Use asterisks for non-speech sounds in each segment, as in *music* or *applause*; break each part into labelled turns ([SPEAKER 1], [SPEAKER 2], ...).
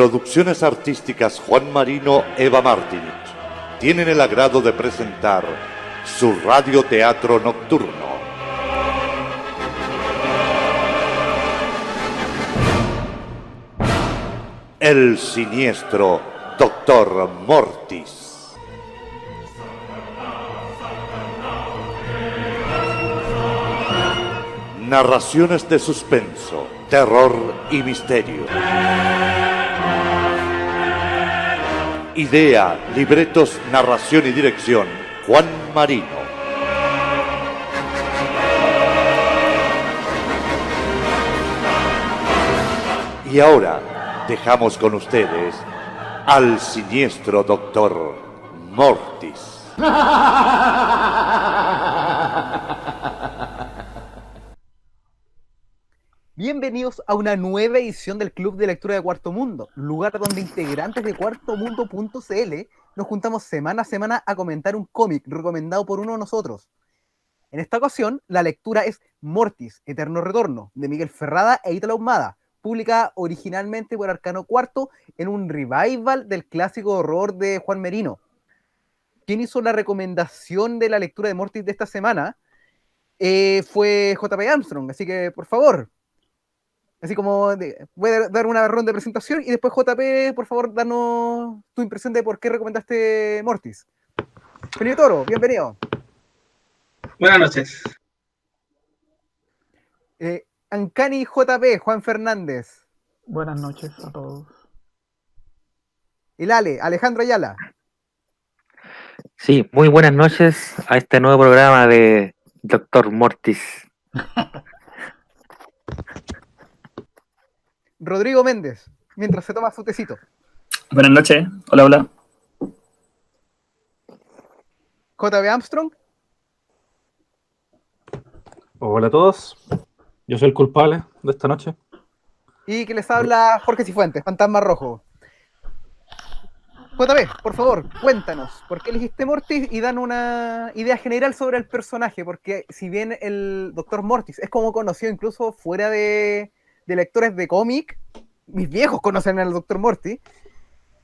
[SPEAKER 1] Producciones Artísticas Juan Marino, Eva Martinich tienen el agrado de presentar su radioteatro nocturno. El siniestro Doctor Mortis. Narraciones de suspenso, terror y misterio. Idea, libretos, narración y dirección, Juan Marino. Y ahora dejamos con ustedes al siniestro doctor Mortis. *laughs*
[SPEAKER 2] Bienvenidos a una nueva edición del Club de Lectura de Cuarto Mundo, lugar donde integrantes de cuartomundo.cl nos juntamos semana a semana a comentar un cómic recomendado por uno de nosotros. En esta ocasión, la lectura es Mortis, Eterno Retorno, de Miguel Ferrada e Italo Ahumada, publicada originalmente por Arcano Cuarto en un revival del clásico horror de Juan Merino. Quien hizo la recomendación de la lectura de Mortis de esta semana eh, fue JP Armstrong, así que por favor, Así como voy a dar una ronda de presentación y después JP, por favor, danos tu impresión de por qué recomendaste Mortis. Felipe Toro, bienvenido.
[SPEAKER 3] Buenas noches.
[SPEAKER 2] Eh, Ancani JP, Juan Fernández.
[SPEAKER 4] Buenas noches a todos.
[SPEAKER 2] El Ale, Alejandro Ayala.
[SPEAKER 5] Sí, muy buenas noches a este nuevo programa de Doctor Mortis. *laughs*
[SPEAKER 2] Rodrigo Méndez, mientras se toma su tecito.
[SPEAKER 3] Buenas noches, hola, hola.
[SPEAKER 2] JB Armstrong.
[SPEAKER 4] Hola a todos, yo soy el culpable de esta noche.
[SPEAKER 2] Y que les habla Jorge Cifuentes, Fantasma Rojo. JB, por favor, cuéntanos, ¿por qué elegiste Mortis? Y dan una idea general sobre el personaje, porque si bien el Doctor Mortis es como conocido incluso fuera de, de lectores de cómic, mis viejos conocen al Dr. Morty,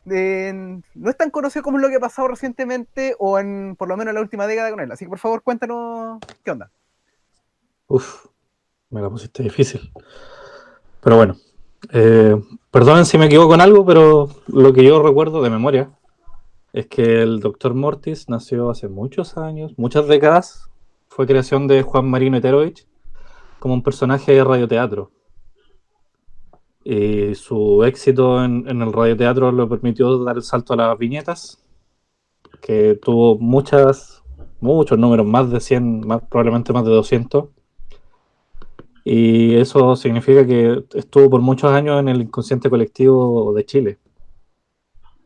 [SPEAKER 2] no es tan conocido como lo que ha pasado recientemente o en por lo menos en la última década con él. Así que por favor cuéntanos qué onda.
[SPEAKER 4] Uf, me la pusiste difícil. Pero bueno, eh, perdonen si me equivoco en algo, pero lo que yo recuerdo de memoria es que el Dr. Mortis nació hace muchos años, muchas décadas. Fue creación de Juan Marino Eterovich como un personaje de radioteatro. Y su éxito en, el radioteatro lo permitió dar el salto a las viñetas, que tuvo muchas, muchos números, más de 100, más, probablemente más de 200. Y eso significa que estuvo por muchos años en el inconsciente colectivo de Chile.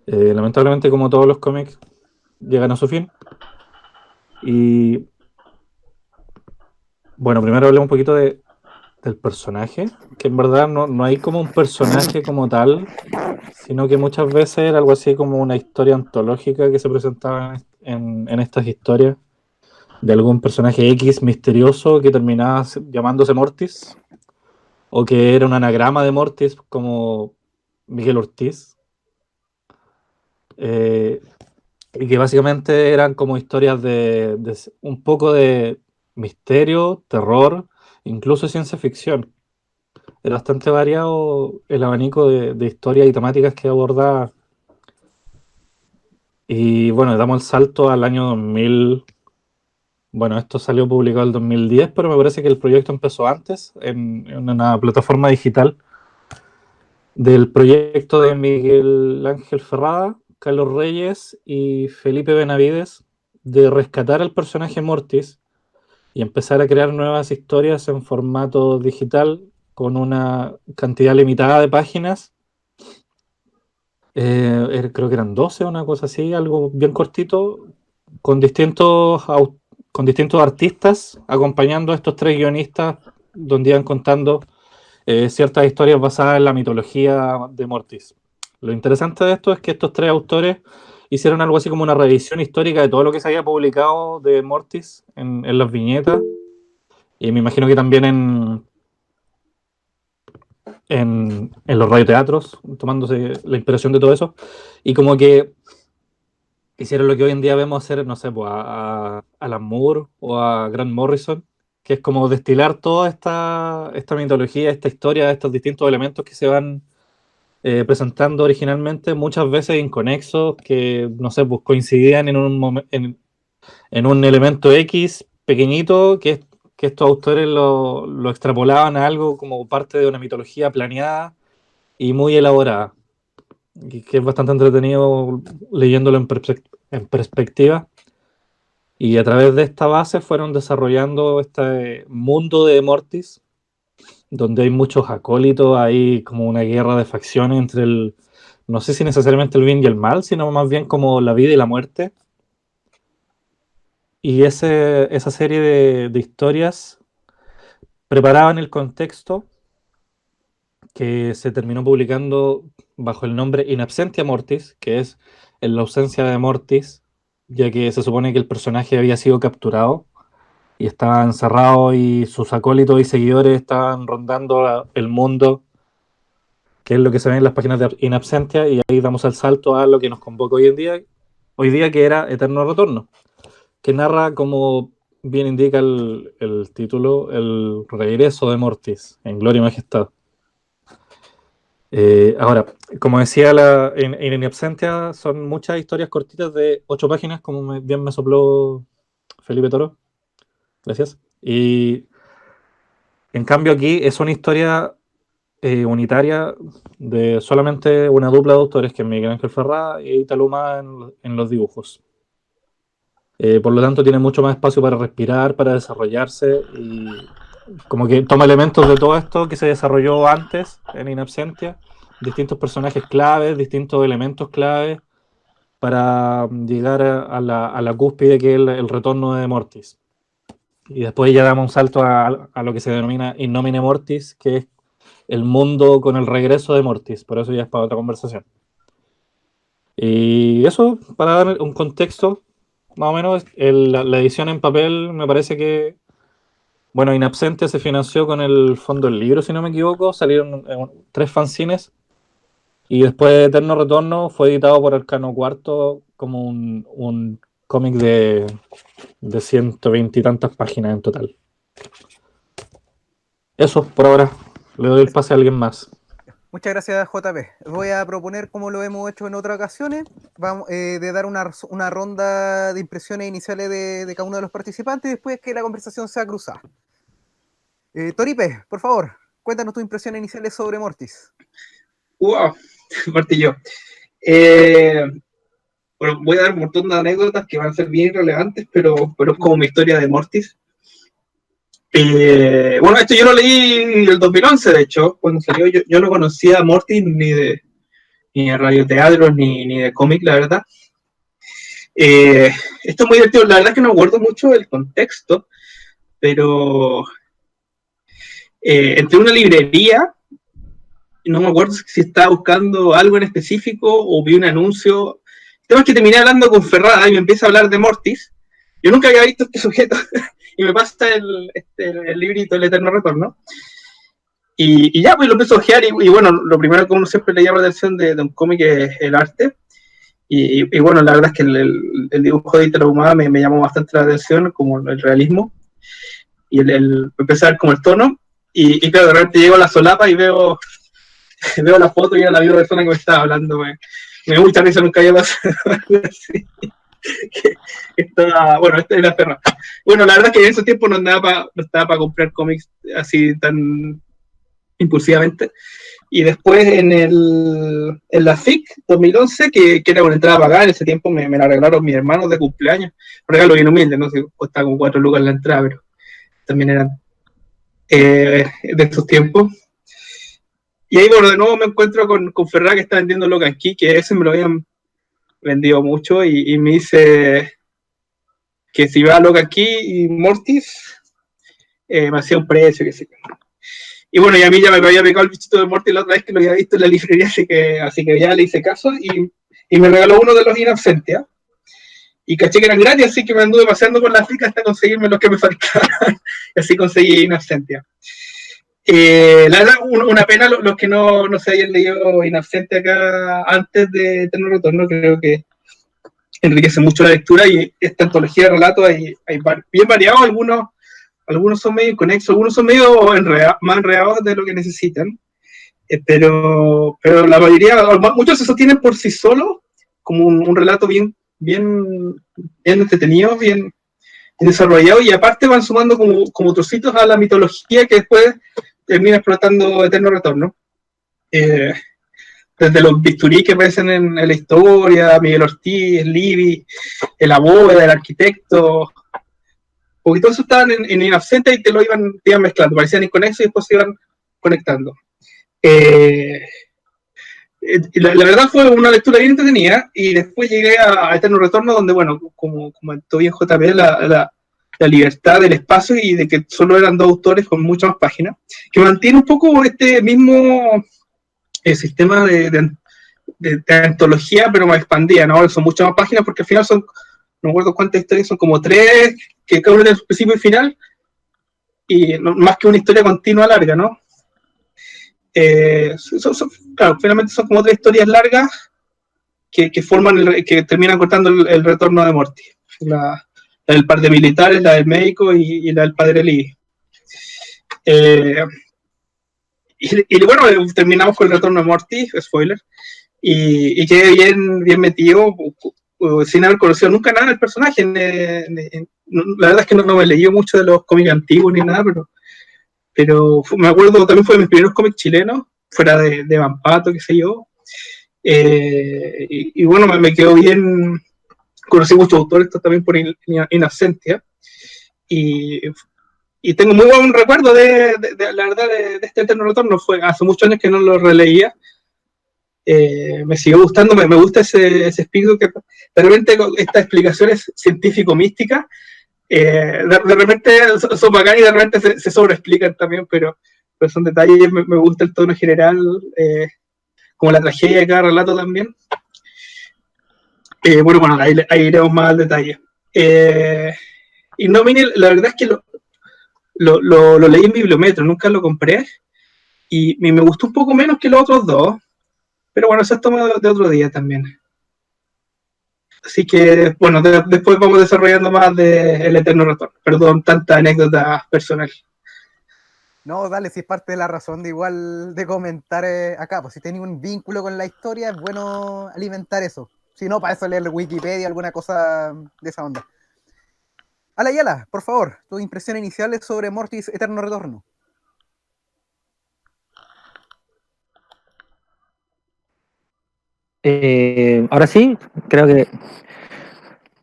[SPEAKER 4] Eh, lamentablemente, como todos los cómics, llegan a su fin. Y bueno, primero hablemos un poquito de del personaje, que en verdad no, hay como un personaje como tal, sino que muchas veces era algo así como una historia antológica que se presentaba en, estas historias de algún personaje X misterioso que terminaba llamándose Mortis, o que era un anagrama de Mortis como Miguel Ortiz, eh, y que básicamente eran como historias de un poco de misterio, terror, incluso ciencia ficción. Es bastante variado el abanico de, historias y temáticas que aborda. Y bueno, damos el salto al año 2000. Bueno, esto salió publicado el 2010, pero me parece que el proyecto empezó antes en, en una plataforma digital del proyecto de Miguel Ángel Ferrada, Carlos Reyes y Felipe Benavides de rescatar al personaje Mortis y empezar a crear nuevas historias en formato digital con una cantidad limitada de páginas. Eh, er, creo que eran 12 o una cosa así, algo bien cortito, con distintos, con distintos artistas acompañando a estos tres guionistas, donde iban contando eh, ciertas historias basadas en la mitología de Mortis. Lo interesante de esto es que estos tres autores hicieron algo así como una revisión histórica de todo lo que se había publicado de Mortis en, las viñetas. Y me imagino que también en, en, en los radioteatros, tomándose la inspiración de todo eso, y como que hicieron lo que hoy en día vemos hacer, no sé, pues a, a Alan Moore o a Grant Morrison, que es como destilar toda esta, esta mitología, esta historia, estos distintos elementos que se van eh, presentando originalmente, muchas veces inconexos, que, no sé, pues coincidían en un, en, en un elemento X pequeñito, que, que estos autores lo, lo extrapolaban a algo como parte de una mitología planeada y muy elaborada que es bastante entretenido leyéndolo en, perspectiva. Y a través de esta base fueron desarrollando este mundo de Mortis, donde hay muchos acólitos, hay como una guerra de facciones entre el, no sé si necesariamente el bien y el mal, sino más bien como la vida y la muerte. Y ese, esa serie de, de historias preparaban el contexto que se terminó publicando bajo el nombre In Absentia Mortis, que es en la ausencia de Mortis, ya que se supone que el personaje había sido capturado y estaba encerrado y sus acólitos y seguidores estaban rondando el mundo, que es lo que se ve en las páginas de In Absentia, y ahí damos el salto a lo que nos convoca hoy en día, hoy día que era Eterno Retorno, que narra, como bien indica el, título, el regreso de Mortis en Gloria y Majestad. Eh, ahora, como decía la, en, en Absentia, son muchas historias cortitas de ocho páginas, como bien me sopló Felipe Toro. Gracias. Y en cambio aquí es una historia eh, unitaria de solamente una dupla de autores, que es Miguel Ángel Ferrá y Italuma en, en los dibujos. Eh, por lo tanto, tiene mucho más espacio para respirar, para desarrollarse y como que toma elementos de todo esto que se desarrolló antes en In Absentia, distintos personajes claves, distintos elementos claves para llegar a la, cúspide que es el, retorno de Mortis. Y después ya damos un salto a, a, lo que se denomina In Nomine Mortis, que es el mundo con el regreso de Mortis, por eso ya es para otra conversación. Y eso, para dar un contexto, más o menos, la edición en papel me parece que bueno, Inabsente se financió con el fondo del libro, si no me equivoco. Salieron eh, tres fanzines. Y después de Eterno Retorno fue editado por Arcano Cuarto como un cómic de, de 120 y tantas páginas en total. Eso, por ahora. Le doy el pase a alguien más.
[SPEAKER 2] Muchas gracias, JP. Voy a proponer, como lo hemos hecho en otras ocasiones, vamos, eh, de dar una, una, ronda de impresiones iniciales de, de, cada uno de los participantes y después que la conversación sea cruzada. Eh, Toripe, por favor, cuéntanos tus impresiones iniciales sobre Mortis.
[SPEAKER 3] ¡Wow! *laughs* Martillo. Eh, bueno, voy a dar un montón de anécdotas que van a ser bien relevantes, pero, pero es como mi historia de Mortis. Eh, bueno, esto yo lo leí el 2011, de hecho, cuando salió. Yo, yo no conocía a Morty ni de, ni de radioteatro ni, ni de cómic, la verdad. Eh, esto es muy divertido. La verdad es que no acuerdo mucho el contexto, pero eh, entre una librería, no me acuerdo si estaba buscando algo en específico o vi un anuncio. Tema es que terminé hablando con Ferrada y me empieza a hablar de Mortis. Yo nunca había visto este *laughs* sujeto y me pasa el, este, el librito, el Eterno Retorno. Y, y, ya, pues lo empiezo a ojear y, y, bueno, lo primero uno siempre le llama la atención de, de un cómic es el arte. Y, y, bueno, la verdad es que el, el, el dibujo de Italo me, me, llamó bastante la atención, como el realismo. Y el, el empezar como el tono. Y, claro, de repente llego a la solapa y veo, *laughs* veo la foto y era la misma persona que me estaba hablando. Me mucha risa, nunca había pasado *laughs* bueno, esta es la perra. Bueno, la verdad es que en ese tiempo no, andaba pa, estaba para comprar cómics así tan impulsivamente. Y después en, el, en la FIC 2011, que, que era una entrada pagada, en ese tiempo me, me la arreglaron mis hermanos de cumpleaños. Un regalo bien humilde, no sé, costaba como cuatro lucas la entrada, pero también eran eh, de estos tiempos. Y ahí, bueno, de nuevo me encuentro con, con que está vendiendo Locan Key, que ese me lo habían vendido mucho y, me dice que si va Loca aquí y Mortis, eh, me hacía un precio, que sé Y bueno, y a mí ya me había picado el bichito de Mortis la otra vez que lo había visto en la librería, así que, así que ya le hice caso y, y me regaló uno de los Inabsentia. Y caché que eran gratis, así que me anduve paseando por la África hasta conseguirme los que me faltaban. *laughs* y así conseguí Inabsentia. Eh, la verdad, un- una pena lo- los que no, no se hayan leído Inabsente acá antes de Eterno Retorno, creo que enriquece mucho la lectura y esta antología de relatos hay, bien variados, algunos, algunos son medio inconexos, algunos son medio más enredados de lo que necesitan, Eh, pero, pero la mayoría, muchos se sostienen por sí solos como un, un relato bien, bien, bien entretenido, bien desarrollado y aparte van sumando como, como trocitos a la mitología que después termina explotando Eterno Retorno. Eh, desde los bisturí que aparecen en, en la historia, Miguel Ortiz, Libby, el abogado, el arquitecto, porque todo eso estaban en, en Inabsente y te lo iban, te iban mezclando, parecían inconexos y después se iban conectando. Eh, eh, la, la verdad fue una lectura bien entretenida y después llegué a, a Eterno Retorno donde, bueno, como comentó bien JP, la, la, la libertad del espacio y de que solo eran dos autores con muchas más páginas, que mantiene un poco este mismo eh, sistema de, de, de- antología, pero más expandida, ¿no? Son muchas más páginas porque al final son, no me acuerdo cuántas historias, son como tres, que cada tiene su principio y final, y más que una historia continua larga, ¿no? Eh, son- claro, finalmente son como tres historias largas que, forman, el que terminan cortando el, el retorno de Morty. La, la del par de militares, la del médico y, y la del padre Lee. Eh, y, bueno, eh, terminamos con el retorno de Morty, spoiler, y, quedé bien, bien metido, sin haber conocido nunca nada del personaje. la verdad es que no, no me leí mucho de los cómics antiguos ni nada, pero, pero me acuerdo, también fue de mis primeros cómics chilenos, fuera de, de Vampato, qué sé yo. Eh, y, bueno, me quedó bien, conocí muchos autores también por in, in, in absentia, y, y tengo muy buen recuerdo de, de- de- la verdad de, de este Eterno Retorno, fue hace muchos años que no lo releía, eh, me siguió gustando, me, me gusta ese, ese espíritu que de repente estas explicaciones científico-místicas, eh, de, repente son, son bacanas y de repente se, se sobreexplican también, pero, pero son detalles, me, me gusta el tono general, eh, como la tragedia de cada relato también. Eh, bueno, bueno, ahí, ahí iremos más al detalle. Eh, y no, mini, la verdad es que lo, lo, leí en bibliometro, nunca lo compré, y me, gustó un poco menos que los otros dos, pero bueno, eso es toma de, otro día también. Así que, bueno, de- después vamos desarrollando más de El Eterno Retorno. Perdón, tanta anécdota personal.
[SPEAKER 2] No, dale, si es parte de la razón de igual de comentar eh, acá, pues si tiene un vínculo con la historia, es bueno alimentar eso. Si no, para eso leer Wikipedia, alguna cosa de esa onda. Ala Yala, por favor, tus impresiones iniciales sobre Mortis Eterno Retorno.
[SPEAKER 5] Eh, ahora sí, creo que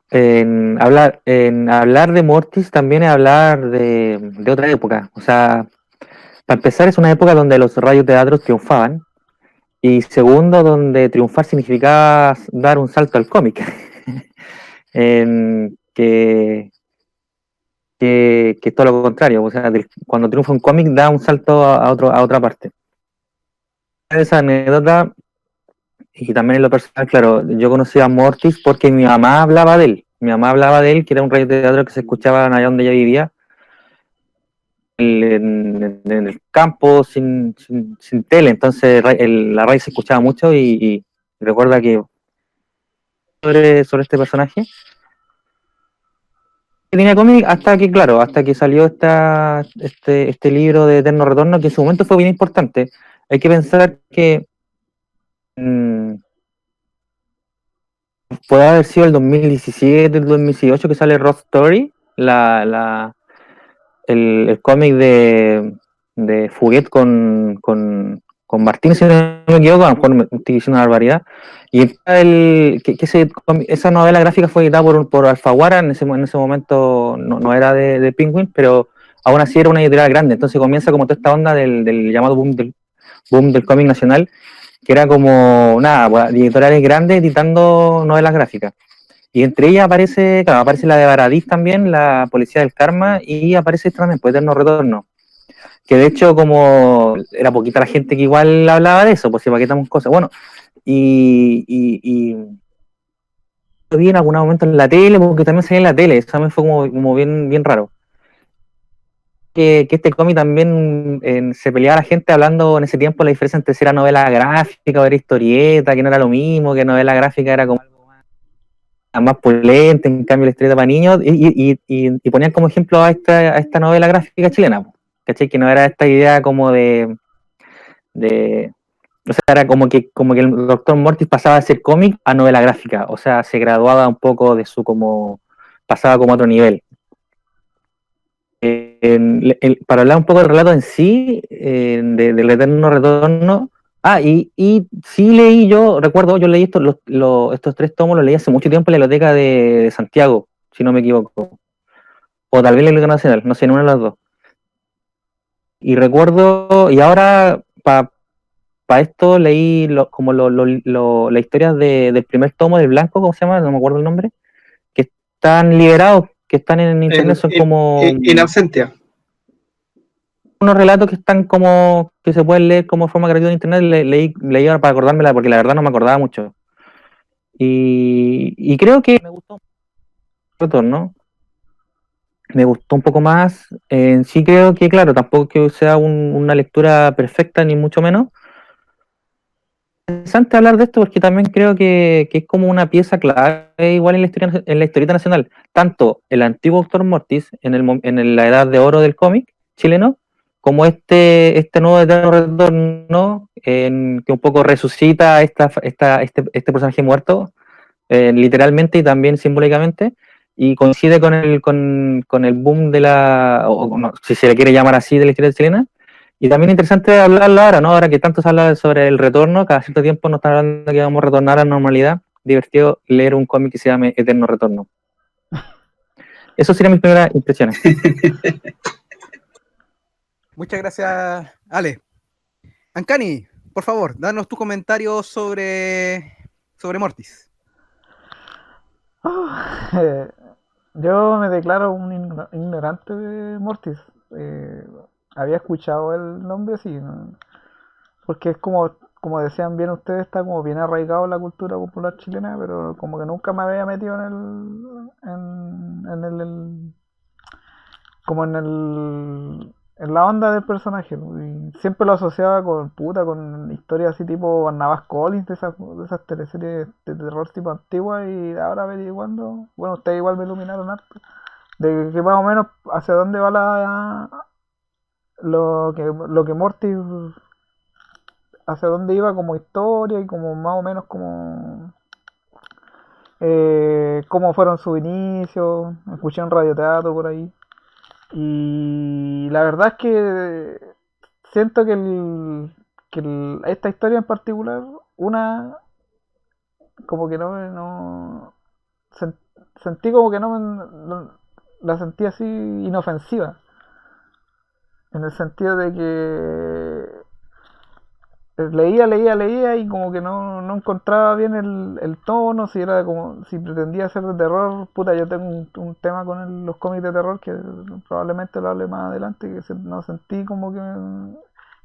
[SPEAKER 5] en hablar, en hablar de Mortis también es hablar de, de otra época. O sea, para empezar es una época donde los radioteatros triunfaban y segundo donde triunfar significaba dar un salto al cómic. *laughs* En que, que, todo lo contrario. O sea, cuando triunfa un cómic da un salto a, a otro, a otra parte. Esa anécdota y también en lo personal, claro, yo conocí a Mortis porque mi mamá hablaba de él. Mi mamá hablaba de él, que era un radio teatro que se escuchaba allá donde ella vivía, en, el campo, sin, sin, tele. Entonces la radio se escuchaba mucho y, recuerda que sobre, sobre este personaje. Tenía cómic hasta que, claro, hasta que salió esta, este, este libro de Eterno Retorno, que en su momento fue bien importante. Hay que pensar que mm, puede haber sido el 2017, el 2018 que sale Roth Story, la, la, el, el cómic de, de Fuguet con, con, con Martín, si no me equivoco, a lo mejor me estoy diciendo una barbaridad. Y el, que, que esa novela gráfica fue editada por, por Alfaguara, en ese, en ese momento no, no era de, de Penguin, pero aún así era una editorial grande. Entonces comienza como toda esta onda del, del llamado boom del, boom del cómic nacional, que era como, nada, pues, editoriales grandes editando novelas gráficas. Y entre ellas aparece, claro, aparece la de Baradís también, la Policía del Karma, y aparece también, pues Eterno Retorno. Que de hecho, como era poquita la gente que igual hablaba de eso, pues si paquetamos cosas. Bueno, y, y, y vi en algún momento en la tele, porque también salía en la tele, eso también fue como, bien, bien raro. que, este cómic también se peleaba la gente hablando en ese tiempo la diferencia entre si era novela gráfica o era historieta, que no era lo mismo, que novela gráfica era como más, pulente, en cambio la historieta para niños, y, y, y, y ponían como ejemplo a esta, novela gráfica chilena, ¿cachai? Que no era esta idea como de, de o sea, era como que, como que el Doctor Mortis pasaba de ser cómic a novela gráfica, o sea, se graduaba un poco de su como, pasaba como a otro nivel. Para hablar un poco del relato en sí, eh, de- del eterno retorno. Ah, y, y sí leí yo, recuerdo, yo leí estos, los- los- estos tres tomos, los leí hace mucho tiempo en la biblioteca de, de Santiago, si no me equivoco. O tal vez la Biblioteca Nacional, no sé, en una de las dos. Y recuerdo, y ahora para esto leí lo- como lo, lo- la historia de- del primer tomo del Blanco, ¿cómo se llama? No me acuerdo el nombre. Que están liberados, que están en internet, son
[SPEAKER 3] in-
[SPEAKER 5] como
[SPEAKER 3] in absentia.
[SPEAKER 5] Unos relatos que están como que se pueden leer como forma gratuita en internet le- leí, leí para acordármela porque la verdad no me acordaba mucho. Y, y creo que me gustó retorno me gustó un poco más. En sí creo que claro tampoco que sea un- una lectura perfecta ni mucho menos. Interesante hablar de esto porque también creo que, que es como una pieza clave igual en la historia en la historieta nacional. Tanto el antiguo Doctor Mortis en, el, en la edad de oro del cómic chileno como este, este nuevo eterno retorno, en, que un poco resucita esta, esta, este, este personaje muerto, eh, literalmente y también simbólicamente, y coincide con el, con, con el boom de la, o, no, si se le quiere llamar así, de la historia chilena. Y también interesante hablarlo ahora, ¿no? Ahora que tanto se habla sobre el retorno, cada cierto tiempo nos están hablando que vamos a retornar a la normalidad. Divertido leer un cómic que se llame Eterno Retorno. *laughs* Eso serían mis primeras impresiones. *laughs*
[SPEAKER 2] Muchas gracias, Ale. Ancani, por favor, danos tu comentario sobre, sobre Mortis.
[SPEAKER 6] Eh, Yo me declaro un igno- ignorante de Mortis. Eh, había escuchado el nombre, sí, porque es como, como decían bien ustedes, está como bien arraigado en la cultura popular chilena, pero como que nunca me había metido en el, en, en el- como en el, en la onda del personaje, siempre lo asociaba con puta, con historias así tipo Barnabas Collins, de esas, de esas teleseries de terror tipo antiguas, y ahora averiguando, bueno, ustedes igual me iluminaron harto, de que más o menos hacia dónde va la lo que lo que Morty hacia dónde iba como historia y como más o menos como eh, cómo fueron sus inicios, escuché un radioteatro por ahí. Y la verdad es que siento que, el- que esta historia en particular, una como que no no sen- sentí como que no, no- la sentí así inofensiva. En el sentido de que leía, leía, leía y como que no, no encontraba bien el, el tono, si era como, si pretendía ser de terror, puta, yo tengo un, un tema con los cómics de terror que probablemente lo hable más adelante, que no sentí como que,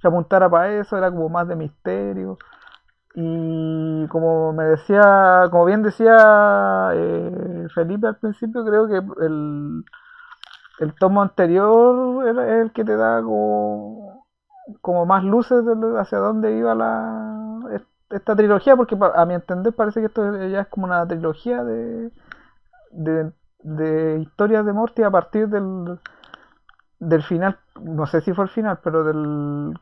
[SPEAKER 6] que apuntara para eso, era como más de misterio. Y como me decía, como bien decía eh, Felipe al principio, creo que el, el tomo anterior era el que te da como, como más luces de hacia dónde iba la est- esta trilogía, porque a mi entender parece que esto ya es como una trilogía de, de, historias de Morty a partir del, del final, no sé si fue el final, pero del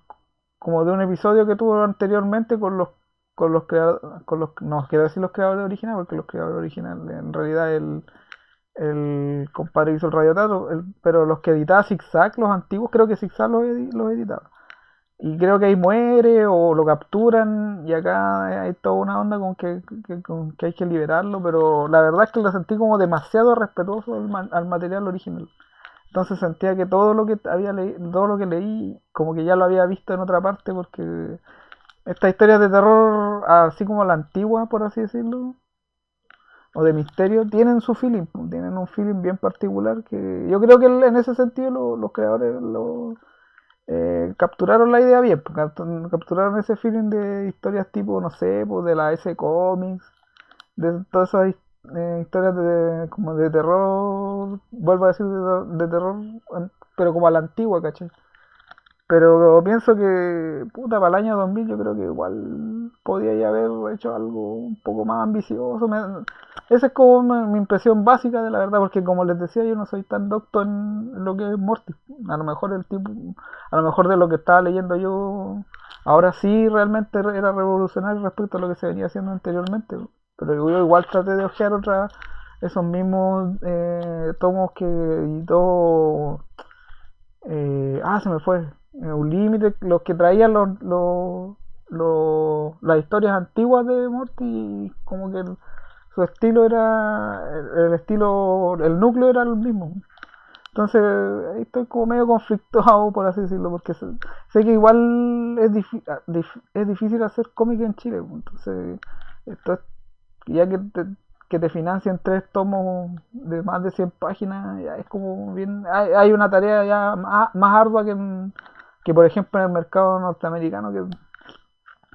[SPEAKER 6] como de un episodio que tuvo anteriormente con los con los creadores, con los, no quiero decir los creadores originales, porque los creadores originales en realidad el, el compadre hizo el radioteatro, el- pero los que editaba Zigzag, los antiguos, creo que Zigzag los, los editaba. Y creo que ahí muere o lo capturan y acá hay toda una onda con que, con que hay que liberarlo, pero la verdad es que lo sentí como demasiado respetuoso al, al material original. Entonces sentía que todo lo que había leído, todo lo que leí, como que ya lo había visto en otra parte, porque estas historias de terror, así como la antigua, por así decirlo, o de misterio, tienen su feeling, tienen un feeling bien particular que yo creo que en ese sentido lo- los creadores lo, eh, capturaron la idea bien, pues, captu- capturaron ese feeling de historias tipo, no sé, pues de la S Comics, de todas esas, eh, historias de, como de terror, vuelvo a decir de, terror, pero como a la antigua, ¿cachai? Pero pienso que, puta, para el año 2000 yo creo que igual podía ya haber hecho algo un poco más ambicioso. Esa es como mi, impresión básica de la verdad, porque como les decía, yo no soy tan docto en, lo que es Morty. A lo mejor el tipo, a lo mejor de lo que estaba leyendo yo, ahora sí realmente era revolucionario respecto a lo que se venía haciendo anteriormente. Pero yo igual traté de ojear otra, esos mismos eh, tomos que editó. eh, ah, se me fue. eh, un límite, los que traían los, los, los- las historias antiguas de Morty, como que su estilo era. El, estilo. El núcleo era el mismo. Entonces, ahí estoy como medio conflictuado, por así decirlo, porque sé, sé que igual es, ah, es difícil hacer cómic en Chile. pues, Entonces, esto es- ya que te, que te financien tres tomos de más de 100 páginas, ya es como bien. Hay, hay una tarea ya más, más ardua que, en- que, por ejemplo, en el mercado norteamericano, que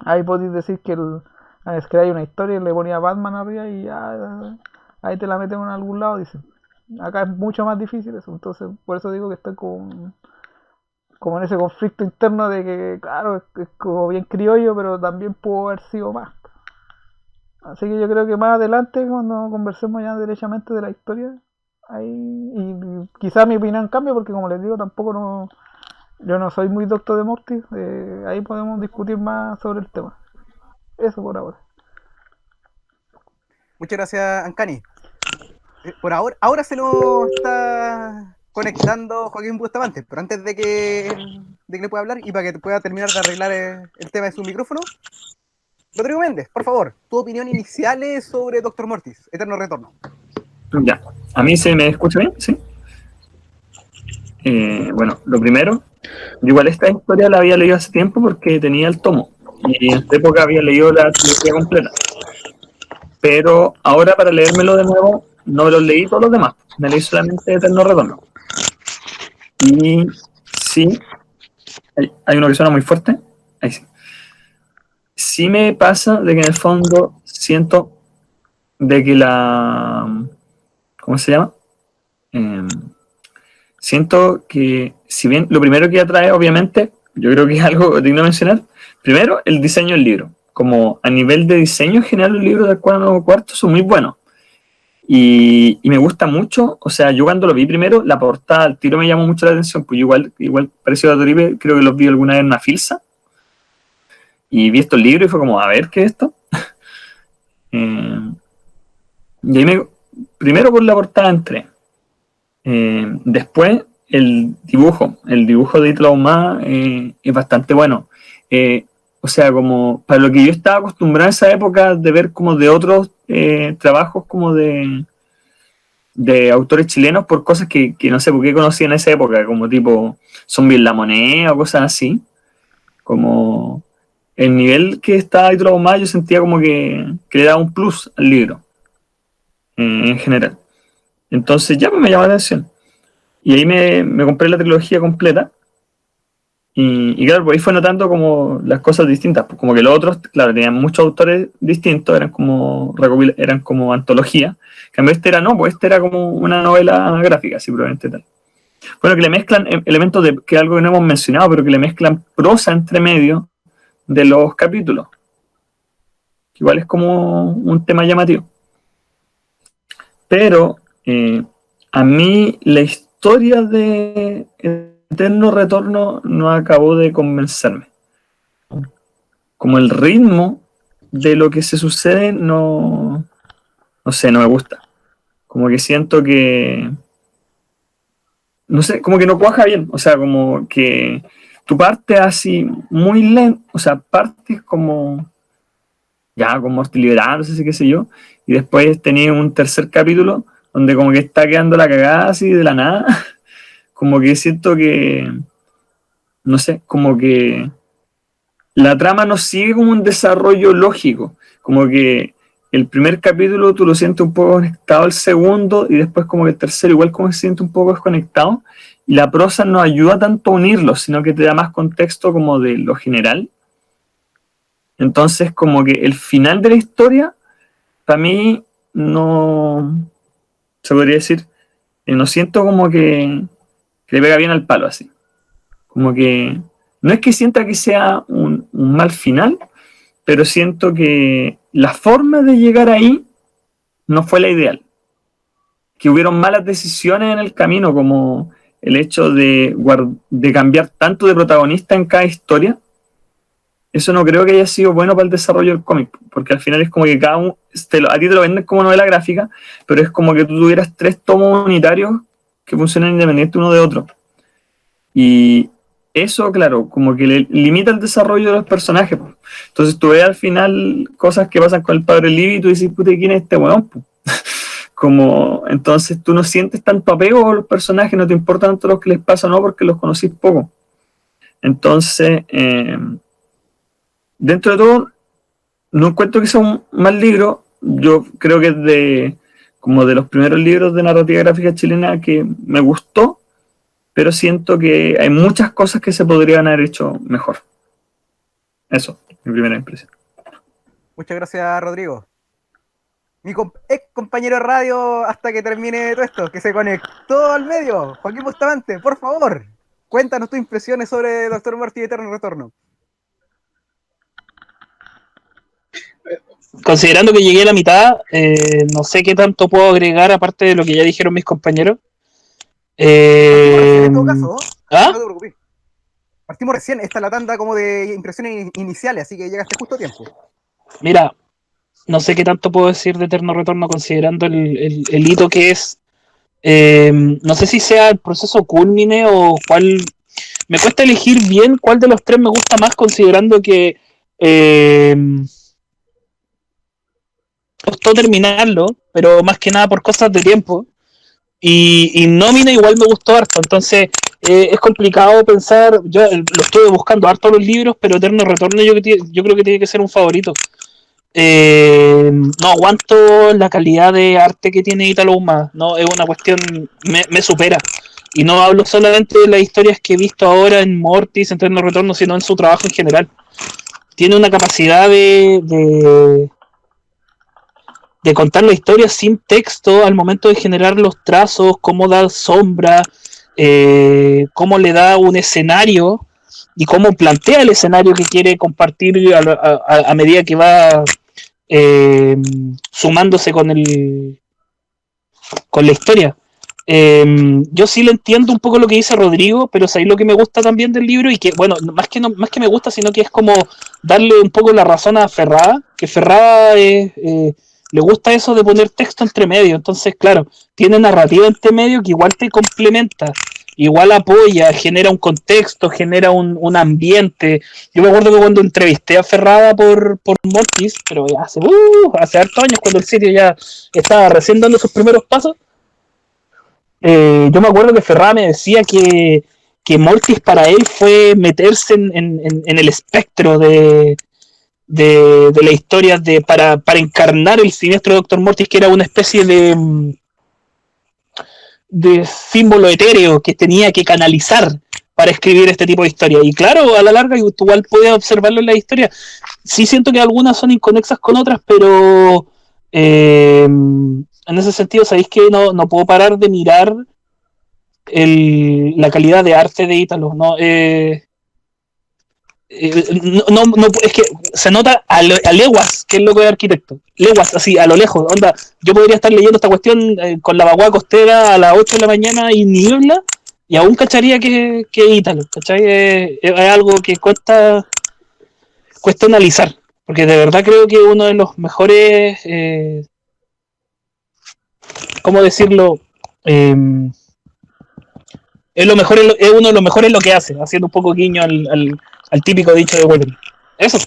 [SPEAKER 6] ahí podéis decir que el, es que hay una historia y le ponía Batman arriba y ya ahí te la metemos en algún lado, dicen. Acá es mucho más difícil eso, entonces por eso digo que estoy como, como en ese conflicto interno de que, claro, es, como bien criollo, pero también pudo haber sido más. Así que yo creo que más adelante, cuando conversemos ya derechamente de la historia, ahí, y quizás mi opinión cambie, porque como les digo, tampoco no, yo no soy muy doctor de Morty, eh, ahí podemos discutir más sobre el tema. Eso por ahora.
[SPEAKER 2] Muchas gracias, Ancani. Eh, Por ahora, ahora se lo está conectando Joaquín Bustamante, pero antes de que, de que le pueda hablar y para que pueda terminar de arreglar eh, el tema de su micrófono, Rodrigo Méndez, por favor, tu opinión inicial es sobre Doctor Mortis, Eterno Retorno.
[SPEAKER 7] Ya, a mí se me escucha bien, ¿sí? Eh, bueno, lo primero, yo igual esta historia la había leído hace tiempo porque tenía el tomo y en esta época había leído la trilogía completa. Pero ahora para leérmelo de nuevo, no los leí todos los demás, me leí solamente Eterno Retorno. Y sí, hay, hay uno que suena muy fuerte, ahí sí. Sí me pasa de que en el fondo siento de que la ¿cómo se llama? Eh, siento que, si bien lo primero que atrae, obviamente, yo creo que es algo *laughs* digno de mencionar, primero, el diseño del libro. Como a nivel de diseño en general, los libros del nuevo cuarto son muy buenos. Y, me gusta mucho, o sea, yo cuando lo vi primero, la portada al tiro me llamó mucho la atención, pues igual, igual parecido a Toribe, creo que los vi alguna vez en una filsa. Y vi estos libros y fue como, a ver, ¿qué es esto? *laughs* Eh, y me, primero por la portada entré. Eh, después el dibujo, el dibujo de Italo eh, es bastante bueno. Eh, o sea, como para lo que yo estaba acostumbrado en esa época de ver como de otros eh, trabajos como de, de autores chilenos por cosas que, que no sé por qué conocía en esa época, como tipo Zombie en la moneda o cosas así. Como el nivel que estaba Italo yo sentía como que, que le daba un plus al libro en general. Entonces ya pues, me llamó la atención. Y ahí me, me compré la trilogía completa. Y, claro, pues ahí fue notando como las cosas distintas. Pues como que los otros, claro, tenían muchos autores distintos, eran como eran como antología. En cambio, este era no, pues este era como una novela gráfica, así probablemente tal. Bueno, que le mezclan eh, elementos de que algo que no hemos mencionado, pero que le mezclan prosa entre medio de los capítulos. Igual es como un tema llamativo. Pero eh, a mí la historia de Eterno Retorno no acabó de convencerme. Como el ritmo de lo que se sucede no, no sé, no me gusta. Como que siento que, no sé, como que no cuaja bien. O sea, como que tu parte así muy lento, o sea, partes como ya como liberándose, qué sé yo, y después tenía un tercer capítulo donde como que está quedando la cagada así de la nada, *laughs* como que siento que, no sé, como que la trama no sigue como un desarrollo lógico, como que el primer capítulo tú lo sientes un poco conectado al segundo y después como que el tercero igual como que se siente un poco desconectado. Y la prosa no ayuda tanto a unirlos, sino que te da más contexto como de lo general. Entonces como que el final de la historia para mí no, se podría decir, no siento como que, le pega bien al palo así. Como que, no es que sienta que sea un, mal final, pero siento que la forma de llegar ahí no fue la ideal. Que hubieron malas decisiones en el camino, como el hecho de, de cambiar tanto de protagonista en cada historia. Eso no creo que haya sido bueno para el desarrollo del cómic, porque al final es como que cada uno, a ti te lo venden como novela gráfica, pero es como que tú tuvieras tres tomos unitarios que funcionan independiente uno de otro. Y eso, claro, como que le limita el desarrollo de los personajes. Entonces tú ves al final cosas que pasan con el padre Libby y tú dices, puta, ¿quién es este weón? po?" *laughs* como, entonces tú no sientes tanto apego a los personajes, no te importa tanto lo que les pasa no, porque los conocís poco. Entonces, eh, dentro de todo, no encuentro que sea un mal libro. Yo creo que es de como de los primeros libros de narrativa gráfica chilena que me gustó, pero siento que hay muchas cosas que se podrían haber hecho mejor. Eso, mi primera impresión.
[SPEAKER 2] Muchas gracias, Rodrigo. Mi com- ex compañero de radio hasta que termine todo esto, que se conectó al medio. Joaquín Bustamante, por favor, cuéntanos tus impresiones sobre Doctor Muerte y Eterno Retorno.
[SPEAKER 8] Considerando que llegué a la mitad, eh, no sé qué tanto puedo agregar aparte de lo que ya dijeron mis compañeros. Eh,
[SPEAKER 2] en todo caso,
[SPEAKER 8] ¿ah?
[SPEAKER 2] no te preocupes. Partimos recién, esta es la tanda como de impresiones in- iniciales, así que llegaste justo a tiempo.
[SPEAKER 8] Mira, no sé qué tanto puedo decir de Eterno Retorno considerando el, el- el hito que es. Eh, no sé si sea el proceso culmine o cuál. Me cuesta elegir bien cuál de los tres me gusta más considerando que eh, costó terminarlo, pero más que nada por cosas de tiempo. Y, y Nómina igual me gustó harto, entonces eh, es complicado pensar, yo lo estuve buscando harto los libros, pero Eterno Retorno yo, yo creo que tiene que ser un favorito. Eh, no aguanto la calidad de arte que tiene Italo Uma, no es una cuestión, me, me supera. Y no hablo solamente de las historias que he visto ahora en Mortis, en Eterno Retorno, sino en su trabajo en general. Tiene una capacidad de, de contar la historia sin texto al momento de generar los trazos, cómo da sombra, eh, cómo le da un escenario y cómo plantea el escenario que quiere compartir a, medida que va eh, sumándose con el con la historia. Eh, yo sí le entiendo un poco lo que dice Rodrigo, pero es lo que me gusta también del libro y que, bueno, más que, no, más que me gusta, sino que es como darle un poco la razón a Ferrada, que Ferrada es, eh, le gusta eso de poner texto entre medio, entonces, claro, tiene narrativa entre medio que igual te complementa, igual apoya, genera un contexto, genera un, un ambiente. Yo me acuerdo que cuando entrevisté a Ferrada por, por Mortis, pero hace, uh, hace hartos años, cuando el sitio ya estaba recién dando sus primeros pasos, eh, yo me acuerdo que Ferrada me decía que, que Mortis para él fue meterse en- en- en el espectro de, de, de la historia de, para, para encarnar el siniestro Doctor Mortis, que era una especie de, mm, de símbolo etéreo que tenía que canalizar para escribir este tipo de historia. Y claro, a la larga, igual puedes observarlo en la historia. Sí siento que algunas son inconexas con otras, pero eh, en ese sentido, sabéis que no, no puedo parar de mirar el- la calidad de arte de Ítalo. No, Eh, eh, no, no- es que se nota a, a leguas que es loco de arquitecto. Leguas, así, a lo lejos. Onda, yo podría estar leyendo esta cuestión eh, con la vaguada costera a las 8 de la mañana y niebla, y aún cacharía que, que Ítalo. ¿cachai? Eh, es algo que cuesta, cuesta analizar. Porque de verdad creo que uno de los mejores. Eh, ¿Cómo decirlo? Em, es, lo mejor, es uno de los mejores lo que hace, haciendo un poco guiño al- al típico dicho de Wolverine. Eso.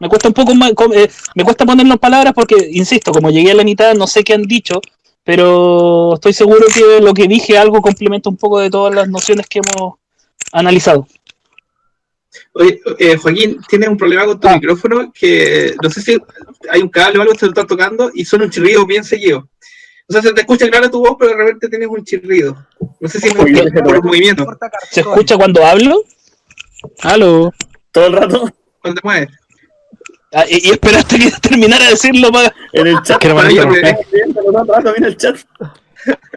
[SPEAKER 8] Me cuesta un poco más, eh, me cuesta ponerlo en palabras porque, insisto, como llegué a la mitad, no sé qué han dicho, pero estoy seguro que lo que dije algo complementa un poco de todas las nociones que hemos analizado.
[SPEAKER 3] Oye, eh, Joaquín, tienes un problema con tu
[SPEAKER 8] Ah.
[SPEAKER 3] micrófono que no sé si hay un cable o algo que te lo está tocando y suena un chirrido bien seguido. O sea, se te escucha clara tu voz, pero de repente tienes un chirrido. No sé si es por, por los movimientos,
[SPEAKER 2] Corta
[SPEAKER 8] ¿Se escucha cuando hablo? ¿Aló?
[SPEAKER 7] Todo el rato.
[SPEAKER 3] cuando te mueves.
[SPEAKER 8] Ah, y, y esperaste que terminara de decirlo para.
[SPEAKER 7] En el chat.
[SPEAKER 4] Que no me
[SPEAKER 7] todo el chat.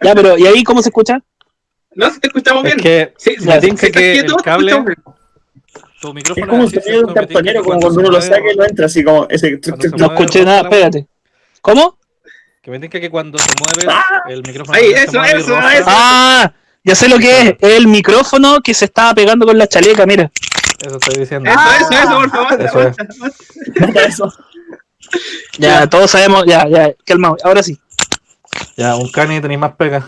[SPEAKER 8] Ya, pero ¿y ahí cómo se escucha?
[SPEAKER 3] No, si te escuchamos
[SPEAKER 4] Es
[SPEAKER 3] bien.
[SPEAKER 4] que
[SPEAKER 3] Sí,
[SPEAKER 4] tinca
[SPEAKER 3] sí,
[SPEAKER 4] que
[SPEAKER 3] quieto,
[SPEAKER 4] el
[SPEAKER 3] te
[SPEAKER 4] cable, tu
[SPEAKER 7] Es
[SPEAKER 4] micrófono
[SPEAKER 7] como un
[SPEAKER 4] cuando
[SPEAKER 7] uno lo
[SPEAKER 4] se mueve-
[SPEAKER 7] saca y no entra, así como ese.
[SPEAKER 4] Se
[SPEAKER 8] No
[SPEAKER 4] mueve,
[SPEAKER 8] escuché nada,
[SPEAKER 4] la
[SPEAKER 8] espérate. ¿Cómo?
[SPEAKER 4] Que me que cuando te mueves el micrófono
[SPEAKER 3] Ahí,
[SPEAKER 4] se
[SPEAKER 3] eso,
[SPEAKER 4] mueve
[SPEAKER 3] eso.
[SPEAKER 8] Ah, ya sé lo que es. Es el micrófono que se estaba pegando con la chaleca, mira.
[SPEAKER 4] Eso estoy diciendo.
[SPEAKER 3] Eso, eso, eso, por favor.
[SPEAKER 4] Eso es. *laughs*
[SPEAKER 7] Eso.
[SPEAKER 8] Ya, todos sabemos, ya, ya, calmado. Ahora sí.
[SPEAKER 4] Ya, un cani tenéis más pega.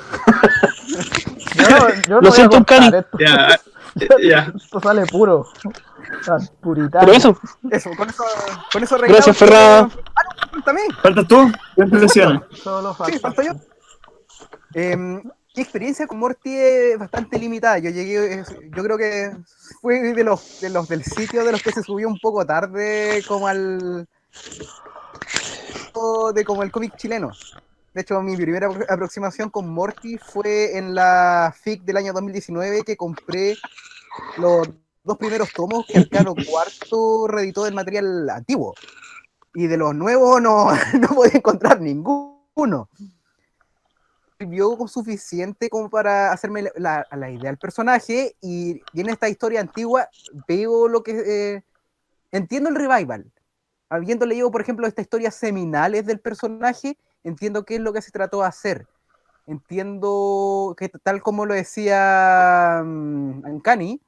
[SPEAKER 6] Yo, *laughs* yo
[SPEAKER 8] Lo
[SPEAKER 6] no a
[SPEAKER 8] siento,
[SPEAKER 6] cortar
[SPEAKER 8] Cani.
[SPEAKER 6] esto.
[SPEAKER 3] Ya, *laughs* ya.
[SPEAKER 6] Esto sale puro. Tan puritano.
[SPEAKER 8] Pero eso,
[SPEAKER 2] Eso, con eso, con eso
[SPEAKER 8] Gracias, Ferrada.
[SPEAKER 2] Ah, no, también.
[SPEAKER 7] ¿Faltas tú? ¿Qué impresiones?
[SPEAKER 6] Solo
[SPEAKER 2] Sí,
[SPEAKER 6] falta.
[SPEAKER 2] falta yo. Em, mi experiencia con Morty es bastante limitada. Yo llegué, yo creo que fue de los, de los del sitio de los que se subió un poco tarde como al de como el cómic chileno. De hecho, mi primera apro- aproximación con Morty fue en la FIC del año 2019 que compré los dos primeros tomos que Arcano Cuarto reeditó del material antiguo. Y de los nuevos no, *laughs* no podía encontrar ninguno. Sirvió suficiente como para hacerme la, la- idea del personaje y, y en esta historia antigua veo lo que... eh, entiendo el revival. Habiendo leído, por ejemplo, estas historias seminales del personaje, entiendo qué es lo que se trató de hacer. Entiendo que tal como lo decía mm, Ancani,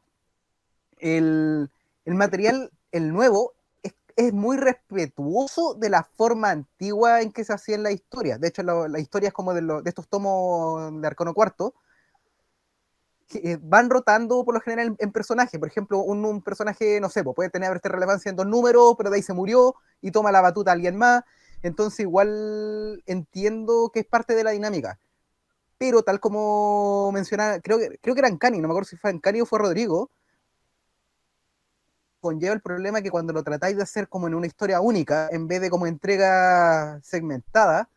[SPEAKER 2] el, el material, el nuevo, es, muy respetuoso de la forma antigua en que se hacía en la historia. De hecho, la, la historia es como de, estos tomos de Arcono Cuarto, que eh, van rotando por lo general en, en personaje. Por ejemplo, un, personaje, no sé, pues, puede tener esta relevancia en dos números, pero de ahí se murió y toma la batuta alguien más. Entonces, igual entiendo que es parte de la dinámica. Pero tal como mencionaba, creo que, creo que era Ancani, no me acuerdo si fue Ancani o fue Rodrigo, conlleva el problema que cuando lo tratáis de hacer como en una historia única, en vez de como entrega segmentada,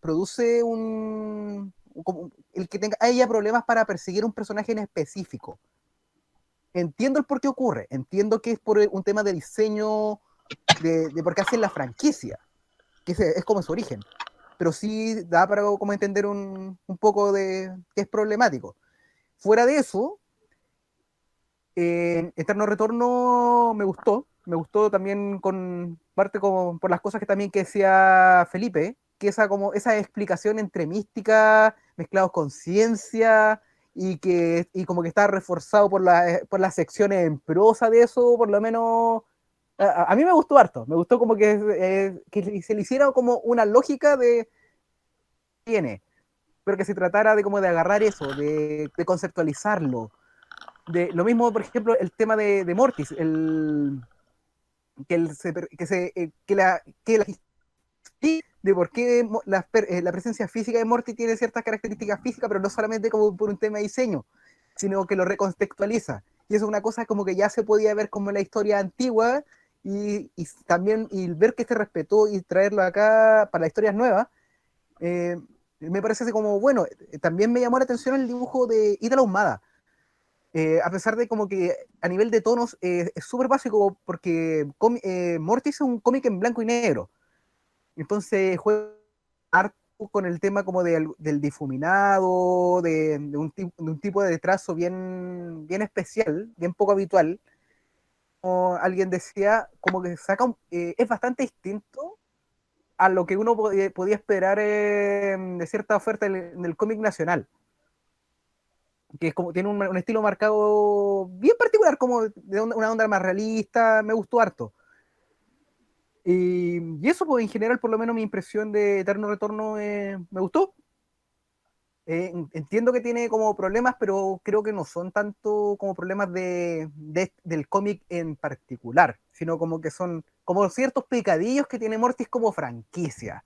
[SPEAKER 2] produce un, como el que tenga haya problemas para perseguir un personaje en específico. Entiendo el por qué ocurre, entiendo que es por un tema de diseño, de, de por qué hacen la franquicia, que es, es como su origen, pero sí da para como entender un, un poco de que es problemático. Fuera de eso, eh, Eterno Retorno me gustó, me gustó también con parte como por las cosas que también que decía Felipe, que esa como esa explicación entre mística mezclados con ciencia y que y como que está reforzado por, la, por las secciones en prosa de eso, por lo menos a, a- mí me gustó harto, me gustó como que, eh, que se le hiciera como una lógica de tiene, pero que se tratara de como de agarrar eso, de conceptualizarlo, de lo mismo, por ejemplo, el tema de, de Mortis, el que, se eh, que la que de por qué eh, la presencia física de Morty tiene ciertas características físicas, pero no solamente como por un tema de diseño, sino que lo recontextualiza. Y eso es una cosa como que ya se podía ver como en la historia antigua y, también y ver que se respetó y traerlo acá para las historias nuevas, eh, me parece como, bueno, eh, también me llamó la atención el dibujo de Ítalo Ahumada. Eh, a pesar de como que a nivel de tonos eh, es súper básico porque eh, Mortis es un cómic en blanco y negro. Entonces juega con el tema como del, del difuminado, de, de un, ti- de un tipo de trazo bien, bien especial, bien poco habitual. Como alguien decía, como que saca eh, es bastante distinto a lo que uno podía, esperar de cierta oferta en el cómic nacional que es como tiene un, estilo marcado bien particular, como de una onda más realista, me gustó harto. Y, y eso, pues en general, por lo menos mi impresión de Eterno Retorno eh, me gustó. Eh, en- entiendo que tiene como problemas, pero creo que no son tanto como problemas de, de- del cómic en particular, sino como que son como ciertos pecadillos que tiene Mortis como franquicia.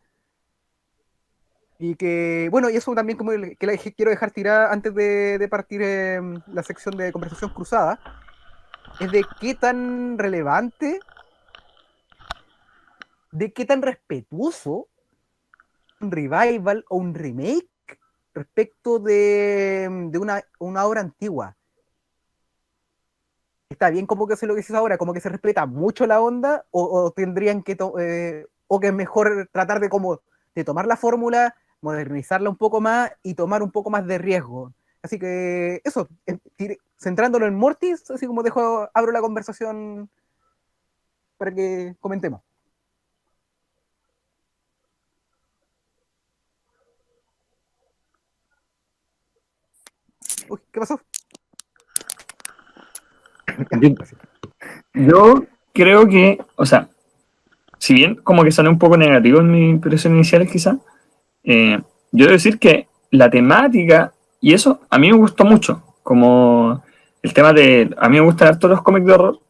[SPEAKER 2] Y que, bueno, y eso también como que quiero dejar tirada antes de, partir eh, la sección de conversación cruzada, es de qué tan relevante, de qué tan respetuoso un revival o un remake respecto de, de una, una obra antigua. está bien como que se lo que ahora, como que se respeta mucho la onda, o, tendrían que, eh, o que es mejor tratar de como de tomar la fórmula, modernizarla un poco más y tomar un poco más de riesgo. Así que eso, centrándolo en Mortis, así como dejo, abro la conversación para que comentemos. Uy, ¿qué pasó?
[SPEAKER 5] Yo-
[SPEAKER 7] creo que, o sea, si bien como que soné un poco negativo en mi impresión inicial quizá, eh, yo debo decir que la temática y eso a mí me gustó mucho, como el tema de, a mí me gustan harto los cómics de horror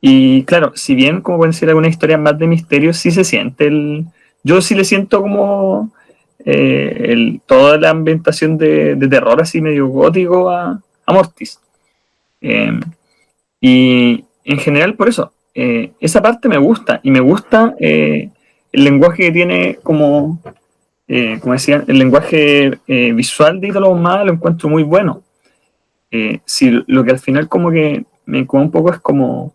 [SPEAKER 7] y claro, si bien como pueden ser algunas historias más de misterio, sí se siente el, yo sí le siento como eh, el, toda la ambientación de, de terror así medio gótico a, a Mortis. Eh, y en general, por eso, eh, esa parte me gusta y me gusta el lenguaje que tiene como, eh, como decía, el lenguaje eh, visual de Ítalo Ahumada lo encuentro muy bueno. Eh, si lo que al final como que me incomoda un poco es como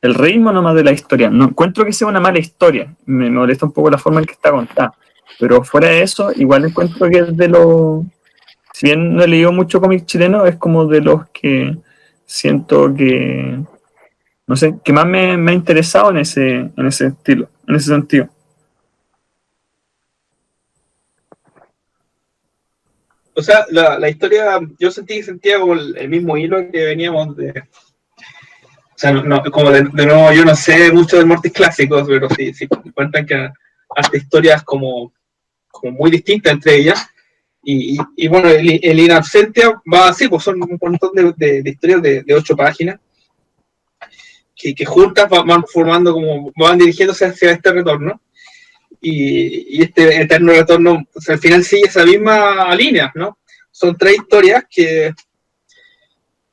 [SPEAKER 7] el ritmo nomás de la historia. No encuentro que sea una mala historia, me molesta un poco la forma en que está contada. Pero fuera de eso, igual encuentro que es de los... Si bien no he leído mucho cómic chileno, es como de los que siento que, no sé, que más me, me ha interesado en ese, en ese estilo, en ese sentido.
[SPEAKER 3] O sea, la, la historia, yo sentí que sentía como el, mismo hilo que veníamos de. O sea, no, como de, de nuevo, yo no sé mucho de Mortis clásicos, pero sí, sí cuentan que hasta historias como, como muy distintas entre ellas. Y, y, bueno, el, el va así, pues son un montón de, de, de historias de, ocho páginas que, que juntas van formando como, van dirigiéndose hacia este retorno y, y, este eterno retorno, al final sigue esa misma línea, ¿no? Son tres historias que,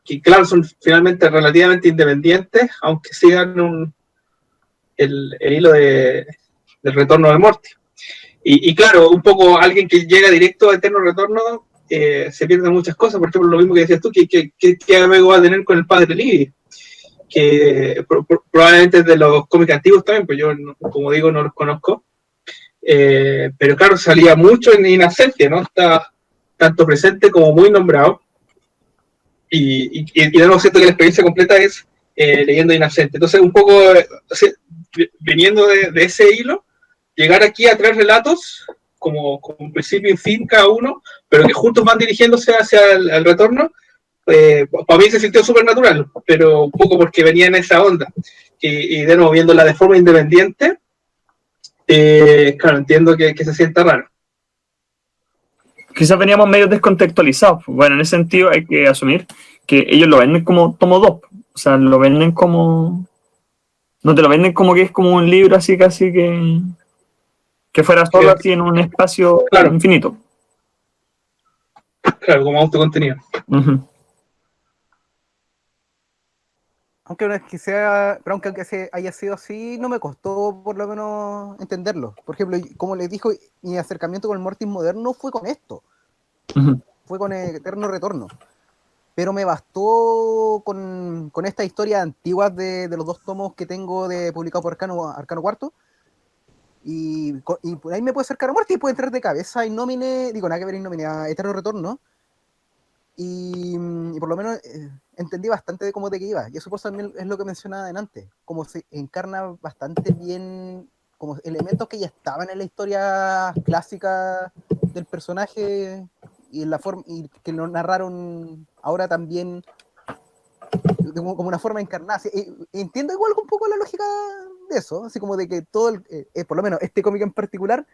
[SPEAKER 3] que claro, son finalmente relativamente independientes, aunque sigan un, el, el, hilo de, del retorno de Morty. Y, y, claro, un poco alguien que llega directo a Eterno Retorno eh, se pierde muchas cosas, por ejemplo, lo mismo que decías tú, que, que, que, que apego va a tener con el padre Libby, que pro, pro, probablemente es de los cómics antiguos también, pues yo, como digo, no los conozco, eh, pero claro, salía mucho en Inacencia, ¿no? Está tanto presente como muy nombrado. Y, y, y de nuevo siento que la experiencia completa es eh, leyendo Inacente. Entonces, un poco sea, viniendo de, ese hilo, llegar aquí a tres relatos, como, como principio y fin cada uno, pero que juntos van dirigiéndose hacia el, el retorno, eh, para mí se sintió súper natural, pero un poco porque venía en esa onda. Y, y de nuevo, viéndola de forma independiente, eh, claro, entiendo que, que, se sienta raro.
[SPEAKER 7] Quizás veníamos medio descontextualizados. Bueno, en ese sentido hay que asumir que ellos lo venden como tomo dos. O sea, lo venden como. No te lo venden como que es como un libro así casi que. que fuera solo sí. así en un espacio claro. infinito.
[SPEAKER 3] Claro, como autocontenido. Uh -huh.
[SPEAKER 2] Aunque no es que sea, pero aunque, aunque haya sido así, no me costó por lo menos entenderlo. Por ejemplo, como les dijo, mi acercamiento con el Mortis moderno fue con esto. Uh -huh. Fue con el Eterno Retorno. Pero me bastó con, con estas historias antiguas de, de, los dos tomos que tengo de publicado por Arcano, Arcano Cuarto. Y, y por ahí me puede acercar a Mortis y puede entrar de cabeza y nomine, digo, nada que ver en nomine a Eterno Retorno. Y, y, por lo menos eh, entendí bastante de cómo qué iba. Y eso por también es lo que mencionaba antes, como se encarna bastante bien como elementos que ya estaban en la historia clásica del personaje y en la forma y que lo narraron ahora también como, como una forma encarnada. Y, entiendo igual un poco la lógica de eso, así como de que todo, el, eh, por lo menos este cómic en particular,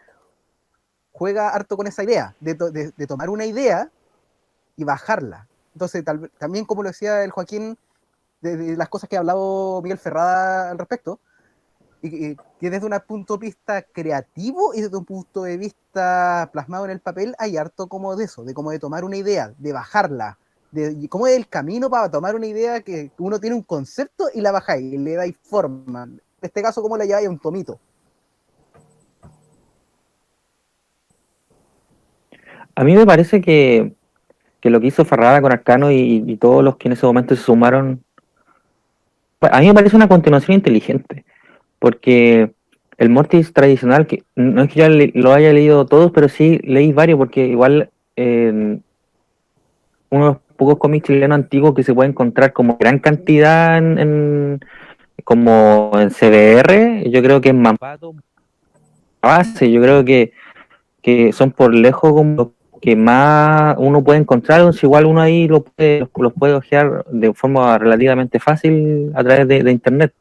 [SPEAKER 2] juega harto con esa idea, de, de, de tomar una idea y bajarla. Entonces, tal, también como lo decía el Joaquín, de, las cosas que ha hablado Miguel Ferrada al respecto, y, que desde un punto de vista creativo y desde un punto de vista plasmado en el papel, hay harto como de eso, de como de tomar una idea, de bajarla, de cómo es el camino para tomar una idea que uno tiene un concepto y la bajáis, y le dais forma. En este caso, cómo la lleváis a un tomito.
[SPEAKER 5] A mí me parece que que lo que hizo Ferrada con Arcano y, todos los que en ese momento se sumaron a mí me parece una continuación inteligente, porque el Mortis tradicional, que no es que yo lo haya leído todos, pero sí leí varios, porque igual eh, uno de los pocos cómics chilenos antiguos que se puede encontrar como gran cantidad en, en- como en CBR, yo creo que en Mampato, base, yo creo que, que son por lejos como que más uno puede encontrar, entonces igual uno ahí lo puede, los, los puede ojear de forma relativamente fácil a través de, internet.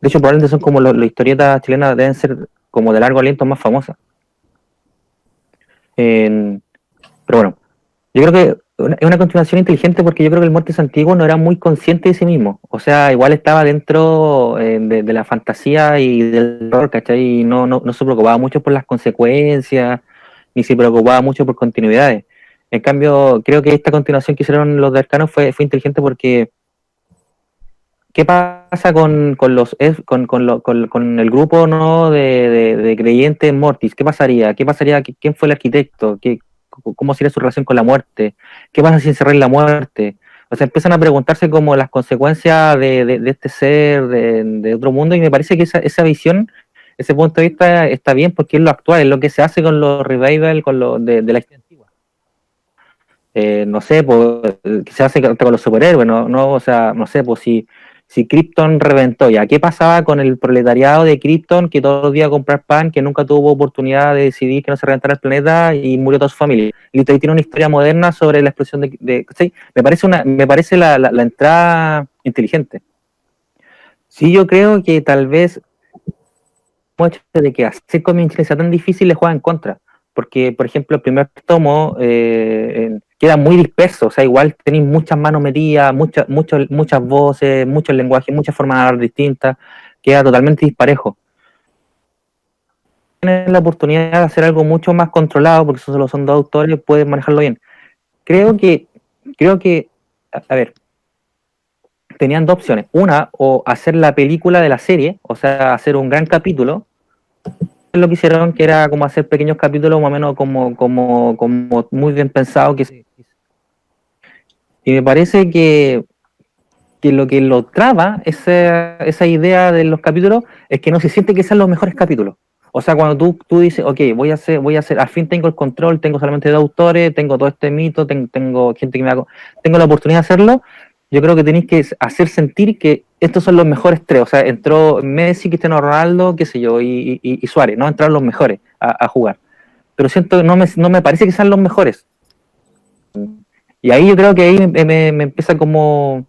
[SPEAKER 5] De hecho, probablemente son como los- las historietas chilenas deben ser como de largo aliento más famosas. Pero bueno, yo creo que es una continuación inteligente porque yo creo que el Mortis antiguo no era muy consciente de sí mismo. O sea, igual estaba dentro eh, de, de la fantasía y del horror, ¿cachai? Y no, no, no se preocupaba mucho por las consecuencias, ni se preocupaba mucho por continuidades. En cambio, creo que esta continuación que hicieron los de Arcano fue, fue inteligente porque ¿qué pasa con, con los con, con, el grupo no de, de- de creyentes Mortis? ¿Qué pasaría? ¿Qué pasaría? ¿Qui- ¿Quién fue el arquitecto? ¿Qué, ¿Cómo sería su relación con la muerte? ¿Qué pasa si encerrar la muerte? O sea, empiezan a preguntarse como las consecuencias de, de- este ser, de, de otro mundo, y me parece que esa, esa visión, ese punto de vista está bien porque es lo actual, es lo que se hace con los revival, con lo de, la historia antigua. Eh, no sé, pues, se hace con los superhéroes, no, o sea, no sé, pues si, si Krypton reventó ya, ¿qué pasaba con el proletariado de Krypton que todos los días comprar pan, que nunca tuvo oportunidad de decidir que no se reventara el planeta y murió toda su familia? Y ahí tiene una historia moderna sobre la explosión de... de- ¿cachai? Me parece, una, me parece la, la- la entrada inteligente. Sí, yo creo que tal vez hecho de que hacer cómics en Chile sea tan difícil le juega en contra. Porque, por ejemplo, el primer tomo eh, queda muy disperso. O sea, igual tenéis muchas manos metidas, muchas, muchos, muchas voces, muchos lenguajes, muchas formas de hablar distintas. Queda totalmente disparejo. Tienes la oportunidad de hacer algo mucho más controlado, porque solo son dos autores, puedes manejarlo bien. Creo que, creo que, a ver, tenían dos opciones. Una, o hacer la película de la serie, o sea, hacer un gran capítulo, lo que hicieron, que era como hacer pequeños capítulos más o menos como, como, como muy bien pensado. Que y me parece que, que lo que lo traba esa, esa idea de los capítulos es que no se siente que sean los mejores capítulos. O sea, cuando tú, tú dices, ok, voy a hacer, voy a hacer, al fin tengo el control, tengo solamente dos autores, tengo todo este mito, ten- tengo gente que me hago, tengo la oportunidad de hacerlo, yo creo que tenéis que hacer sentir que estos son los mejores tres. O sea, entró Messi, Cristiano Ronaldo, qué sé yo, y, y- y Suárez, ¿no? Entraron los mejores a, jugar. Pero siento que no me, parece que sean los mejores. Y ahí yo creo que ahí me empieza como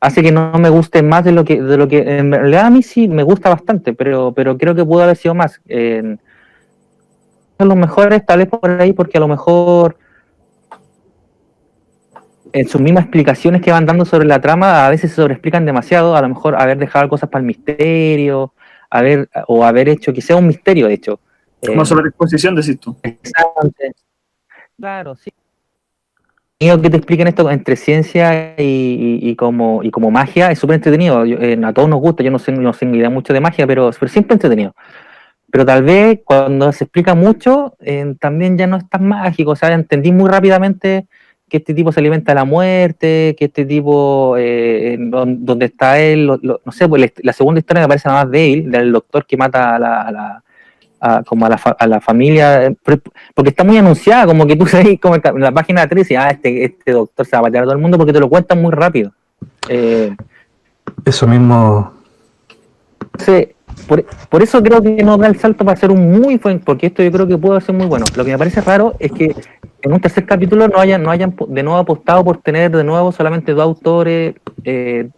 [SPEAKER 5] hace que no me guste más de lo que de lo que en realidad a mí sí me gusta bastante, pero pero creo que pudo haber sido más. Eh, son los mejores tal vez por ahí porque a lo mejor en sus mismas explicaciones que van dando sobre la trama a veces se sobreexplican demasiado, a lo mejor haber dejado cosas para el misterio, haber o haber hecho que sea un misterio de hecho.
[SPEAKER 7] Como
[SPEAKER 5] Eh,
[SPEAKER 7] sobre exposición, decís tú.
[SPEAKER 5] Claro, sí. Entretenido que te expliquen esto entre ciencia y, y- y como, y como magia es súper entretenido. Yo- eh, a todos nos gusta, yo no sé, no sé ni idea mucho de magia, pero, pero siempre entretenido. Pero tal vez cuando se explica mucho, eh, también ya no es tan mágico. O sea, entendí muy rápidamente que este tipo se alimenta de la muerte, que este tipo, eh, don- donde está él, lo- lo- no sé, pues la, segunda historia me parece la más débil, del doctor que mata a la, a la- a- como a la, fa- a la familia, eh, por- porque está muy anunciada, como que tú *laughs* sabes, como en la página 3, y ah, este, este doctor se va a patear a todo el mundo porque te lo cuentan muy rápido. Eh,
[SPEAKER 4] Eso mismo.
[SPEAKER 5] entonces, por, por eso creo que no da el salto para ser un muy buen, porque esto yo creo que puede ser muy bueno. Lo que me parece raro es que en un tercer capítulo no hayan, no hayan de nuevo apostado por tener de nuevo solamente dos autores. eh,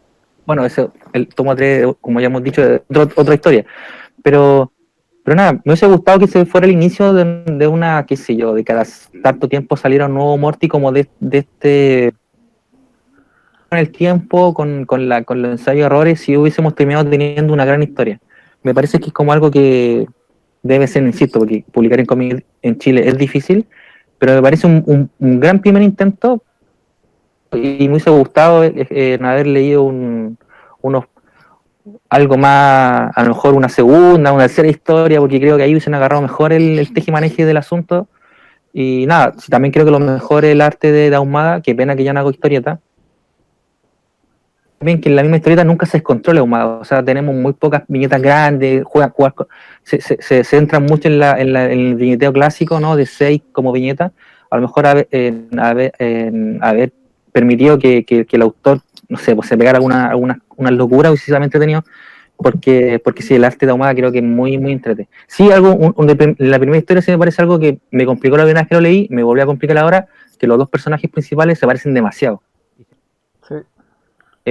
[SPEAKER 5] bueno, eso, el tomo 3, como ya hemos dicho, otra historia. Pero, pero nada, me hubiese gustado que se fuera el inicio de, de una, qué sé yo, de cada tanto tiempo saliera un nuevo Morty como de, este con el tiempo, con, con, la, con los ensayos errores, si hubiésemos terminado teniendo una gran historia. Me parece que es como algo que debe ser, insisto, porque publicar en cómic en Chile es difícil, pero me parece un, un- gran primer intento y me hubiese gustado eh, eh, en haber leído un, unos algo más, a lo mejor una segunda, una tercera historia, porque creo que ahí hubiesen agarrado mejor el, el tejimaneje del asunto. Y nada, también creo que lo mejor es el arte de Ahumada, qué pena que ya no hago historieta. También que en la misma historieta nunca se descontrola Ahumada. O sea, tenemos muy pocas viñetas grandes, juegan, se, se, se centran mucho en, la, en, la- en el viñeteo clásico, ¿no? De seis como viñeta. A lo mejor haber, en haber, en haber permitido que, que- que el autor, no sé, pues se pegara alguna, alguna una locura hubiese sido entretenido. Porque, porque sí, el arte de Ahumada creo que es muy, muy entrete. Sí, algo, un- un la primera historia sí me parece algo que me complicó la primera que lo leí, me volvió a complicar ahora, que los dos personajes principales se parecen demasiado.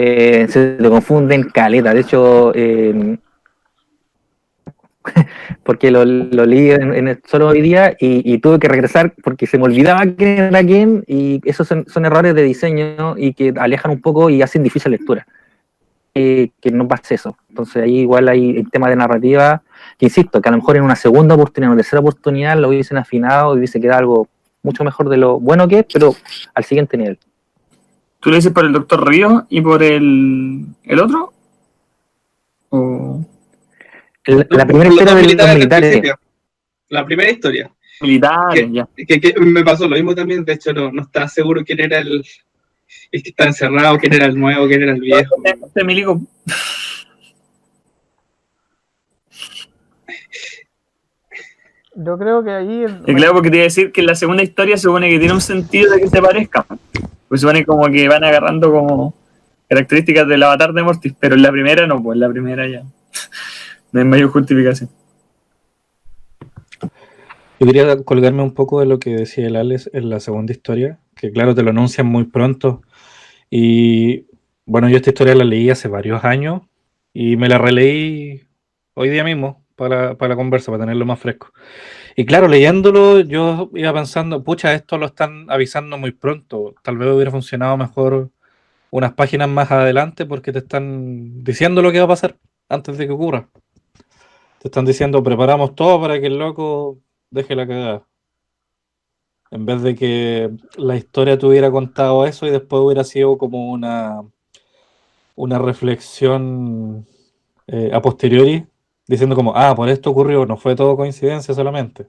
[SPEAKER 5] Eh, se te confunden caleta. De hecho, eh, *laughs* porque lo, lo leí en, en solo hoy día y, y tuve que regresar porque se me olvidaba quién era quién y esos son, son errores de diseño y que alejan un poco y hacen difícil lectura. Eh, que no pase eso. Entonces ahí igual hay el tema de narrativa, que insisto, que a lo mejor en una segunda oportunidad, en una tercera oportunidad lo hubiesen afinado y hubiese quedado algo mucho mejor de lo bueno que es, pero al siguiente nivel.
[SPEAKER 7] ¿Tú le dices por el Doctor Río y por el, el otro? ¿O
[SPEAKER 5] El- la primera historia de los
[SPEAKER 3] militares. La primera historia.
[SPEAKER 7] militares?
[SPEAKER 3] ¿Qué?
[SPEAKER 7] Ya.
[SPEAKER 3] Que, que me pasó lo mismo también, de hecho no, no estaba seguro quién era el, el que está encerrado, quién era el nuevo, quién era el viejo.
[SPEAKER 7] Este milico.
[SPEAKER 6] Yo creo que ahí.
[SPEAKER 7] Y claro, porque te iba a decir que en la segunda historia se supone que tiene un sentido de que se parezcan. Pues supone como que van agarrando como características del avatar de Mortis, pero en la primera no, pues en la primera ya. *laughs* No hay mayor justificación.
[SPEAKER 4] Yo quería colgarme un poco de lo que decía el Alex en la segunda historia, que claro, te lo anuncian muy pronto. Y bueno, yo esta historia la leí hace varios años y me la releí hoy día mismo para, para la conversa, para tenerlo más fresco. Y claro, leyéndolo yo iba pensando, pucha, esto lo están avisando muy pronto. Tal vez hubiera funcionado mejor unas páginas más adelante porque te están diciendo lo que va a pasar antes de que ocurra. Te están diciendo, preparamos todo para que el loco deje la cagada. En vez de que la historia te hubiera contado eso y después hubiera sido como una, una reflexión eh, a posteriori, diciendo como, ah, por esto ocurrió, no fue todo coincidencia solamente.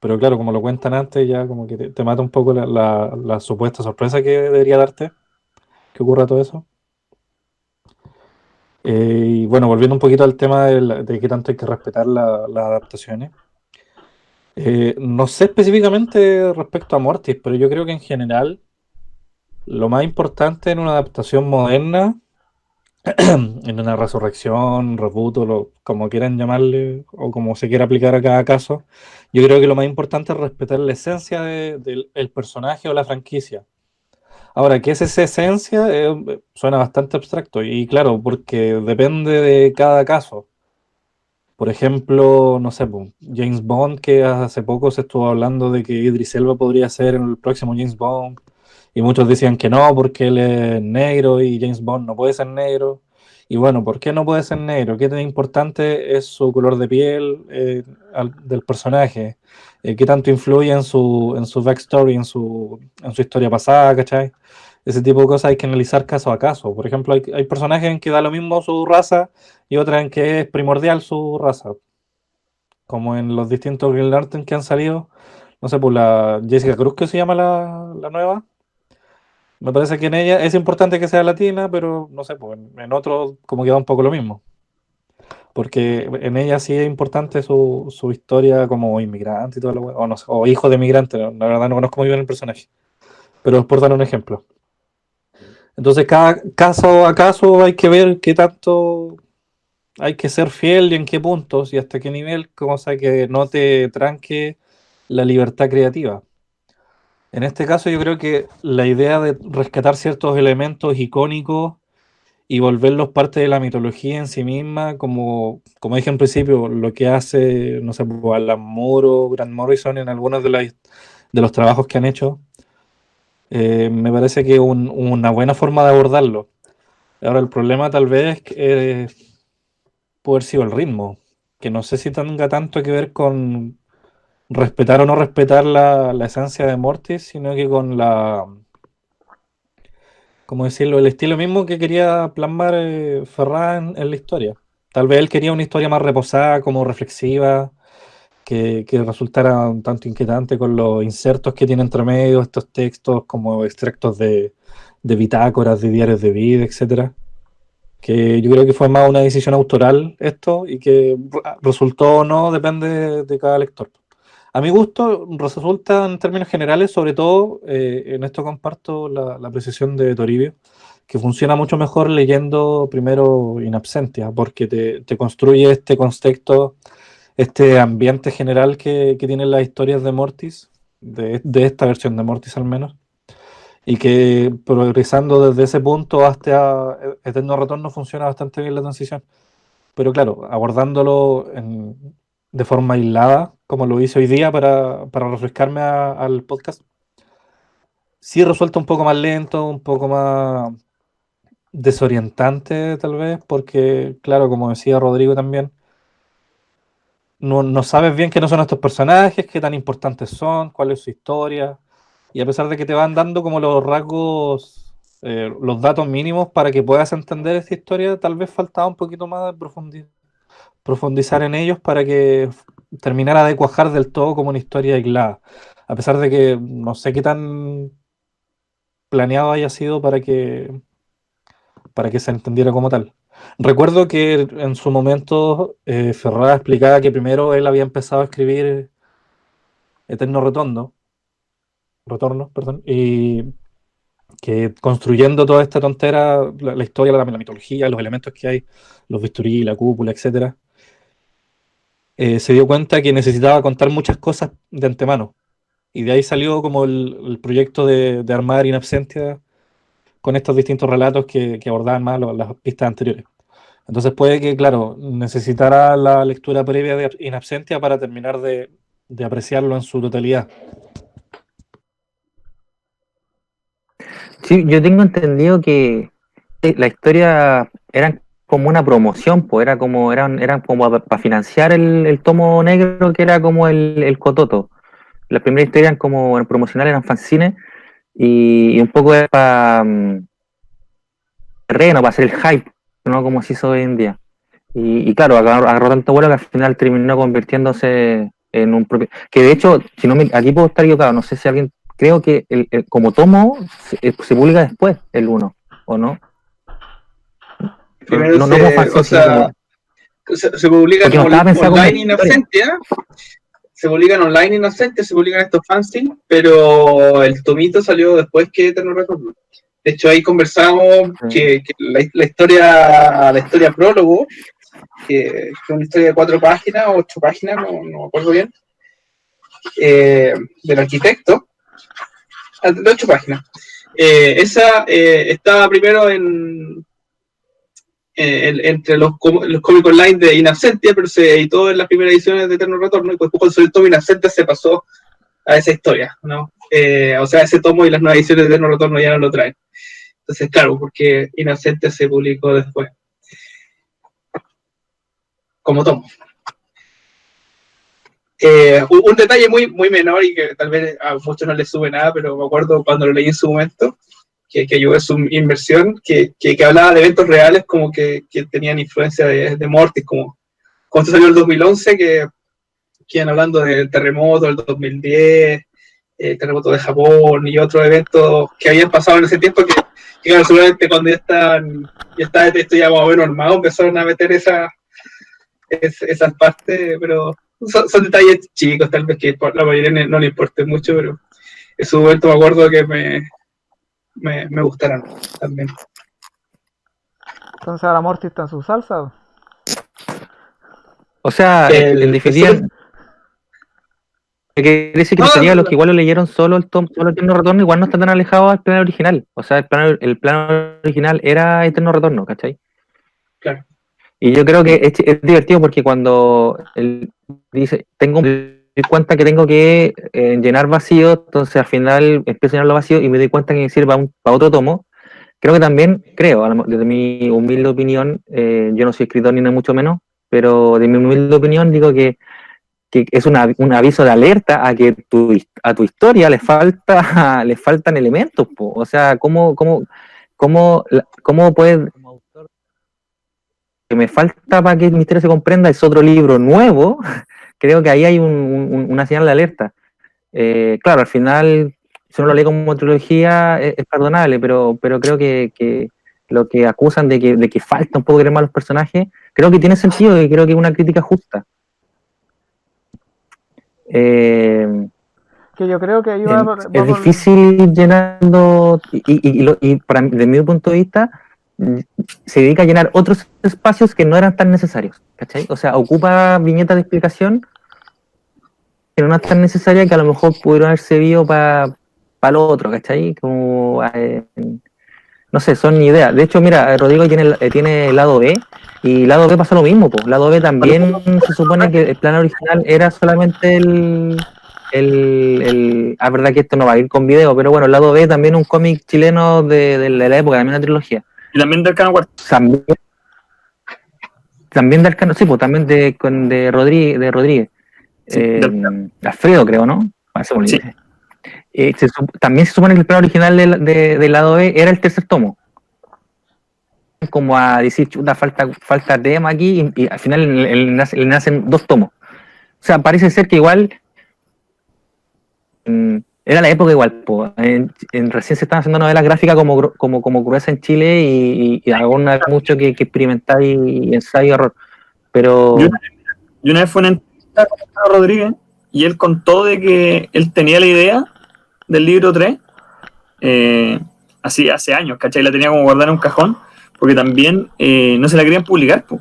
[SPEAKER 4] Pero claro, como lo cuentan antes, ya como que te, mata un poco la, la- supuesta sorpresa que debería darte que ocurra todo eso. Eh, y bueno, volviendo un poquito al tema de, la- de qué tanto hay que respetar la- las adaptaciones. Eh, no sé específicamente respecto a Mortis, pero yo creo que en general lo más importante en una adaptación moderna, *clears throat* en una resurrección, reboot, o lo- como quieran llamarle, o como se quiera aplicar a cada caso, yo creo que lo más importante es respetar la esencia de- del el personaje o la franquicia. Ahora, ¿qué es esa esencia? Eh, suena bastante abstracto y claro, porque depende de cada caso. Por ejemplo, no sé, po, James Bond, que hace poco se estuvo hablando de que Idris Elba podría ser el próximo James Bond, y muchos decían que no, porque él es negro y James Bond no puede ser negro. Y bueno, ¿por qué no puede ser negro? ¿Qué tan importante es su color de piel eh, del personaje? Eh, ¿qué tanto influye en su, en su backstory, en su, en su historia pasada, ¿cachai? Ese tipo de cosas hay que analizar caso a caso. Por ejemplo, hay, hay personajes en que da lo mismo su raza y otras en que es primordial su raza. Como en los distintos Green Lantern que han salido. No sé, pues la Jessica Cruz, que se llama la, la nueva. Me parece que en ella es importante que sea latina, pero no sé, pues en, en otros como que da un poco lo mismo. Porque en ella sí es importante su, su historia como inmigrante y todo lo o, o hijo de inmigrante. La verdad no conozco muy bien el personaje. Pero es por dar un ejemplo. Entonces, cada caso a caso hay que ver qué tanto hay que ser fiel y en qué puntos y hasta qué nivel, cosa que no te tranque la libertad creativa. En este caso, yo creo que la idea de rescatar ciertos elementos icónicos y volverlos parte de la mitología en sí misma, como, como dije en principio, lo que hace, no sé, pues, Alan Moore Grant Morrison en algunos de, los trabajos que han hecho, eh, me parece que es un- una buena forma de abordarlo. Ahora, el problema tal vez es eh, haber sido el ritmo, que no sé si tenga tanto que ver con respetar o no respetar la, esencia de Mortis, sino que con la, ¿cómo decirlo? El estilo mismo que quería plasmar eh, Ferran en la historia. Tal vez él quería una historia más reposada, como reflexiva, que, resultara un tanto inquietante con los insertos que tiene entre medio, estos textos como extractos de, de bitácoras, de diarios de vida, etcétera. Que yo creo que fue más una decisión autoral esto y que resultó o no depende de, de cada lector. A mi gusto resulta en términos generales, sobre todo eh, en esto comparto la, la precisión de Toribio, que funciona mucho mejor leyendo primero In Absentia, porque te, te construye este contexto, este ambiente general que, que tienen las historias de Mortis, de, de esta versión de Mortis al menos, y que progresando desde ese punto hasta Eterno Retorno funciona bastante bien la transición. Pero claro, abordándolo en- de forma aislada, como lo hice hoy día para, para refrescarme a- al podcast, sí resulta un poco más lento, un poco más desorientante tal vez, porque claro, como decía Rodrigo también, no, no sabes bien qué no son estos personajes, qué tan importantes son, cuál es su historia, y a pesar de que te van dando como los rasgos, eh, los datos mínimos para que puedas entender esta historia, tal vez faltaba un poquito más de profundi- profundizar en ellos para que terminara de cuajar del todo como una historia aislada. A pesar de que no sé qué tan planeado haya sido para que, para que se entendiera como tal. Recuerdo que en su momento eh, Ferrara explicaba que primero él había empezado a escribir Eterno Retorno, Retorno, perdón, y que construyendo toda esta tontera, la, historia, la, la mitología, los elementos que hay, los bisturí, la cúpula, etcétera, eh, se dio cuenta que necesitaba contar muchas cosas de antemano. Y de ahí salió como el, proyecto de, de armar In Absentia con estos distintos relatos que, que abordaban más las pistas anteriores. Entonces puede que, claro, necesitara la lectura previa de In Absentia para terminar de, de apreciarlo en su totalidad.
[SPEAKER 5] Sí, yo tengo entendido que la historia era como una promoción, pues era como, eran, eran como para financiar el, el tomo negro que era como el, el cototo. Las primeras historias eran como bueno, promocionales, eran fanzines, y, un poco era para terreno, para hacer el hype, ¿no? Como se hizo hoy en día. Y, y claro, agarró, agarró tanto vuelo que al final terminó convirtiéndose en un propio. Que de hecho, si no me, aquí puedo estar equivocado, no sé si alguien. Creo que el, el- como tomo se, eh, se publica después el 1, ¿o no?
[SPEAKER 3] Primero
[SPEAKER 5] no, no
[SPEAKER 3] se-
[SPEAKER 5] fanzine,
[SPEAKER 3] o sea, se, se publica
[SPEAKER 5] Porque no
[SPEAKER 3] como
[SPEAKER 5] estaba pensado como
[SPEAKER 3] online
[SPEAKER 5] historia.
[SPEAKER 3] Inocentia, se publican online Inocentia, se publican estos fanzines, pero el tomito salió después que Eterno Retorno. De hecho, ahí conversamos que, que la, la historia, la historia prólogo, que es una historia de cuatro páginas, ocho páginas, no, no me acuerdo bien, eh, del arquitecto, de ocho páginas. Eh, esa eh, estaba primero en, eh, el- entre los, los cómics online de Inabsentia, pero se editó en las primeras ediciones de Eterno Retorno, y pues cuando el tomo Inabsentia se pasó a esa historia, ¿no? Eh, o sea, ese tomo y las nuevas ediciones de Eterno Retorno ya no lo traen. Entonces, claro, porque Inabsentia se publicó después. Como tomo. Eh, un, un detalle muy, muy menor y que tal vez a muchos no les sube nada, pero me acuerdo cuando lo leí en su momento, que, que ayudó en su inversión, que, que, que hablaba de eventos reales como que, tenían influencia de, de Mortis, como cuando salió el 2011, que, iban hablando del terremoto del 2010, el terremoto de Japón y otros eventos que habían pasado en ese tiempo, que, claro, seguramente cuando ya estaban, ya estaba esto ya más o menos armado, empezaron a meter esa, es- esas partes, pero son, son detalles chicos, tal vez que la mayoría no le importe mucho, pero en su momento me acuerdo que me, me, me gustaron también.
[SPEAKER 6] Entonces ahora Morty está en su salsa.
[SPEAKER 5] O sea,
[SPEAKER 3] El-
[SPEAKER 5] en definitiva,
[SPEAKER 3] el-
[SPEAKER 5] que quiere decir que
[SPEAKER 3] No,
[SPEAKER 5] sería
[SPEAKER 3] no,
[SPEAKER 5] los que igual lo leyeron solo el tom, solo Eterno Retorno, igual no está tan alejado del plan original. O sea, el plan, el plan original era Eterno Retorno, ¿cachai?
[SPEAKER 3] Claro.
[SPEAKER 5] Y yo creo que es, es divertido porque cuando él dice, tengo me doy cuenta que tengo que eh, llenar vacío, entonces al final empiezo a llenar los vacíos y me doy cuenta que sirve para otro tomo. Creo que también, creo, desde mi humilde opinión, eh, yo no soy escritor ni nada mucho menos, pero de mi humilde opinión digo que, que es una- un aviso de alerta a que tu, a tu historia le falta *laughs* le faltan elementos. po. O sea, ¿cómo, cómo, cómo, cómo puedes que me falta para que el misterio se comprenda es otro libro nuevo creo que ahí hay un- un- una señal de alerta. Eh, claro, al final, si uno lo lee como trilogía, es, es perdonable, pero, pero creo que, que lo que acusan de que, de que falta un poco de crema a los personajes, creo que tiene sentido y creo que es una crítica justa. Eh,
[SPEAKER 6] Que yo creo que va,
[SPEAKER 5] es,
[SPEAKER 6] por-
[SPEAKER 5] es difícil ir llenando, y, y- y y para desde mi punto de vista, se dedica a llenar otros espacios que no eran tan necesarios, ¿cachai? O sea, ocupa viñetas de explicación que no es tan necesaria que a lo mejor pudieron haber servido para lo otro, ¿cachai? Como, eh, no sé, son ideas. De hecho, mira, Rodrigo tiene, eh, tiene lado B, y lado B pasa lo mismo, pues. Lado B también se supone que el plan original era solamente el, el, el- ah, verdad que esto no va a ir con video, pero bueno, el lado B también un cómic chileno de, de la época, también una trilogía.
[SPEAKER 7] Y también del Cano Cuarto.
[SPEAKER 5] También, también de Arcano, sí, pues también de, con, de, Rodríguez, de Rodríguez.
[SPEAKER 7] Sí,
[SPEAKER 5] Eh,
[SPEAKER 7] del-
[SPEAKER 5] Alfredo, creo, ¿no? Ah.
[SPEAKER 7] Sí.
[SPEAKER 5] Eh, se también se supone que el plan original del, de- del lado B era el tercer tomo. Como a decir, chuta, falta, falta tema aquí, y, y al final le, le nace- le nacen dos tomos. O sea, parece ser que igual mm, era la época igual, po. En, recién se estaban haciendo novelas gráficas como, como, como gruesa en Chile y, y, y mucho que, experimentar y, y ensayo y error. Pero
[SPEAKER 7] Yo- una vez fue una entrevista con Rodríguez y él contó de que él tenía la idea del libro 3 eh, así hace años, ¿cachai? La tenía como guardada en un cajón porque también eh, no se la querían publicar, po,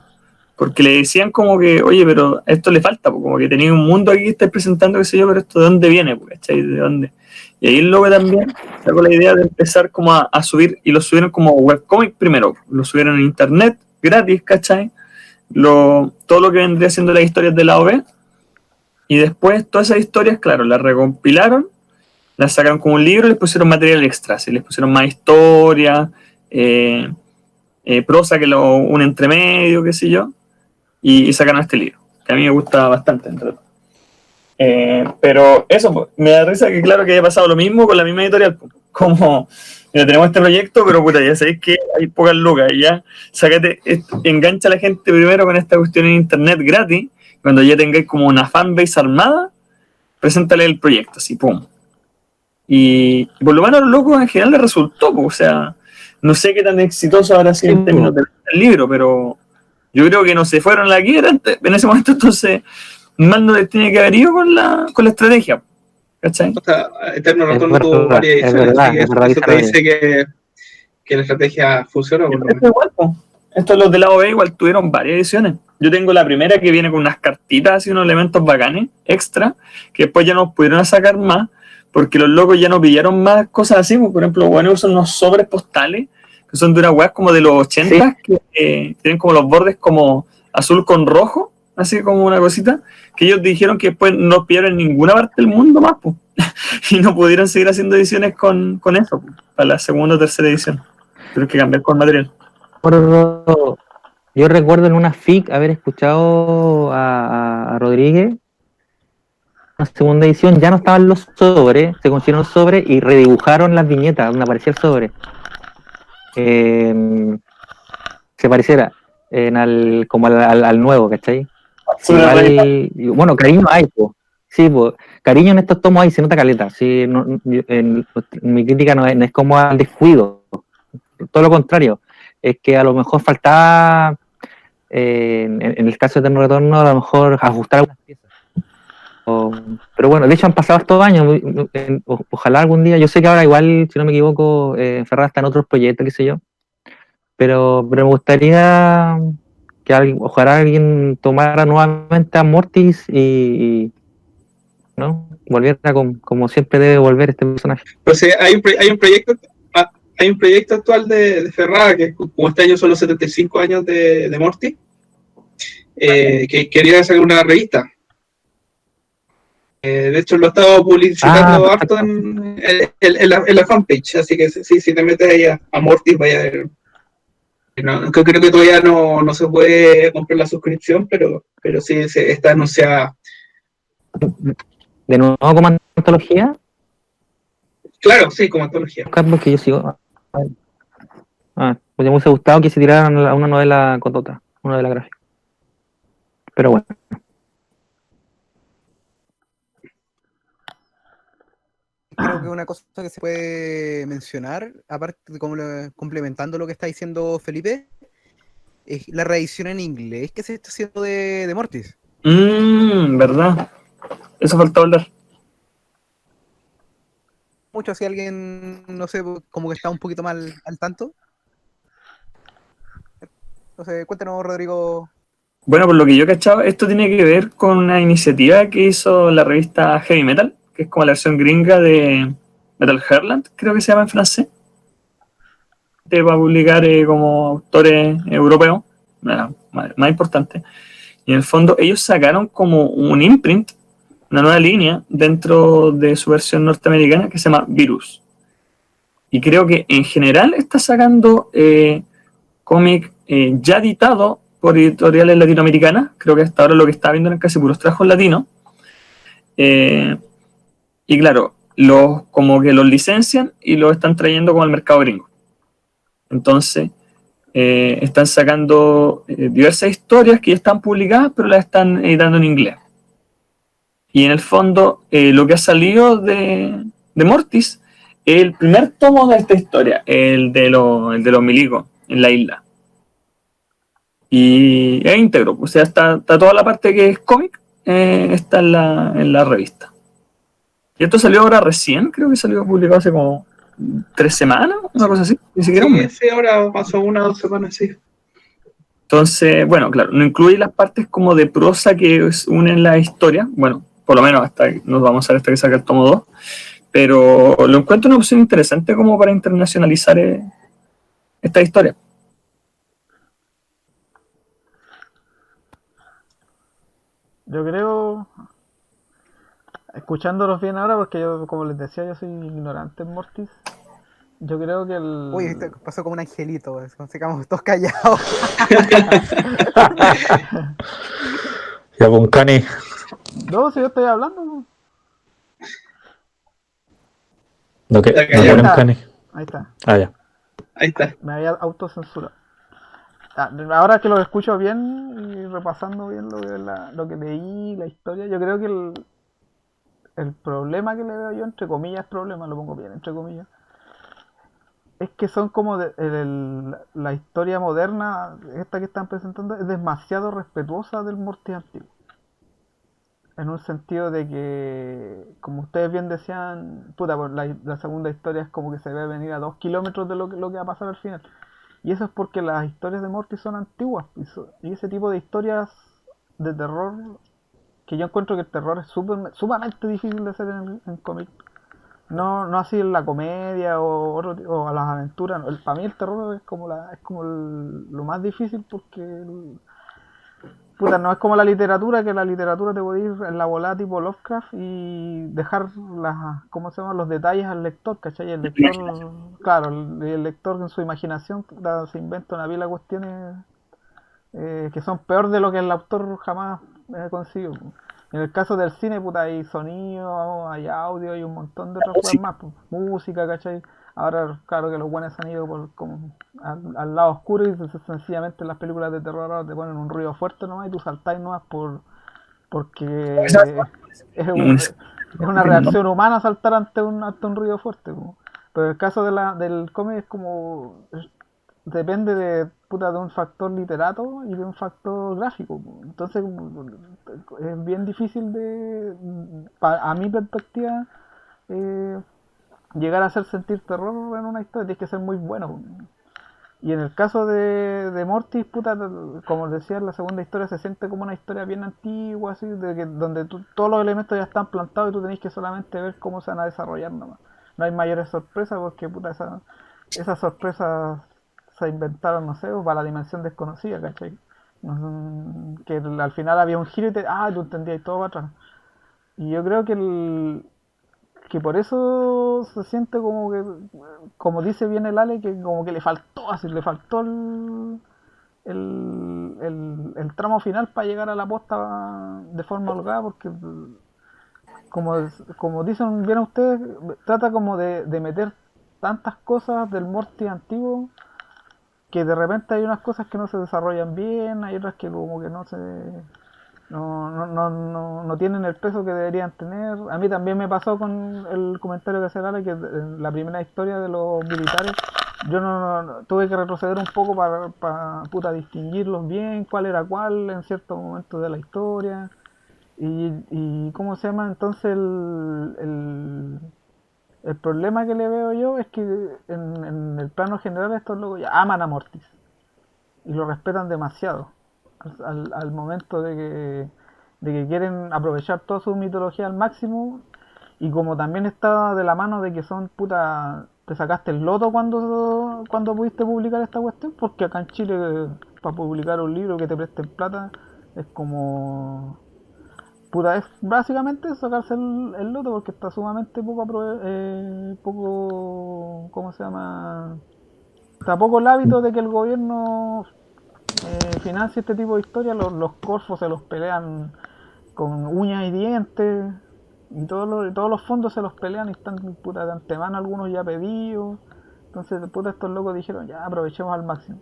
[SPEAKER 7] porque le decían como que, oye, pero esto le falta, como que tenía un mundo aquí que estáis presentando, qué sé yo, pero esto de dónde viene, ¿cachai? ¿De dónde? Y ahí luego también sacó la idea de empezar como a, a subir, y lo subieron como webcomic primero, lo subieron en internet, gratis, ¿cachai? lo, todo lo que vendría siendo las historias de la OB. Y después todas esas historias, claro, las recompilaron, las sacaron como un libro y les pusieron material extra. ¿sí? Les pusieron más historia, eh, eh, prosa que lo, un entremedio, qué sé yo. Y, y sacaron este libro, que a mí me gusta bastante. entre. Eh, pero eso, me da risa que claro que haya pasado lo mismo con la misma editorial. Como, mira, tenemos este proyecto, pero puta, ya sabéis que hay pocas lucas. Y ya, sácate, engancha a la gente primero con esta cuestión en internet gratis. Cuando ya tengáis como una fanbase armada, preséntale el proyecto, así, pum. Y, y por lo menos a los locos en general les resultó, po, o sea, no sé qué tan exitoso habrá sido
[SPEAKER 5] Sí,
[SPEAKER 7] en términos del libro, pero yo creo que no se fueron a la quiebra en ese momento, entonces mal no les tiene que haber ido con la, con la estrategia. ¿Cachai?
[SPEAKER 3] O sea, Eterno
[SPEAKER 5] Es
[SPEAKER 3] Retorno tuvo varias
[SPEAKER 5] es
[SPEAKER 3] ediciones, así que
[SPEAKER 5] es
[SPEAKER 3] eso,
[SPEAKER 5] verdad que
[SPEAKER 3] eso te dice que, que la estrategia funcionó.
[SPEAKER 7] Esto igual, po. Estos los de la OB igual tuvieron varias ediciones. Yo tengo la primera que viene con unas cartitas y unos elementos bacanes, extra, que después ya no pudieron sacar más, porque los locos ya no pillaron más cosas así. po. Por ejemplo, bueno, usan unos sobres postales, que son de una weá como de los 80, que eh, tienen como los bordes como azul con rojo, así como una cosita, que ellos dijeron que después no pillaron en ninguna parte del mundo más, *laughs* y no pudieron seguir haciendo ediciones con, con eso, po, para la segunda o tercera edición. Tuvieron que cambiar con material.
[SPEAKER 5] yo recuerdo en una FIC haber escuchado a, a- a Rodríguez. La segunda edición ya no estaban los sobres, se consiguieron los sobres y redibujaron las viñetas donde aparecía el sobre. Eh, se pareciera en al, como al, al- al nuevo, ¿cachai? Igual- y bueno, cariño hay. Sí, pues, cariño en estos tomos hay, se nota caleta. Sí, no- en, en mi crítica no es, no es como al descuido, todo lo contrario. Es que a lo mejor faltaba, eh, en, en el caso de Eterno Retorno, a lo mejor ajustar algunas piezas. Pero bueno, de hecho han pasado estos años. ojalá algún día, yo sé que ahora igual, si no me equivoco, eh, está en otros proyectos, qué sé yo. Pero, pero me gustaría que alguien, ojalá alguien tomara nuevamente a Mortis y, ¿no? volviera con- como siempre debe volver este personaje.
[SPEAKER 3] Pues hay un, hay un proyecto ah, hay un proyecto actual de, de Ferrara que como este año son los 75 años de, de Morty eh, que quería sacar una revista Eh, de hecho lo he estado publicitando
[SPEAKER 5] Ah,
[SPEAKER 3] harto en, en- en- en la, en la fanpage así que sí, si te metes ahí a, a Morty vaya a ver no, creo, que todavía no, no se puede comprar la suscripción pero, pero sí se, está anunciada
[SPEAKER 5] De nuevo como antología,
[SPEAKER 3] claro sí como antología
[SPEAKER 5] Carlos, que yo sigo. Ah, pues me hubiese gustado que se tiraran una novela con otra, una novela gráfica. Pero bueno.
[SPEAKER 2] Creo que una cosa que se puede mencionar, aparte de como lo- complementando lo que está diciendo Felipe, es la reedición en inglés que se está haciendo de, de Mortis.
[SPEAKER 7] Mmm, ¿verdad? Eso faltó hablar.
[SPEAKER 2] Mucho si alguien, no sé, como que está un poquito mal al tanto. Entonces, cuéntanos, Rodrigo.
[SPEAKER 7] Bueno, por lo que yo he cachado, esto tiene que ver con una iniciativa que hizo la revista Heavy Metal, que es como la versión gringa de Metal Herland, creo que se llama en francés. Que va a publicar eh, como autores europeos, nada, más, importante. Y en el fondo ellos sacaron como un imprint, una nueva línea dentro de su versión norteamericana que se llama Virus. Y creo que en general está sacando eh, cómic eh, ya editado por editoriales latinoamericanas. Creo que hasta ahora lo que está viendo eran casi puros trabajos latinos. Eh, y claro, los, como que los licencian y los están trayendo como al mercado gringo. Entonces, eh, están sacando eh, diversas historias que ya están publicadas, pero las están editando en inglés. Y en el fondo, eh, lo que ha salido de, de Mortis es el primer tomo de esta historia, el de, lo- el de los milicos en la isla. Y es íntegro, o sea, está, está toda la parte que es cómic, está en la, en la revista. Y esto salió ahora recién, creo que salió publicado hace como tres semanas, una cosa así, ni siquiera un
[SPEAKER 3] Sí,
[SPEAKER 7] mes.
[SPEAKER 3] sí, ahora pasó una o dos semanas, sí.
[SPEAKER 7] Entonces, bueno, claro, no incluye las partes como de prosa que unen la historia, bueno, por lo menos hasta que nos vamos a ver hasta que salga el tomo 2, pero lo encuentro una opción interesante como para internacionalizar eh, esta historia.
[SPEAKER 6] Yo creo, escuchándolos bien ahora, porque yo, como les decía, yo soy ignorante en Mortis. Yo creo que el.
[SPEAKER 2] Uy, esto pasó como un angelito, es como si quedamos todos callados. *laughs*
[SPEAKER 4] Ya, con Cani.
[SPEAKER 6] No, si yo estoy hablando. ¿no?
[SPEAKER 4] No, que,
[SPEAKER 3] Está
[SPEAKER 4] no Cani.
[SPEAKER 6] Ahí está.
[SPEAKER 4] Ah, ya.
[SPEAKER 3] Ahí está.
[SPEAKER 6] Me había autocensurado. Ah, ahora que lo escucho bien y repasando bien lo que, la- lo que leí, la historia, yo creo que el, el problema que le veo yo, entre comillas, problema, lo pongo bien, entre comillas, es que son como de- el- la historia moderna, esta que están presentando, es demasiado respetuosa del Morty antiguo. En un sentido de que, como ustedes bien decían, puta, pues la, la segunda historia es como que se ve venir a dos kilómetros de lo que, lo que va a pasar al final. Y eso es porque las historias de Morty son antiguas. Y, so- y ese tipo de historias de terror, que yo encuentro que el terror es súper- sumamente difícil de hacer en, en cómic. No, no así en la comedia o, otro o a las aventuras. El- para mí el terror es como, la, es como el- lo más difícil porque... el- puta, no es como la literatura, que la literatura te puede ir en la volada tipo Lovecraft y dejar las, ¿cómo se llama? los detalles al lector, ¿cachai? El lector, claro, el, el lector en su imaginación se inventa una pila de cuestiones eh, que son peor de lo que el autor jamás En el caso del cine, puta, hay sonido, hay audio, hay un montón de otras cosas más, pues, música, ¿cachai? Ahora, claro que los buenos han ido por, como al, al lado oscuro y se- sencillamente en las películas de terror ahora te ponen un ruido fuerte nomás y tú saltáis nomás por porque es, un- es una reacción humana saltar ante un, ante un ruido fuerte. po. Pero el caso de la, del cómic es como depende de puta de un factor literato y de un factor gráfico. Entonces es bien difícil de a mi perspectiva eh, llegar a hacer sentir terror en una historia, tienes que ser muy bueno. Y en el caso de, de Mortis, puta, como decía, la segunda historia se siente como una historia bien antigua, así, de que, donde tú- todos los elementos ya están plantados y tú tenés que solamente ver cómo se van a desarrollar nomás. No hay mayores sorpresas porque, puta, esa- esas sorpresas se inventaron, no sé, para la dimensión desconocida, ¿cachai? Son- que al final había un giro y te, ah, tú entendías todo para atrás. Y yo creo que el, que por eso se siente como que, como dice bien el Ale, que como que le faltó, así, le faltó el, el, tramo final para llegar a la posta de forma holgada, porque como, como dicen bien ustedes, trata como de, de meter tantas cosas del Morty antiguo que de repente hay unas cosas que no se desarrollan bien, hay otras que como que no se No, no, no, no, tienen el peso que deberían tener. A mí también me pasó con el comentario que hace Lara, que en la primera historia de los militares, yo no, tuve que retroceder un poco para, para puta, distinguirlos bien, cuál era cuál en ciertos momentos de la historia. Y, ¿cómo se llama? Entonces el, el problema que le veo yo es que en, el plano general estos locos ya aman a Mortis y lo respetan demasiado. Al, momento de que, de que quieren aprovechar toda su mitología al máximo y como también está de la mano de que son puta te sacaste el loto cuando cuando pudiste publicar esta cuestión porque acá en Chile para publicar un libro que te presten plata es como puta es básicamente sacarse el, el loto porque está sumamente poco eh, poco cómo se llama tampoco el hábito de que el gobierno eh, financia este tipo de historias, los, los corfos se los pelean con uñas y dientes, y todos los, todos los fondos se los pelean y están puta, de antemano algunos ya pedidos. Entonces, puta, estos locos dijeron, ya aprovechemos al máximo.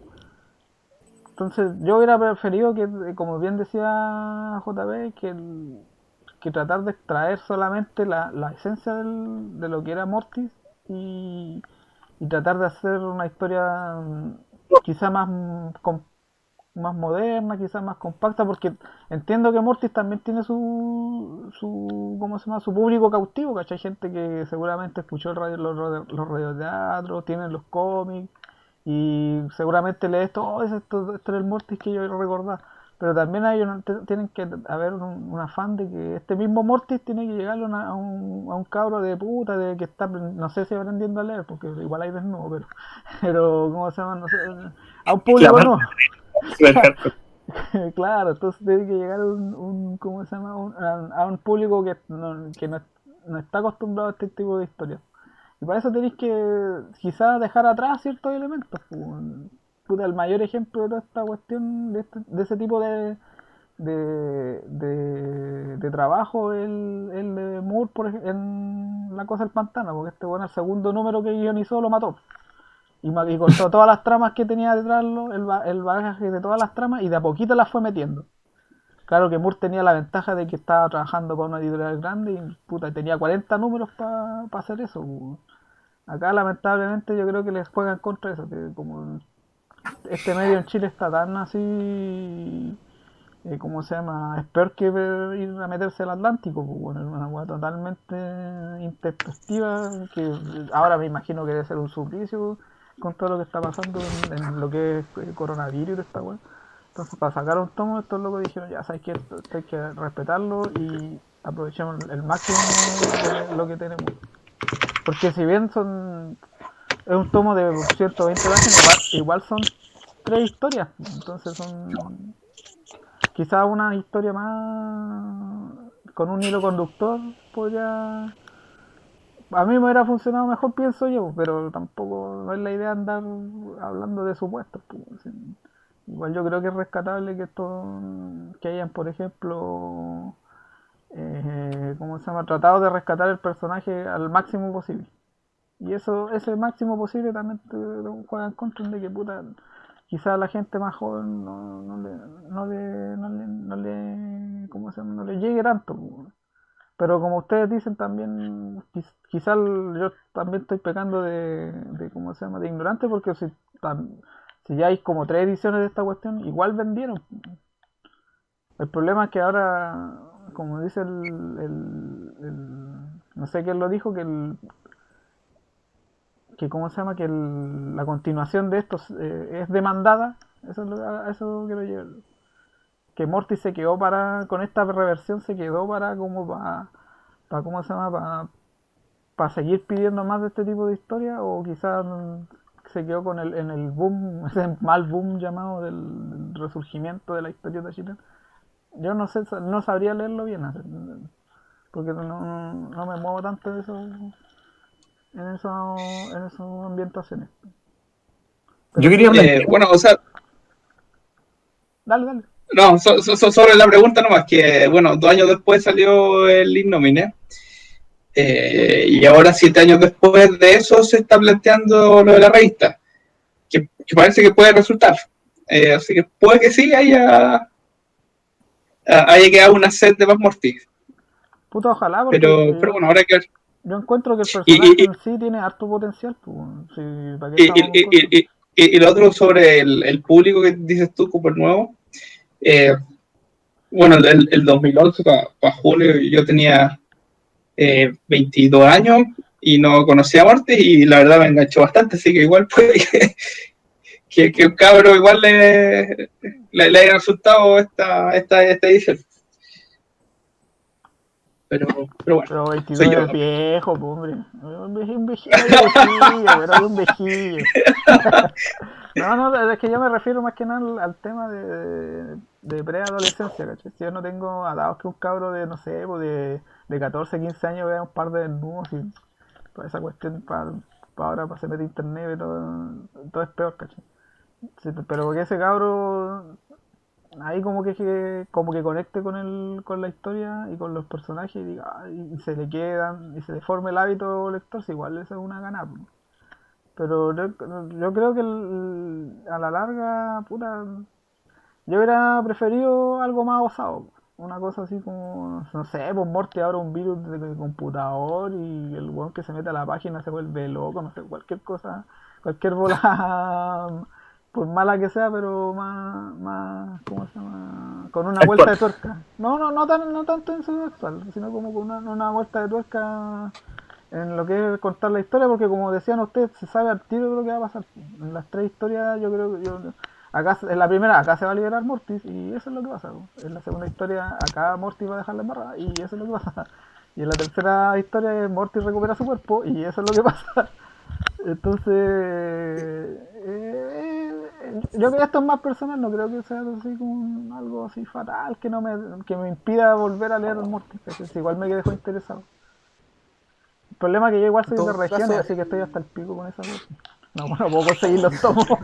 [SPEAKER 6] Entonces, yo hubiera preferido que, como bien decía JB, que, el- que tratar de extraer solamente la, la esencia de lo que era Mortis y, tratar de hacer una historia mm, quizá más, más moderna, quizá más compacta, porque entiendo que Mortis también tiene su, su ¿cómo se llama? su público cautivo, ¿cachai? Gente que seguramente escuchó el radio, los, los radioteatros, tienen los cómics, y seguramente lee esto, oh, es esto, esto era el Mortis que yo recordaba. Pero también hay te- tienen que haber un, un afán de que este mismo Mortis tiene que llegarle una- a, un, a un cabro de puta, de que está, no sé si aprendiendo a leer, porque igual hay desnudo, pero, *laughs* pero ¿cómo se llama? No sé, a un público
[SPEAKER 7] Claro.
[SPEAKER 6] no. *laughs* Claro, entonces tiene que llegar un, un ¿cómo se llama? Un- a, a un público que, no, que no, no está acostumbrado a este tipo de historias. Y para eso tenéis que quizás dejar atrás ciertos elementos. pues, Puta, el mayor ejemplo de toda esta cuestión, de, este- ese tipo de, de, trabajo, el, el de Moore por en La Cosa del Pantano, porque este bueno, el segundo número que guionizó lo mató. Y, y cortó todas las tramas que tenía detrás, el, el bagaje de todas las tramas, y de a poquito las fue metiendo. Claro que Moore tenía la ventaja de que estaba trabajando para una editorial grande y puta, tenía 40 números para hacer eso. pu. Acá lamentablemente yo creo que les juegan contra eso, que como este medio en Chile está tan así, eh, ¿cómo se llama? Es peor que ir a meterse al Atlántico, pues, bueno, es una hueá totalmente intempestiva, que ahora me imagino que debe ser un suplicio con todo lo que está pasando en, lo que es eh, coronavirus esta weá. Entonces, para sacar un tomo, estos locos dijeron, ya sabes que hay que respetarlo y aprovechemos el máximo de lo que tenemos. Porque si bien son es un tomo de 120 páginas, igual, igual son tres historias. Entonces son quizás una historia más con un hilo conductor podría a mí me hubiera funcionado mejor pienso yo pero tampoco no es la idea andar hablando de supuestos pues, igual yo creo que es rescatable que esto que hayan por ejemplo eh, ¿cómo se llama? tratado de rescatar el personaje al máximo posible y eso ese máximo posible también te juega en contra de que puta quizás la gente más joven no, no le, no le, no le, no le, ¿cómo se llama? no le llegue tanto. Pero como ustedes dicen también, quiz- quizás yo también estoy pecando de, de, ¿cómo se llama? de ignorante porque si, tam- si ya hay como tres ediciones de esta cuestión, igual vendieron. El problema es que ahora, como dice el, no sé quién lo dijo, que el, que cómo se llama que el- la continuación de estos eh, es demandada. Eso es lo, a eso quiero llegar. Que Morty se quedó para con esta reversión se quedó para como para, para cómo se llama para, seguir pidiendo más de este tipo de historia o quizás se quedó con el en el boom *laughs* ese mal boom llamado del, del resurgimiento de la historia de chilena yo no sé no sabría leerlo bien porque no, no, me muevo tanto en eso en eso en esas ambientaciones
[SPEAKER 7] Yo quería
[SPEAKER 3] Eh, bueno, o sea,
[SPEAKER 6] dale dale
[SPEAKER 3] no, so- so- so- sobre la pregunta nomás, que bueno, dos años después salió el Innomine. Eh, y ahora, siete años después de eso, se está planteando lo de la revista, que, que parece que puede resultar. Eh, así que puede que sí haya haya quedado una set de más Morty.
[SPEAKER 6] Puta, ojalá, porque
[SPEAKER 3] Pero, pero bueno, ahora que
[SPEAKER 6] yo encuentro que el
[SPEAKER 3] y-
[SPEAKER 6] personaje
[SPEAKER 3] y-
[SPEAKER 6] en sí tiene harto potencial. Pues, sí, ¿para qué
[SPEAKER 3] Y, y- lo otro sobre el, el público que dices tú, Cooper Nuevo. eh, bueno, el, el 2011, para julio, yo tenía eh, 22 años y no conocía a Morty y la verdad me enganchó bastante, así que igual *laughs* puede que, que, que un cabro igual le, le, le haya resultado esta, esta, esta edición. Pero, pero bueno.
[SPEAKER 6] Pero 22
[SPEAKER 3] soy yo.
[SPEAKER 6] es viejo, hombre. Un viejillo, pero un viejillo. *laughs* No, no, es que yo me refiero más que nada al, al tema de, de preadolescencia, ¿cachai? Si yo no tengo atados que un cabro de, no sé, pues de, de 14, 15 años vea un par de desnudos y toda esa cuestión para ahora, para se mete internet y todo, todo es peor, ¿cachai? Pero porque ese cabro ahí como que, como que conecte con el con la historia y con los personajes y diga y, se le quedan y se le forme el hábito lector si igual eso es una gana pero yo, yo creo que el- a la larga puta yo hubiera preferido algo más osado una cosa así como no sé pues Morty ahora un virus de, de computador y el weón que se mete a la página se vuelve loco no sé cualquier cosa cualquier bola *laughs* por mala que sea, pero más, más ¿cómo se llama? Con una vuelta de tuerca. No, no, no, tan, no tanto en su actual, sino como con una, una vuelta de tuerca en lo que es contar la historia, porque como decían ustedes, se sabe al tiro de lo que va a pasar. En las tres historias, yo creo que yo, acá en la primera, acá se va a liberar Mortis y eso es lo que pasa. En la segunda historia, acá Mortis va a dejar la embarrada y eso es lo que pasa. Y en la tercera historia, Mortis recupera su cuerpo y eso es lo que *laughs* pasa. Entonces, eh, yo creo que esto es más personal, no creo que sea así como algo así fatal que no me, que me impida volver a leer el. Si igual me dejó interesado. El problema es que yo igual soy de regiones,
[SPEAKER 2] caso-
[SPEAKER 6] así que estoy hasta el pico con esa cosa. No, no puedo conseguir los tomos. *laughs*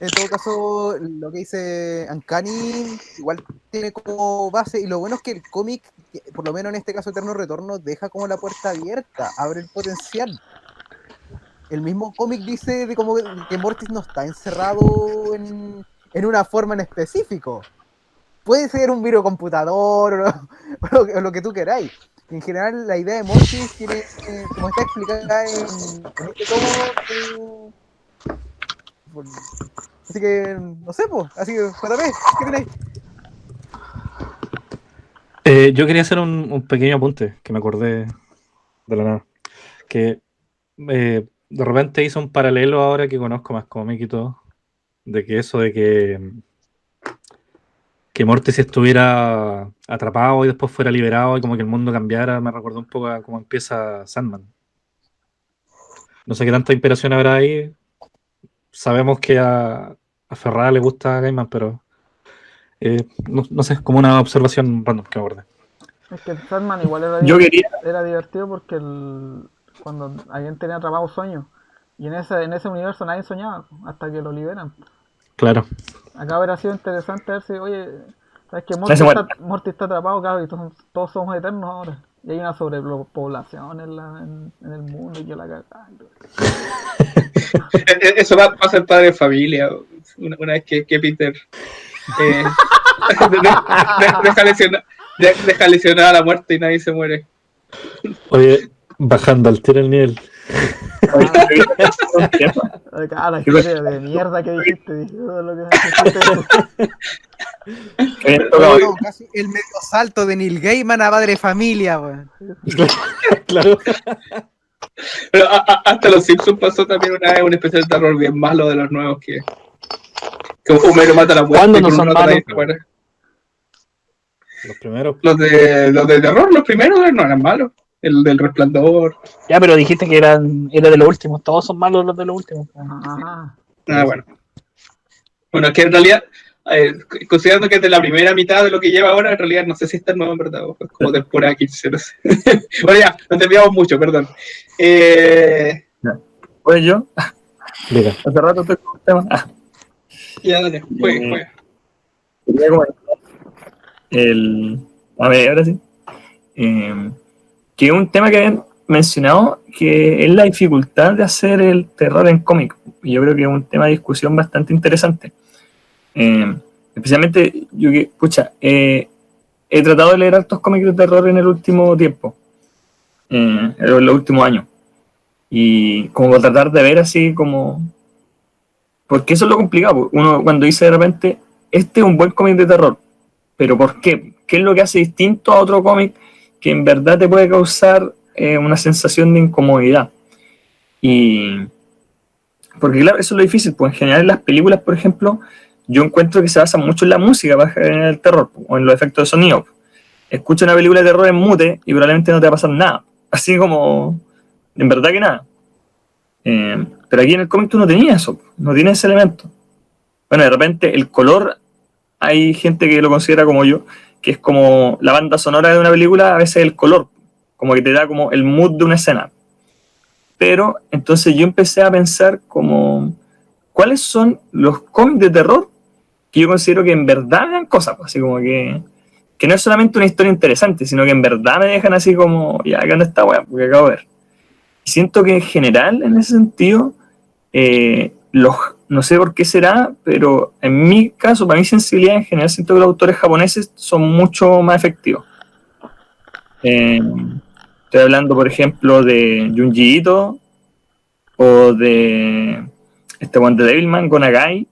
[SPEAKER 2] En todo caso, lo que dice Ancani igual tiene como base, y lo bueno es que el cómic, por lo menos en este caso Eterno Retorno, deja como la puerta abierta, abre el potencial. El mismo cómic dice de como que- Mortis no está encerrado en, en una forma en específico. Puede ser un virus computador *laughs* o, lo- que- tú queráis. En general, la idea de Mortis tiene, como está explicada en, este tomo, eh, Así que, no sé, pues. Así que, JP, ¿qué tenéis?
[SPEAKER 4] Eh, yo quería hacer un, un pequeño apunte que me acordé de la nada. Que eh, de repente hice un paralelo ahora que conozco más cómic y todo. De que eso de que, que Mortis estuviera atrapado y después fuera liberado y como que el mundo cambiara, me recordó un poco a cómo empieza Sandman. No sé qué tanta inspiración habrá ahí. Sabemos que a, a Ferrara le gusta Gaiman, pero eh, no, no sé, es como una observación random que me acordé.
[SPEAKER 6] Es que el Sandman igual era,
[SPEAKER 7] Yo
[SPEAKER 6] diver-
[SPEAKER 7] quería,
[SPEAKER 6] era divertido porque el, cuando alguien tenía atrapado un sueño y en ese, en ese universo nadie soñaba hasta que lo liberan.
[SPEAKER 4] Claro.
[SPEAKER 6] Acá hubiera sido interesante ver si, oye, ¿sabes que Morty está, Morty está atrapado, claro, y todos, todos somos eternos ahora? Y hay una sobrepoblación en, la, en, en el mundo y que la cagada. *laughs*
[SPEAKER 3] Eh, eh, Eso va, pasa en padre de familia. Una, una vez que, que Peter eh, *laughs* de- de- de- deja, lesionar, de- deja lesionada a la muerte y nadie se muere.
[SPEAKER 4] Oye, bajando al tiro el nivel.
[SPEAKER 6] Ah, la historia de mierda que dijiste, dije, todo lo que
[SPEAKER 2] No, casi el medio salto de Neil Gaiman a padre familia, weón.
[SPEAKER 4] claro.
[SPEAKER 3] Pero a- a- hasta los Simpsons pasó también una vez un especial de terror bien malo de los nuevos que, que Homero mata a la muerte
[SPEAKER 8] ¿Cuándo
[SPEAKER 3] y
[SPEAKER 8] no son malos?
[SPEAKER 4] Los primeros.
[SPEAKER 3] Los de, los de terror, los primeros no eran malos. El del resplandor.
[SPEAKER 8] Ya, pero dijiste que eran, era de los últimos. Todos son malos los de los últimos.
[SPEAKER 6] Ajá.
[SPEAKER 3] Ah, bueno. Bueno, es que en realidad, eh, considerando que es de la primera mitad de lo que lleva ahora, en realidad no sé si está nuevo en verdad, es como temporada 15, no sé. *laughs* bueno, ya, nos desviamos mucho, perdón. Eh,
[SPEAKER 7] Pues yo,
[SPEAKER 4] Diga.
[SPEAKER 7] hace rato estoy con un tema. Ah,
[SPEAKER 3] ya, dale, juegue,
[SPEAKER 7] Eh,
[SPEAKER 3] juegue.
[SPEAKER 7] quería comentar el. A ver, ahora sí. Eh, que un tema que habían mencionado, que es la dificultad de hacer el terror en cómic. Y yo creo que es un tema de discusión bastante interesante. Eh, Especialmente, yo que, pucha, eh, he tratado de leer hartos cómics de terror en el último tiempo, eh, en los últimos años. Y como tratar de ver así como... Porque eso es lo complicado. Uno cuando dice de repente, este es un buen cómic de terror, pero ¿por qué? ¿Qué es lo que hace distinto a otro cómic que en verdad te puede causar eh, una sensación de incomodidad? Y... Porque claro, eso es lo difícil, pues en general en las películas, por ejemplo, yo encuentro que se basa mucho en la música para generar el terror o en los efectos de sonido. Escucha una película de terror en mute y probablemente no te va a pasar nada. *laughs* Así como, en verdad que nada. Eh, pero aquí en el cómic tú no tenías eso, no tienes ese elemento. Bueno, de repente el color, hay gente que lo considera como yo, que es como la banda sonora de una película, a veces el color, como que te da como el mood de una escena. Pero entonces yo empecé a pensar como, ¿cuáles son los cómics de terror que yo considero que en verdad dan cosas, pues, así como que, que no es solamente una historia interesante, sino que en verdad me dejan así como, ya, acá no está weá, porque acabo de ver. Siento que en general, en ese sentido, eh, los, no sé por qué será, pero en mi caso, para mi sensibilidad en general, siento que los autores japoneses son mucho más efectivos. Eh, estoy hablando, por ejemplo, de Junji Ito o de este one de Devilman, Gonagai,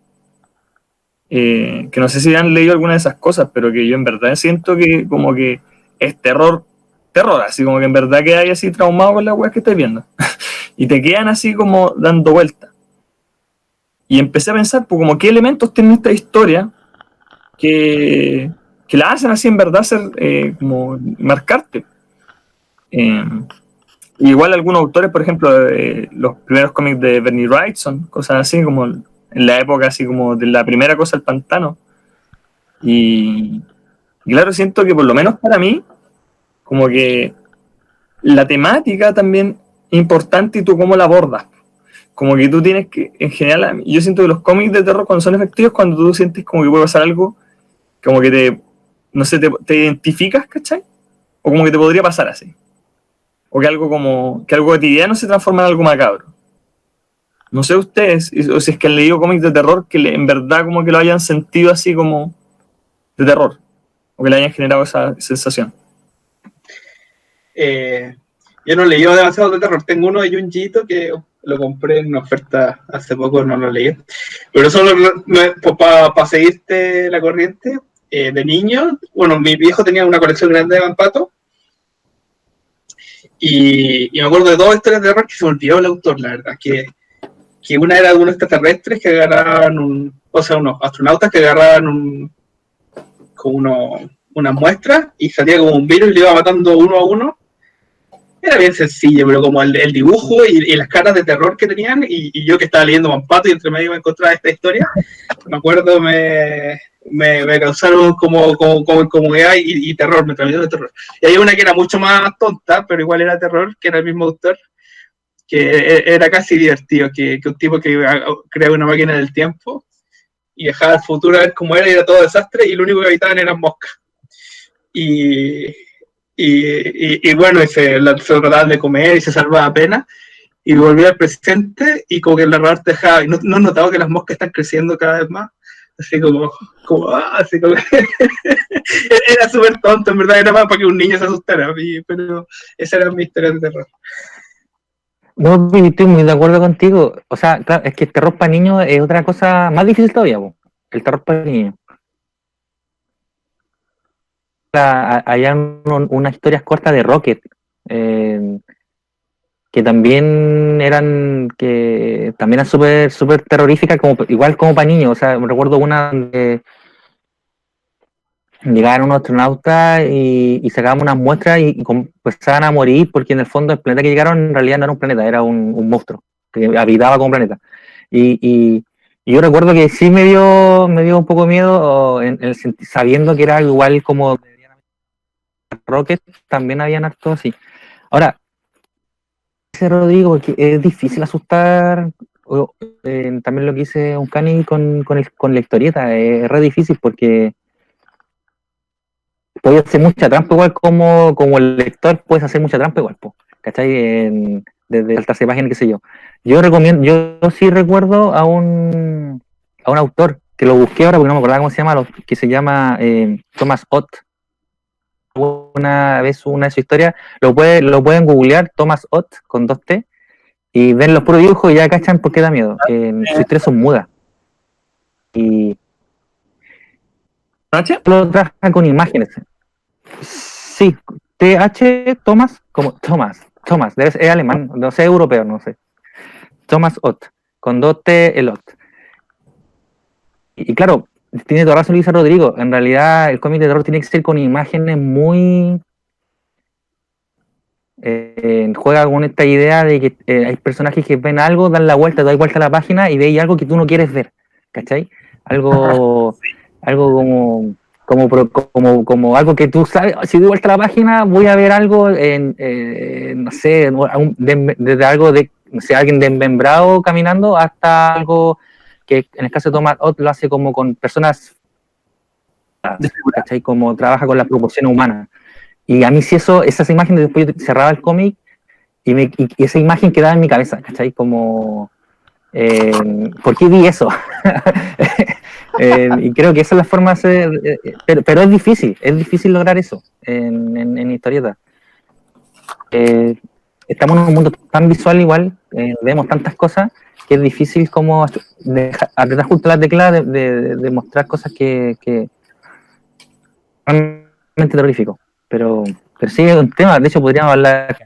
[SPEAKER 7] eh, que no sé si han leído alguna de esas cosas, pero que yo en verdad siento que como que es terror, terror, así como que en verdad que hay así traumado con la web que estás viendo. *laughs* y te quedan así como dando vueltas. Y empecé a pensar, pues como qué elementos tiene esta historia que, que la hacen así en verdad ser eh, como marcarte. Eh, igual algunos autores, por ejemplo, los primeros cómics de Bernie Wright son cosas así como en la época así como de la primera cosa el pantano. Y, claro, siento que por lo menos para mí, como que la temática también importante y tú cómo la abordas. Como que tú tienes que, en general, yo siento que los cómics de terror cuando son efectivos, cuando tú sientes como que puede pasar algo, como que te, no sé, te, identificas, ¿cachai? O como que te podría pasar así. O que algo como, que algo cotidiano se transforma en algo macabro. No sé ustedes, o si es que han leído cómics de terror que en verdad como que lo hayan sentido así como de terror, o que le hayan generado esa sensación.
[SPEAKER 3] Eh, yo no he leído demasiado de terror. Tengo uno de Junjito que lo compré en una oferta hace poco, no lo leí. Pero solo para seguirte la corriente, eh, de niño, bueno, mi viejo tenía una colección grande de Vampato. Y, y, me acuerdo de dos historias de terror que se me olvidó el autor, la verdad, que que una era de unos extraterrestres que agarraban un, o sea, unos astronautas que agarraban un, como uno, una muestra y salía como un virus y le iba matando uno a uno. Era bien sencillo, pero como el, dibujo y, las caras de terror que tenían, y, yo que estaba leyendo Mampato y entre medio me encontraba esta historia, me acuerdo, me, me, causaron como, como, como incomodidad y, y, terror, me transmitió de terror. Y hay una que era mucho más tonta, pero igual era terror, que era el mismo autor, que e, era casi divertido, que, un tipo que crea una máquina del tiempo y viajaba al futuro a ver cómo era y era todo desastre y lo único que habitaban eran moscas. Y, y, y, bueno, y se, se trataban de comer y se salvaba apenas y volvía al presente y como que el narrador dejaba, y no, no notaba que las moscas están creciendo cada vez más, así como, como, ah, así como, *laughs* era súper tonto, en verdad era más para que un niño se asustara, pero esa era mi historia de terror.
[SPEAKER 5] No, estoy muy de acuerdo contigo. O sea, claro, es que el terror para niños es otra cosa más difícil todavía, el terror para niños. Hay unas historias cortas de Rocket, eh, que también eran que también eran súper super terroríficas, como, igual como para niños. O sea, me recuerdo una donde llegaban unos astronautas y, y sacaban unas muestras y, empezaban a morir porque en el fondo el planeta que llegaron en realidad no era un planeta, era un, monstruo que habitaba como planeta. Y, y, yo recuerdo que sí me dio, me dio un poco miedo en, sabiendo que era igual como Rocket, también habían actos así. Ahora, dice Rodrigo, que es difícil asustar, eh, también lo que hice un cani con, con, el, con la historieta, es re difícil porque puedes hacer mucha trampa igual como, como el lector, puedes hacer mucha trampa igual, ¿cachai? desde saltarse página, qué sé yo. Yo recomiendo, yo sí recuerdo a un, a un autor que lo busqué ahora porque no me acordaba cómo se llama, que se llama eh, Thomas Ott. Una vez una de su historia, lo, puede, lo pueden googlear, Thomas Ott, con dos T, y ven los puros dibujos y ya cachan por qué da miedo. que sus historias son mudas. Y
[SPEAKER 7] ¿Noche?
[SPEAKER 5] lo trabaja con imágenes. Sí, TH Thomas, como Thomas, Thomas, debe ser es alemán, no sé, europeo, no sé. Thomas Ott, con dos T el Ott. Y, y claro, tiene toda razón Luisa Rodrigo, en realidad el cómic de terror tiene que ser con imágenes muy... eh, juega con esta idea de que eh, hay personajes que ven algo, dan la vuelta, dan vuelta a la página y veis algo que tú no quieres ver, ¿cachai? Algo, *laughs* algo como, como, como, como algo que tú sabes, si doy vuelta a la página voy a ver algo, en, eh, no sé, desde algo de, no sé, alguien desmembrado caminando hasta algo que en el caso de Thomas Ott lo hace como con personas, ¿cachai? Como trabaja con la proporción humana. Y a mí si eso, esas imágenes, después yo cerraba el cómic y, y- y esa imagen quedaba en mi cabeza, ¿cachai? Como, eh, ¿por qué vi eso? *laughs* Eh, y creo que esa es la forma de hacer, eh, eh, pero, pero es difícil, es difícil lograr eso en, en, en historieta. Eh, estamos en un mundo tan visual igual, eh, vemos tantas cosas, que es difícil como deja- apretar justo la tecla de, de- de mostrar cosas que, realmente terrorífico. Pero, pero sí es un tema, de hecho podríamos hablar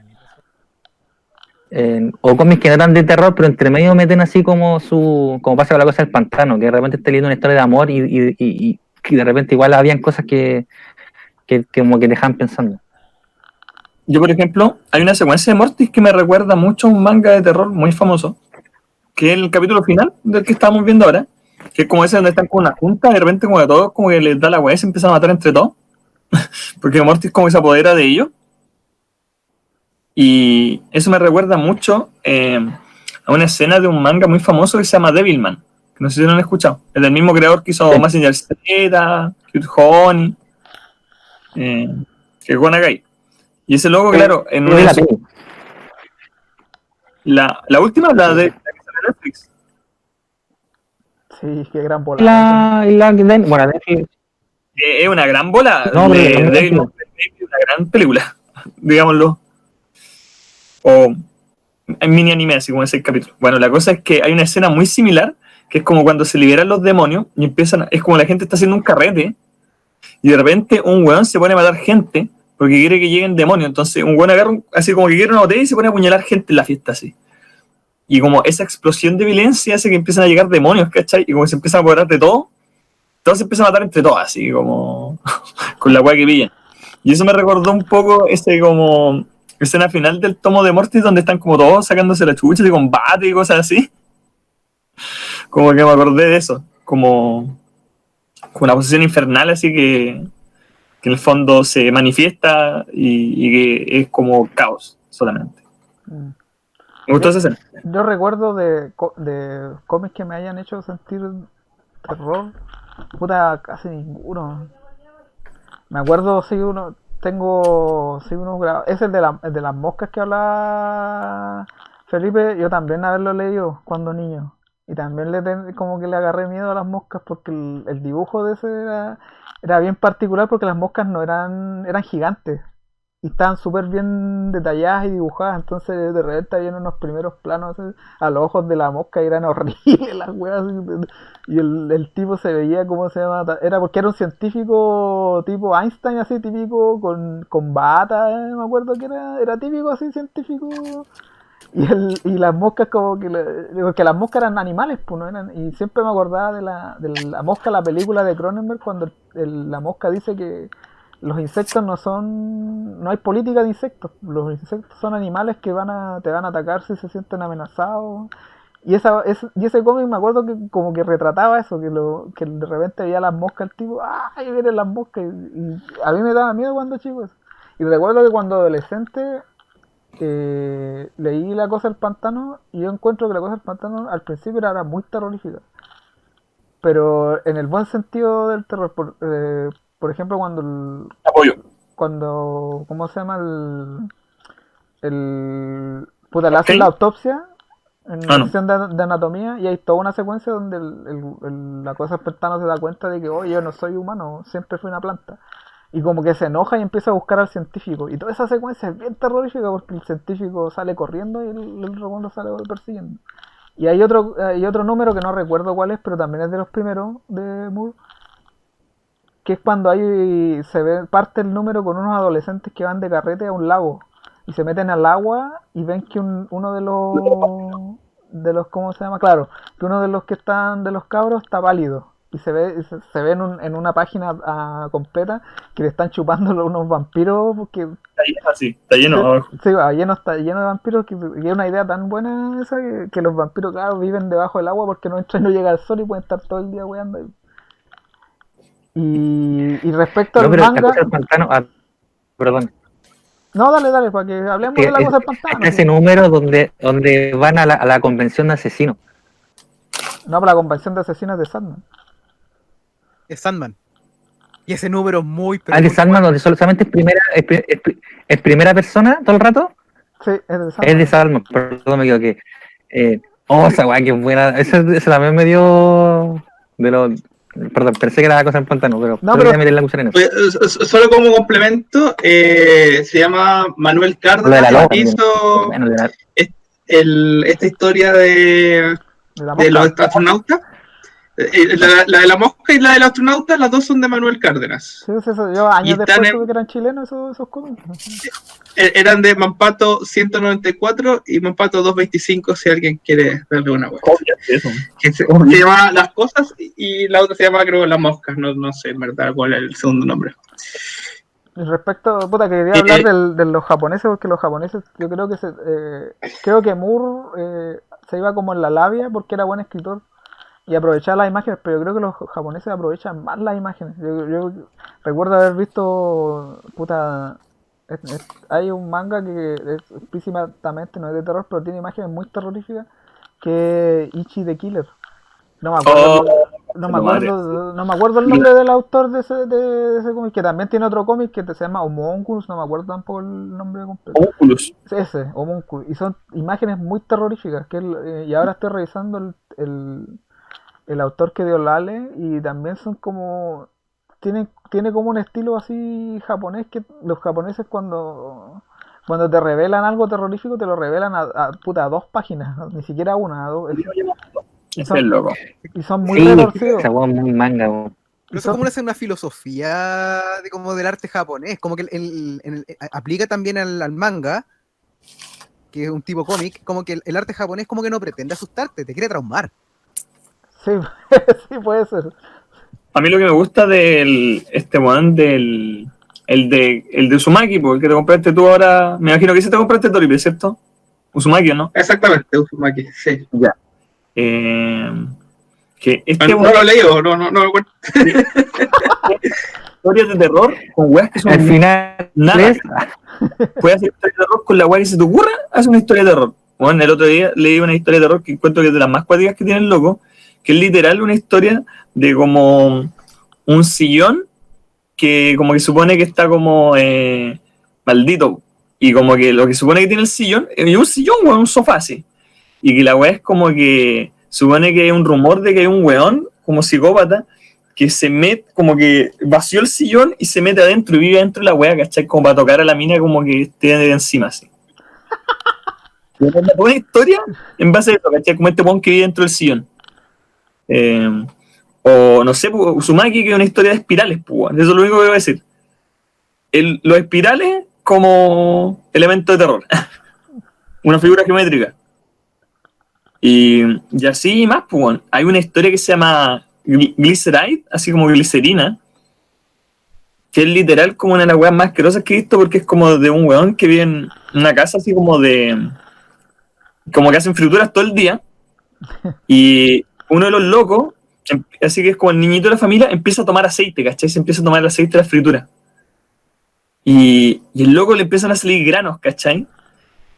[SPEAKER 5] eh, o cómics que no eran de terror, pero entre medio meten así como su, como pasa con la cosa del pantano, que de repente está leyendo una historia de amor y, y, y- de repente igual habían cosas que, que como que dejan pensando.
[SPEAKER 7] Yo, por ejemplo, hay una secuencia de Mortis que me recuerda mucho a un manga de terror muy famoso, que es el capítulo final del que estamos viendo ahora, que es como ese donde están con una junta de repente como que a todos como que les da la weá y se empiezan a matar entre todos, *laughs* porque Mortis como que se apodera de ellos. Y eso me recuerda mucho eh, a una escena de un manga muy famoso que se llama Devilman, que no sé si lo han escuchado, es del mismo creador que hizo
[SPEAKER 5] Sí.
[SPEAKER 7] Messenger Z, Cute Honey, eh, que es. Y ese loco, claro, en una
[SPEAKER 5] la,
[SPEAKER 7] la última, la de la que sale en Netflix.
[SPEAKER 6] Sí, qué gran bola.
[SPEAKER 5] La, la, bueno, Netflix,
[SPEAKER 7] que es una gran bola.
[SPEAKER 5] No,
[SPEAKER 7] de
[SPEAKER 5] es-
[SPEAKER 7] Cry, una gran película, *laughs* digámoslo. O en mini anime, así como ese capítulo. Bueno, la cosa es que hay una escena muy similar, que es como cuando se liberan los demonios y empiezan, a- es como la gente está haciendo un carrete y de repente un weón se pone a matar gente porque quiere que lleguen demonios. Entonces un weón agarra un- así como que quiere una botella y se pone a apuñalar gente en la fiesta así. Y como esa explosión de violencia hace que empiezan a llegar demonios, ¿cachai? Y como se empiezan a apoderar de todo, todos se empiezan a matar entre todos, así como *laughs* con la weá que pillan. Y eso me recordó un poco ese como escena final del tomo de Mortis donde están como todos sacándose la chucha de combate y cosas así. Como que me acordé de eso, como, como una posición infernal así que, que en el fondo se manifiesta y, que es como caos solamente.
[SPEAKER 6] Mm.
[SPEAKER 7] Me gustó esa escena.
[SPEAKER 6] Yo recuerdo de, de cómics que me hayan hecho sentir terror. Puta, casi ninguno. Me acuerdo, sí, uno. Tengo, sí, uno grabado. Es el de, la, el de las moscas que hablaba Felipe. Yo también haberlo leído cuando niño. Y también le ten- como que le agarré miedo a las moscas porque el, el dibujo de ese era, era bien particular porque las moscas no eran, eran gigantes y estaban súper bien detalladas y dibujadas, entonces de repente habían unos primeros planos a los ojos de la mosca eran *laughs* horribles las weas, y el, el tipo se veía como se llama, era porque era un científico tipo Einstein así típico, con, con bata, eh, me acuerdo que era, era típico así científico, y, el, y las moscas como que, porque las moscas eran animales, pues no eran, y siempre me acordaba de la, de la mosca, la película de Cronenberg, cuando el- la mosca dice que los insectos no son no hay política de insectos. Los insectos son animales que van a te van a atacar si se sienten amenazados. Y esa es- y ese cómic me acuerdo que como que retrataba eso que lo que de repente veía las moscas el tipo ay vienen las moscas y, a mí me daba miedo cuando chico eso. y recuerdo que cuando adolescente eh, leí la cosa del pantano y yo encuentro que la cosa del pantano al principio era, era muy terrorífica. Pero en el buen sentido del terror por, eh, por ejemplo cuando el,
[SPEAKER 7] Apoyo.
[SPEAKER 6] cuando ¿cómo se llama el el puta le hacen la autopsia en
[SPEAKER 7] Ah, no.
[SPEAKER 6] sección de, de anatomía y hay toda una secuencia donde el, el- el- la cosa despertando se da cuenta de que, oye, yo no soy humano, siempre fui una planta. Y como que se enoja y empieza a buscar al científico. Y toda esa secuencia es bien terrorífica porque el científico sale corriendo y el, el robot lo sale persiguiendo. Y hay otro, hay otro número que no recuerdo cuál es, pero también es de los primeros de Moore. Que es cuando hay se ve parte el número con unos adolescentes que van de carrete a un lago y se meten al agua y ven que un- uno de los de los cómo se llama claro que uno de los que están de los cabros está pálido y se ve se, se ve en, un- en una página ah, completa que le están chupando unos vampiros porque
[SPEAKER 7] Está lleno así, está lleno.
[SPEAKER 6] Sí, va, lleno, está lleno de vampiros que, y es una idea tan buena esa que, que los vampiros, claro, viven debajo del agua porque no entra y no llega el sol y pueden estar todo el día weando ahí. Y, y respecto
[SPEAKER 5] No,
[SPEAKER 6] al
[SPEAKER 5] pero la
[SPEAKER 6] manga,
[SPEAKER 5] cosa del pantano, ah, perdón.
[SPEAKER 6] no, dale, dale, para que hablemos de la
[SPEAKER 5] es-
[SPEAKER 6] cosa del pantano.
[SPEAKER 5] Está ese número donde, donde van a la, a la convención de asesinos.
[SPEAKER 6] No, para la convención de asesinos de Sandman.
[SPEAKER 2] Es Sandman. Y ese número es muy... pero
[SPEAKER 5] Ah, de Sandman, donde solamente es primera, es, es es primera persona todo el rato.
[SPEAKER 6] Sí, es de Sandman.
[SPEAKER 5] Es de Salman, perdón, me equivoqué. Eh, oh, esa weá que buena. Esa, esa también me dio. De lo, perdón, pensé que era la cosa en pantano, pero.
[SPEAKER 6] No, pero-
[SPEAKER 5] meter la cuchara en eso.
[SPEAKER 3] Solo como complemento, eh, se llama Manuel
[SPEAKER 5] la
[SPEAKER 3] Cárdenas, que hizo
[SPEAKER 5] Bueno, la-
[SPEAKER 3] el- esta historia de,
[SPEAKER 6] De la
[SPEAKER 3] de los astronautas. Eh, La, la de la mosca y la del astronauta, las dos son de Manuel Cárdenas.
[SPEAKER 6] Sí, sí, sí, yo años después
[SPEAKER 3] en-
[SPEAKER 6] que eran chilenos esos, esos cómics.
[SPEAKER 3] Eh, Eran de Mampato 194 y Mampato 225, si alguien quiere darle una vuelta.
[SPEAKER 7] Eso.
[SPEAKER 3] Que se, se llama Las Cosas y la otra se llama, creo, Las Moscas. No, no sé en verdad cuál es el segundo nombre.
[SPEAKER 6] Y respecto, puta, quería
[SPEAKER 3] Eh,
[SPEAKER 6] hablar
[SPEAKER 3] eh.
[SPEAKER 6] del- de los japoneses, porque los japoneses, yo creo que se, eh, creo que Moore eh, se iba como en la labia porque era buen escritor y aprovechaba las imágenes, pero yo creo que los japoneses aprovechan más las imágenes. Yo, yo recuerdo haber visto, puta, es- es- hay un manga que es explícitamente no es de terror, pero tiene imágenes muy terroríficas, que es Ichi the Killer. No me acuerdo.
[SPEAKER 7] Oh,
[SPEAKER 6] No me, acuerdo, no me acuerdo el nombre del autor de ese, de, de ese cómic, que también tiene otro cómic que se llama Homunculus, no me acuerdo tampoco el nombre completo. Es Ese, Homunculus. Y son imágenes muy terroríficas. Que el- eh, y ahora estoy revisando el, el, el autor que dio Lale y también son como... Tiene, tiene como un estilo así japonés que los japoneses cuando... Cuando te revelan algo terrorífico, te lo revelan a, a, puta, a dos páginas, ni siquiera una, a dos. Y
[SPEAKER 7] es loco.
[SPEAKER 6] y son muy
[SPEAKER 5] Sí,
[SPEAKER 6] retorcidos.
[SPEAKER 5] muy manga, weón.
[SPEAKER 2] Pero eso es como una, una filosofía de como del arte japonés, como que el- el- el- el- aplica también al, al manga, que es un tipo cómic, como que el, el arte japonés como que no pretende asustarte, te quiere traumar.
[SPEAKER 6] Sí, *laughs* sí puede ser.
[SPEAKER 7] A mí lo que me gusta del este weón del el de el de Uzumaki, porque el que te compraste tú ahora, me imagino que ese te compraste Toribe, ¿cierto? Uzumaki, ¿o ¿no?
[SPEAKER 3] Exactamente, Uzumaki, sí.
[SPEAKER 7] Eh, que este
[SPEAKER 3] No, no lo he leído, no, no, no me acuerdo. *laughs*
[SPEAKER 7] historias de terror con weas que son
[SPEAKER 5] Al final,
[SPEAKER 7] Nada. puedes hacer historia de terror con la wea que se te ocurra, haz una historia de terror. Bueno, el otro día leí una historia de terror que encuentro que es de las más cuáticas que tiene el loco, que es literal una historia de como un sillón que como que supone que está como eh, maldito. Y como que lo que supone que tiene el sillón, es un sillón, weón, un sofá así. Y que la weá es como que supone que hay un rumor de que hay un weón, como psicópata, que se mete, como que vació el sillón y se mete adentro y vive adentro de la weá, ¿cachai? Como para tocar a la mina como que esté de encima así. *laughs* Una buena historia en base a eso, ¿cachai? Como este weón que vive dentro del sillón. Eh, o no sé, pues, Uzumaki, que es una historia de espirales, pues, eso es lo único que voy a decir. El- los espirales como elemento de terror. *laughs* una figura geométrica. Y, y así más, pues, hay una historia que se llama Gly- Glyceride, así como glicerina, que es literal como una de las weas más asquerosas que he visto porque es como de un weón que vive en una casa así como de... como que hacen frituras todo el día *laughs* y uno de los locos, em- así que es como el niñito de la familia, empieza a tomar aceite, ¿cachai? Se empieza a tomar el aceite de la fritura. Y, y el loco le empiezan a salir granos, ¿cachai?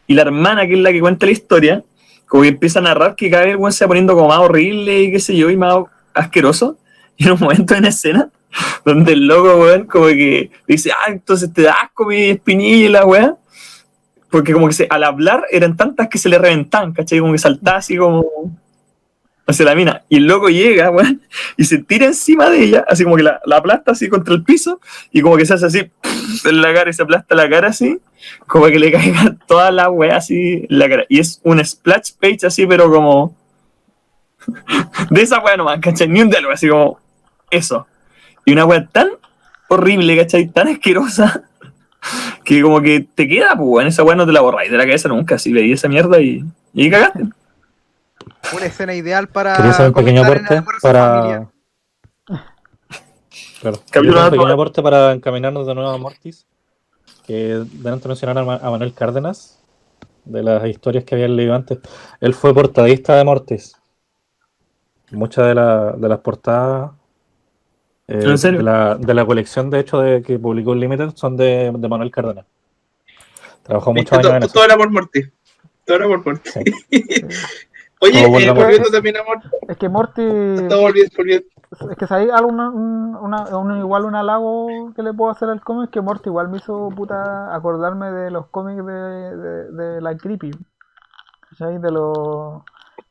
[SPEAKER 7] Y la hermana, que es la que cuenta la historia, como que empieza a narrar que cada vez el weón se va poniendo como más horrible y qué sé yo, y más asqueroso. *laughs* Y en un momento en escena, *laughs* donde el loco, weón, como que dice, ah, entonces te da asco mi espinilla y la weá. porque como que se, al hablar eran tantas que se le reventaban, ¿cachai? Como que saltaba así como hacia la mina. Y el loco llega, weón, y se tira encima de ella, así como que la, la aplasta así contra el piso, y como que se hace así en la cara y se aplasta la cara así, como que le caiga *laughs* toda la weá así en la cara. Y es un splash page así, pero como. *laughs* de esa weá nomás, ¿cachai? Ni un diálogo, así como. Eso. Y una weá tan horrible, ¿cachai? Tan asquerosa. *laughs* Que como que te queda, pues, weón, esa weá no te la borráis de la cabeza nunca. Así veí esa mierda y. Y cagaste.
[SPEAKER 2] Una escena ideal para.
[SPEAKER 4] Quería hacer un pequeño
[SPEAKER 2] comentar en el
[SPEAKER 4] aporte para. Claro. Un pequeño aporte para encaminarnos de nuevo a Mortis. Que delante mencionar a, Ma- a Manuel Cárdenas, de las historias que habían leído antes. Él fue portadista de Mortis. Muchas de, la- de las portadas eh,
[SPEAKER 7] ¿En serio?
[SPEAKER 4] De, la, de la colección, de hecho, de que publicó Limited son de, de Manuel Cárdenas. Trabajó muchos
[SPEAKER 3] Viste,
[SPEAKER 4] años en
[SPEAKER 3] todo,
[SPEAKER 4] eso.
[SPEAKER 3] todo era por Morty. Todo era por Morty.
[SPEAKER 4] Sí. *laughs*
[SPEAKER 3] Oye, eh, volviendo también a Morty.
[SPEAKER 6] Es que Morty.
[SPEAKER 3] Todo volviendo, volviendo.
[SPEAKER 6] Es que hay alguna, un, una, un- igual un halago que le puedo hacer al cómic que Morty igual me hizo puta acordarme de los cómics de, de, de la Creepy. ¿Cachai? De los.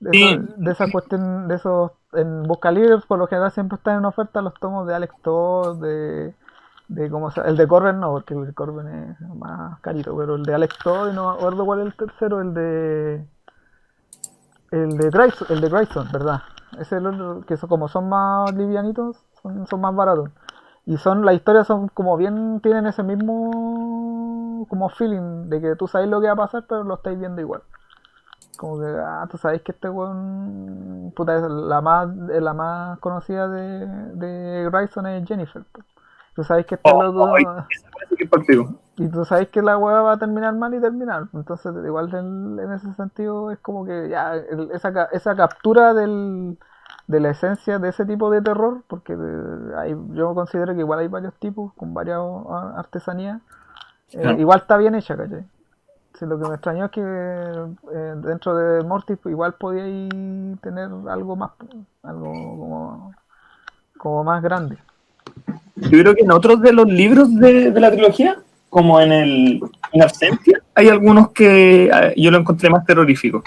[SPEAKER 6] De,
[SPEAKER 7] Sí.
[SPEAKER 6] eso- de esa cuestión, de esos. En Busca Libros, por lo general siempre están en oferta los tomos de Alex Todd, de. de cómo se- el de Corben no, porque el de Corben es más carito, pero el de Alex Todd, y no me acuerdo cuál es el tercero, el de. El de Grayson, el de Grayson, ¿verdad? Ese es el otro, que son, como son más livianitos, son, son más baratos. Y son, las historias son como bien, tienen ese mismo como feeling de que tú sabes lo que va a pasar, pero lo estáis viendo igual. Como que, ah, tú sabes que este weón, puta, es la más, la más conocida de, de Grayson es Jennifer. Tú sabes que este
[SPEAKER 7] Oh,
[SPEAKER 6] loco, y tú sabes que la weá va a terminar mal y terminar. Entonces, igual en, en ese sentido es como que ya el- esa, ca- esa captura del, de la esencia de ese tipo de terror, porque eh, hay, yo considero que igual hay varios tipos con varias ah, artesanías, eh,
[SPEAKER 7] Claro.
[SPEAKER 6] igual está bien hecha, ¿cachai? Sí, lo que me extrañó es que eh, dentro de Mortis pues, igual podía tener algo más, algo como, como más grande.
[SPEAKER 7] Yo creo que en otros de los libros de, de la trilogía, como en el en Absentia, hay algunos que eh, yo lo encontré más terroríficos.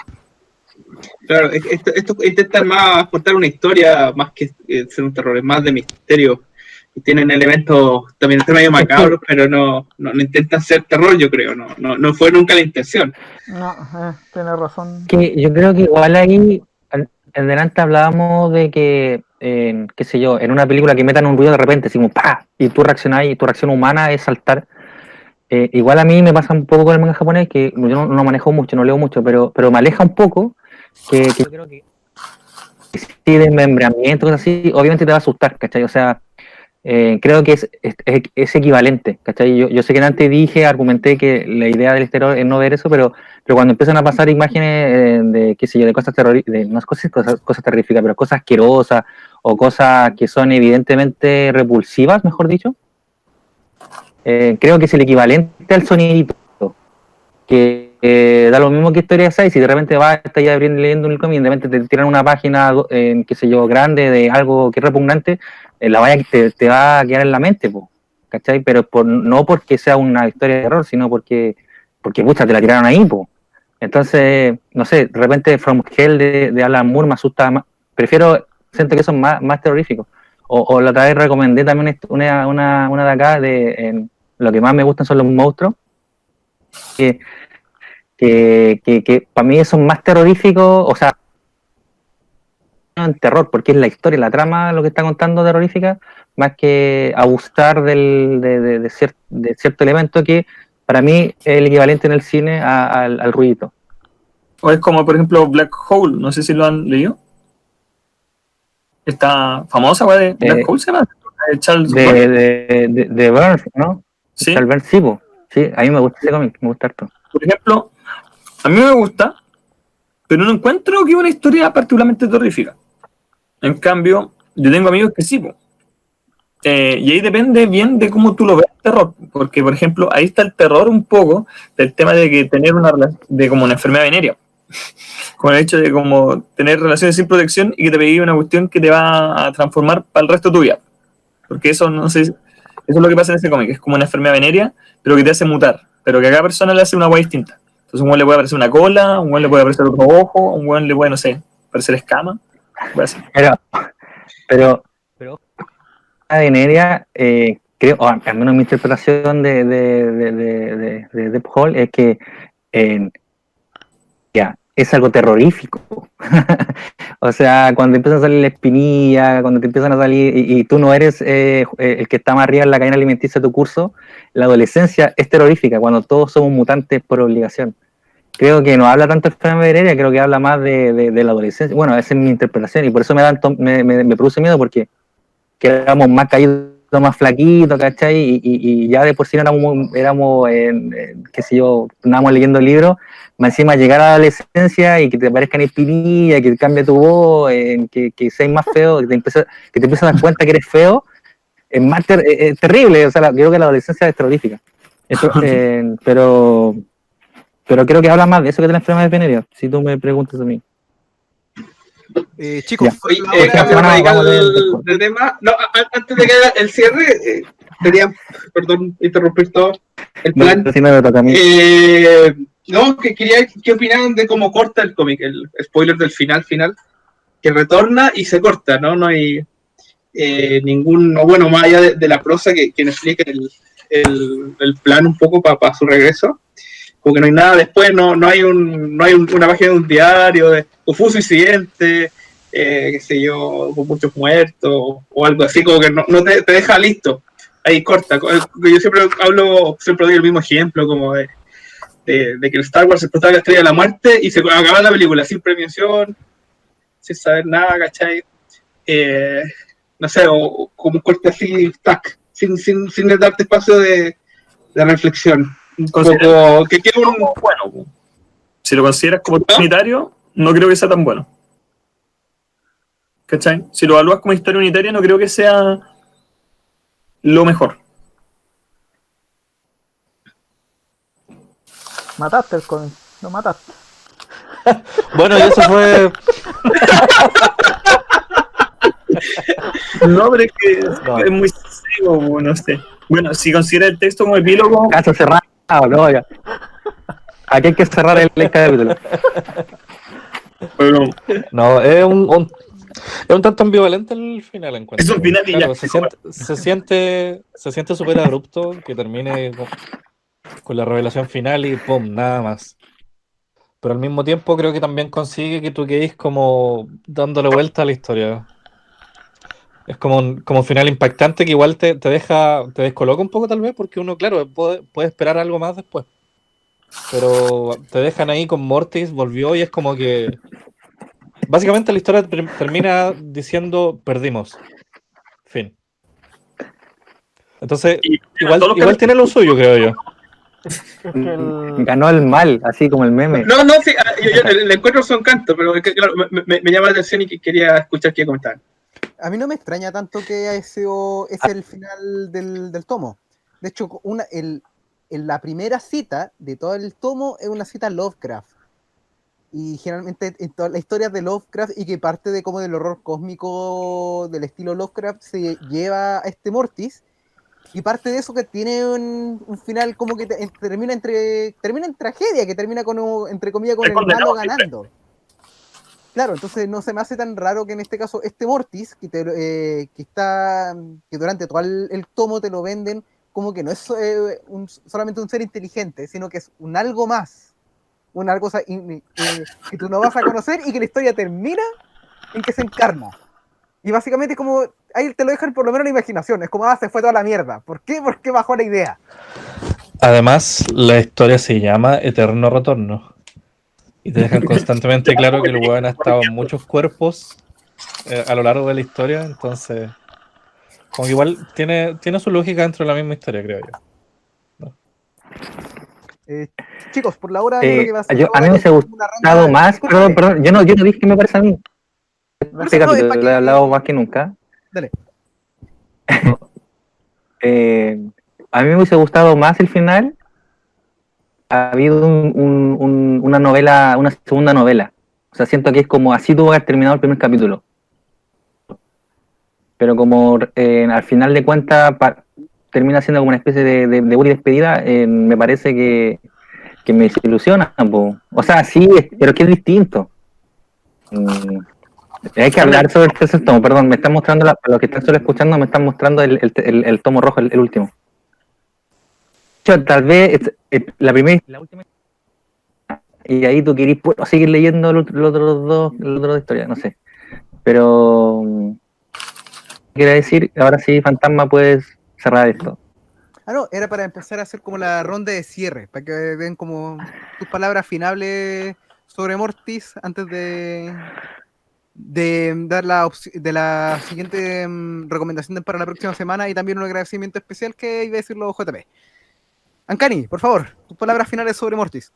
[SPEAKER 3] Claro, es- esto, esto intentan más contar una historia más que eh, ser un terror, es más de misterio. Y tienen elementos también entre medio macabros, pero no, no, no intentan ser terror, yo creo. No, no, no fue nunca la intención.
[SPEAKER 6] No, eh, tienes razón.
[SPEAKER 5] que yo creo que igual ahí, al- en delante hablábamos de que, eh, qué sé yo, en una película que metan un ruido de repente, así como ¡pa! y tú reaccionás y tu reacción humana es saltar. Eh, igual a mí me pasa un poco con el manga japonés, que yo no, no manejo mucho, no leo mucho, pero, pero me aleja un poco, que, que yo creo que sí, desmembramiento, cosas así, obviamente te va a asustar, ¿cachai? O sea, eh, creo que es, es, equivalente, ¿cachai? Yo, yo sé que antes dije, argumenté que la idea del exterior es no ver eso, pero, pero cuando empiezan a pasar imágenes eh, de, qué sé yo, de cosas terroríficas, no es cosas, cosas, cosas terroríficas, pero cosas asquerosas o cosas que son evidentemente repulsivas, mejor dicho, eh, creo que es el equivalente al sonidito, que eh, da lo mismo que historia 6, si de repente vas, estás ya leyendo un cómic y de repente te tiran una página, eh, qué sé yo, grande de algo que es repugnante, eh, la vaya te, te va a quedar en la mente, po, ¿cachai? Pero por, no porque sea una historia de terror, sino porque, porque pucha, te la tiraron ahí, po. Entonces, no sé, de repente From Hell de, Alan Moore me asusta más. Prefiero, siento que son más, más terroríficos. O, o la otra vez recomendé también una, una, una de acá, de en- lo que más me gustan son los monstruos, que, que, que, que para mí son más terroríficos, o sea, en terror, porque es la historia, la trama lo que está contando terrorífica, más que abusar del, de, de, de cier- de cierto elemento que para mí es el equivalente en el cine a- al, al ruidito.
[SPEAKER 7] O es como, por ejemplo, Black Hole, no sé si lo han leído. Esta famosa, güey, de Black
[SPEAKER 5] Eh,
[SPEAKER 7] Hole se llama. De Charles
[SPEAKER 5] de, de, de Burns, ¿no?
[SPEAKER 7] Sí.
[SPEAKER 5] Burns, sí, po. sí, a mí me gusta ese cómic, me gusta harto.
[SPEAKER 7] Por ejemplo, a mí me gusta, pero no encuentro que una historia particularmente terrorífica. En cambio, yo tengo amigos que sí, po. Eh, y ahí depende bien de cómo tú lo ves el terror. Porque, por ejemplo, ahí está el terror un poco del tema de que tener una de como una enfermedad venérea. *laughs* Con el hecho de como tener relaciones sin protección y que te pegue una cuestión que te va a transformar para el resto de tu vida. Porque eso no sé, eso es lo que pasa en ese cómic, es como una enfermedad venérea, pero que te hace mutar, pero que a cada persona le hace una agua distinta. Entonces, un weón le puede aparecer una cola, un weón le puede aparecer otro ojo, un weón le puede, no sé, aparecer escama.
[SPEAKER 5] Pero, pero, pero la Veneria, eh, creo, o al menos mi interpretación de, de, de, de, de, de Deep Hall es que eh, ya, es algo terrorífico. *laughs* o sea, cuando empiezan a salir la espinilla, cuando te empiezan a salir y, y tú no eres eh, el que está más arriba en la cadena alimenticia de tu curso, la adolescencia es terrorífica cuando todos somos mutantes por obligación. Creo que no habla tanto de enfermedad creo que habla más de, de, la adolescencia. Bueno, esa es mi interpretación y por eso me, dan me, me, me produce miedo porque quedamos más caídos, más flaquitos, ¿cachai? Y, y, y ya de por sí no éramos, éramos en, en, qué sé yo, andábamos leyendo libros, más encima llegar a la adolescencia y que te aparezcan espinillas, que cambie tu voz, en que, que seas más feo, que te empiezas que te empiezas a dar cuenta que eres feo, es más ter- es- es terrible, o sea, la- creo que la adolescencia es terrorífica. *laughs* Eh, pero, pero creo que habla más de eso que de la enfermedad venérea, si tú me preguntas a mí.
[SPEAKER 2] Eh, chicos.
[SPEAKER 3] Oye, eh, cambio radical de,
[SPEAKER 5] después.
[SPEAKER 3] tema. No, antes de que haga el cierre, eh, quería, perdón, interrumpir todo el
[SPEAKER 5] No,
[SPEAKER 3] plan.
[SPEAKER 5] si no me toca a mí.
[SPEAKER 3] Eh, no, que quería, ¿qué opinaban de cómo corta el cómic? El spoiler del final, final, que retorna y se corta, ¿no? No hay eh, ningún, no, bueno, más allá de, de la prosa que, que nos explica el, el, el plan un poco para su regreso, como que no hay nada después, no, no hay, un, no hay un- una página de un diario de confuso incidente, eh, qué sé yo, muchos muertos o algo así, como que no, no te, deja listo. Ahí corta. Yo siempre hablo, siempre doy el mismo ejemplo, como de, de, que el Star Wars explotaba la estrella de la muerte y se acaba la película sin premiación, sin saber nada, ¿cachai? Eh, no sé, o como un corte así, tac, sin, sin, sin darte espacio de, de reflexión. Poco, que quede un,
[SPEAKER 7] Como bueno. Si lo consideras como unitario, no creo que sea tan bueno. ¿Cachai? Si lo evalúas como historia unitaria, no creo que sea lo mejor.
[SPEAKER 6] Mataste el cómic, lo mataste.
[SPEAKER 4] Bueno, y eso fue.
[SPEAKER 7] No, pero es que
[SPEAKER 4] No.
[SPEAKER 7] es muy po, no sé. Bueno, si consideras el texto como epílogo,
[SPEAKER 5] Caso cerrado, no, ya. Aquí hay que cerrar el, el capítulo.
[SPEAKER 7] pero
[SPEAKER 4] No, es un, un- es un tanto ambivalente el final, encuentro.
[SPEAKER 7] Es un final y
[SPEAKER 4] Claro,
[SPEAKER 7] ya.
[SPEAKER 4] se siente, se siente, se siente súper abrupto que termine con, con la revelación final y pum, nada más. Pero al mismo tiempo creo que también consigue que tú quedes como dándole vuelta a la historia. Es como un, como un final impactante que igual te, te deja, te descoloca un poco tal vez, porque uno, claro, puede, puede esperar algo más después. Pero te dejan ahí con Mortis, volvió y es como que Básicamente la historia ter- termina diciendo perdimos. Fin. Entonces,
[SPEAKER 7] y-
[SPEAKER 4] igual, igual tiene lo suyo, creo yo.
[SPEAKER 6] El,
[SPEAKER 5] Ganó el mal, así como el meme.
[SPEAKER 3] No, no, sí, ah, yo, yo le encuentro su encanto, pero es que, claro, me, me- me llama la atención y que quería escuchar qué comentaban.
[SPEAKER 2] A mí no me extraña tanto que haya sido ese el final del, del tomo. De hecho, una, el, en la primera cita de todo el tomo es una cita Lovecraft. Y generalmente en todas las historias de Lovecraft y que parte de como del horror cósmico del estilo Lovecraft se lleva a este Mortis. Y parte de eso que tiene un, un final como que te- termina entre termina en tragedia, que termina con un- entre comillas con
[SPEAKER 7] Es
[SPEAKER 2] el malo ganando. Claro, entonces no se me hace tan raro que en este caso este Mortis, que, te, eh, que está, que durante todo el, tomo te lo venden como que no es eh, solamente un ser inteligente, sino que es un algo más, una cosa eh, que tú no vas a conocer y que la historia termina en que se encarna. Y básicamente es como, ahí te lo dejan por lo menos en la imaginación, es como, ah, se fue toda la mierda. ¿Por qué? Porque bajó la idea.
[SPEAKER 4] Además, la historia se llama Eterno Retorno. Y te dejan *laughs* constantemente claro que el weón ha estado en muchos cuerpos eh, a lo largo de la historia, entonces. Como que igual tiene, tiene su lógica dentro de la misma historia, creo yo.
[SPEAKER 2] Eh, chicos, por la hora
[SPEAKER 5] Eh,
[SPEAKER 2] yo creo que va a ser
[SPEAKER 5] yo- a mí me
[SPEAKER 2] ronda
[SPEAKER 5] Gustado más, perdón, perdón, yo no, yo no dije que me parece a mí. Este
[SPEAKER 2] no,
[SPEAKER 5] capítulo lo he hablado más que nunca.
[SPEAKER 2] Dale. *laughs*
[SPEAKER 5] Eh, a mí me hubiese gustado más el final. Ha habido un- un- un- una novela, una segunda novela. O sea, siento que es como así tuvo que haber terminado el primer capítulo. Pero como eh, al final de cuentas termina siendo como una especie de, de, y despedida, eh, me parece que me desilusiona. O sea, sí, pero que es distinto. Mm, hay que hablar sobre el tercer tomo, perdón, me están mostrando, la, los que están solo escuchando, me están mostrando el, tomo rojo, el último. Tal vez es- la primera y la última. Y ahí tú querís seguir leyendo los, otros dos, los otros dos historias, no sé. Pero. mm, Quiero decir, ahora sí, Fantasma, puedes cerrar esto.
[SPEAKER 2] Ah, no, era para empezar a hacer como la ronda de cierre, para que vean como tus palabras finales sobre Mortis antes de, de dar la, de la siguiente mm, recomendación para la próxima semana y también un agradecimiento especial que iba a decirlo JP. Ancani, por favor, tus palabras finales sobre Mortis.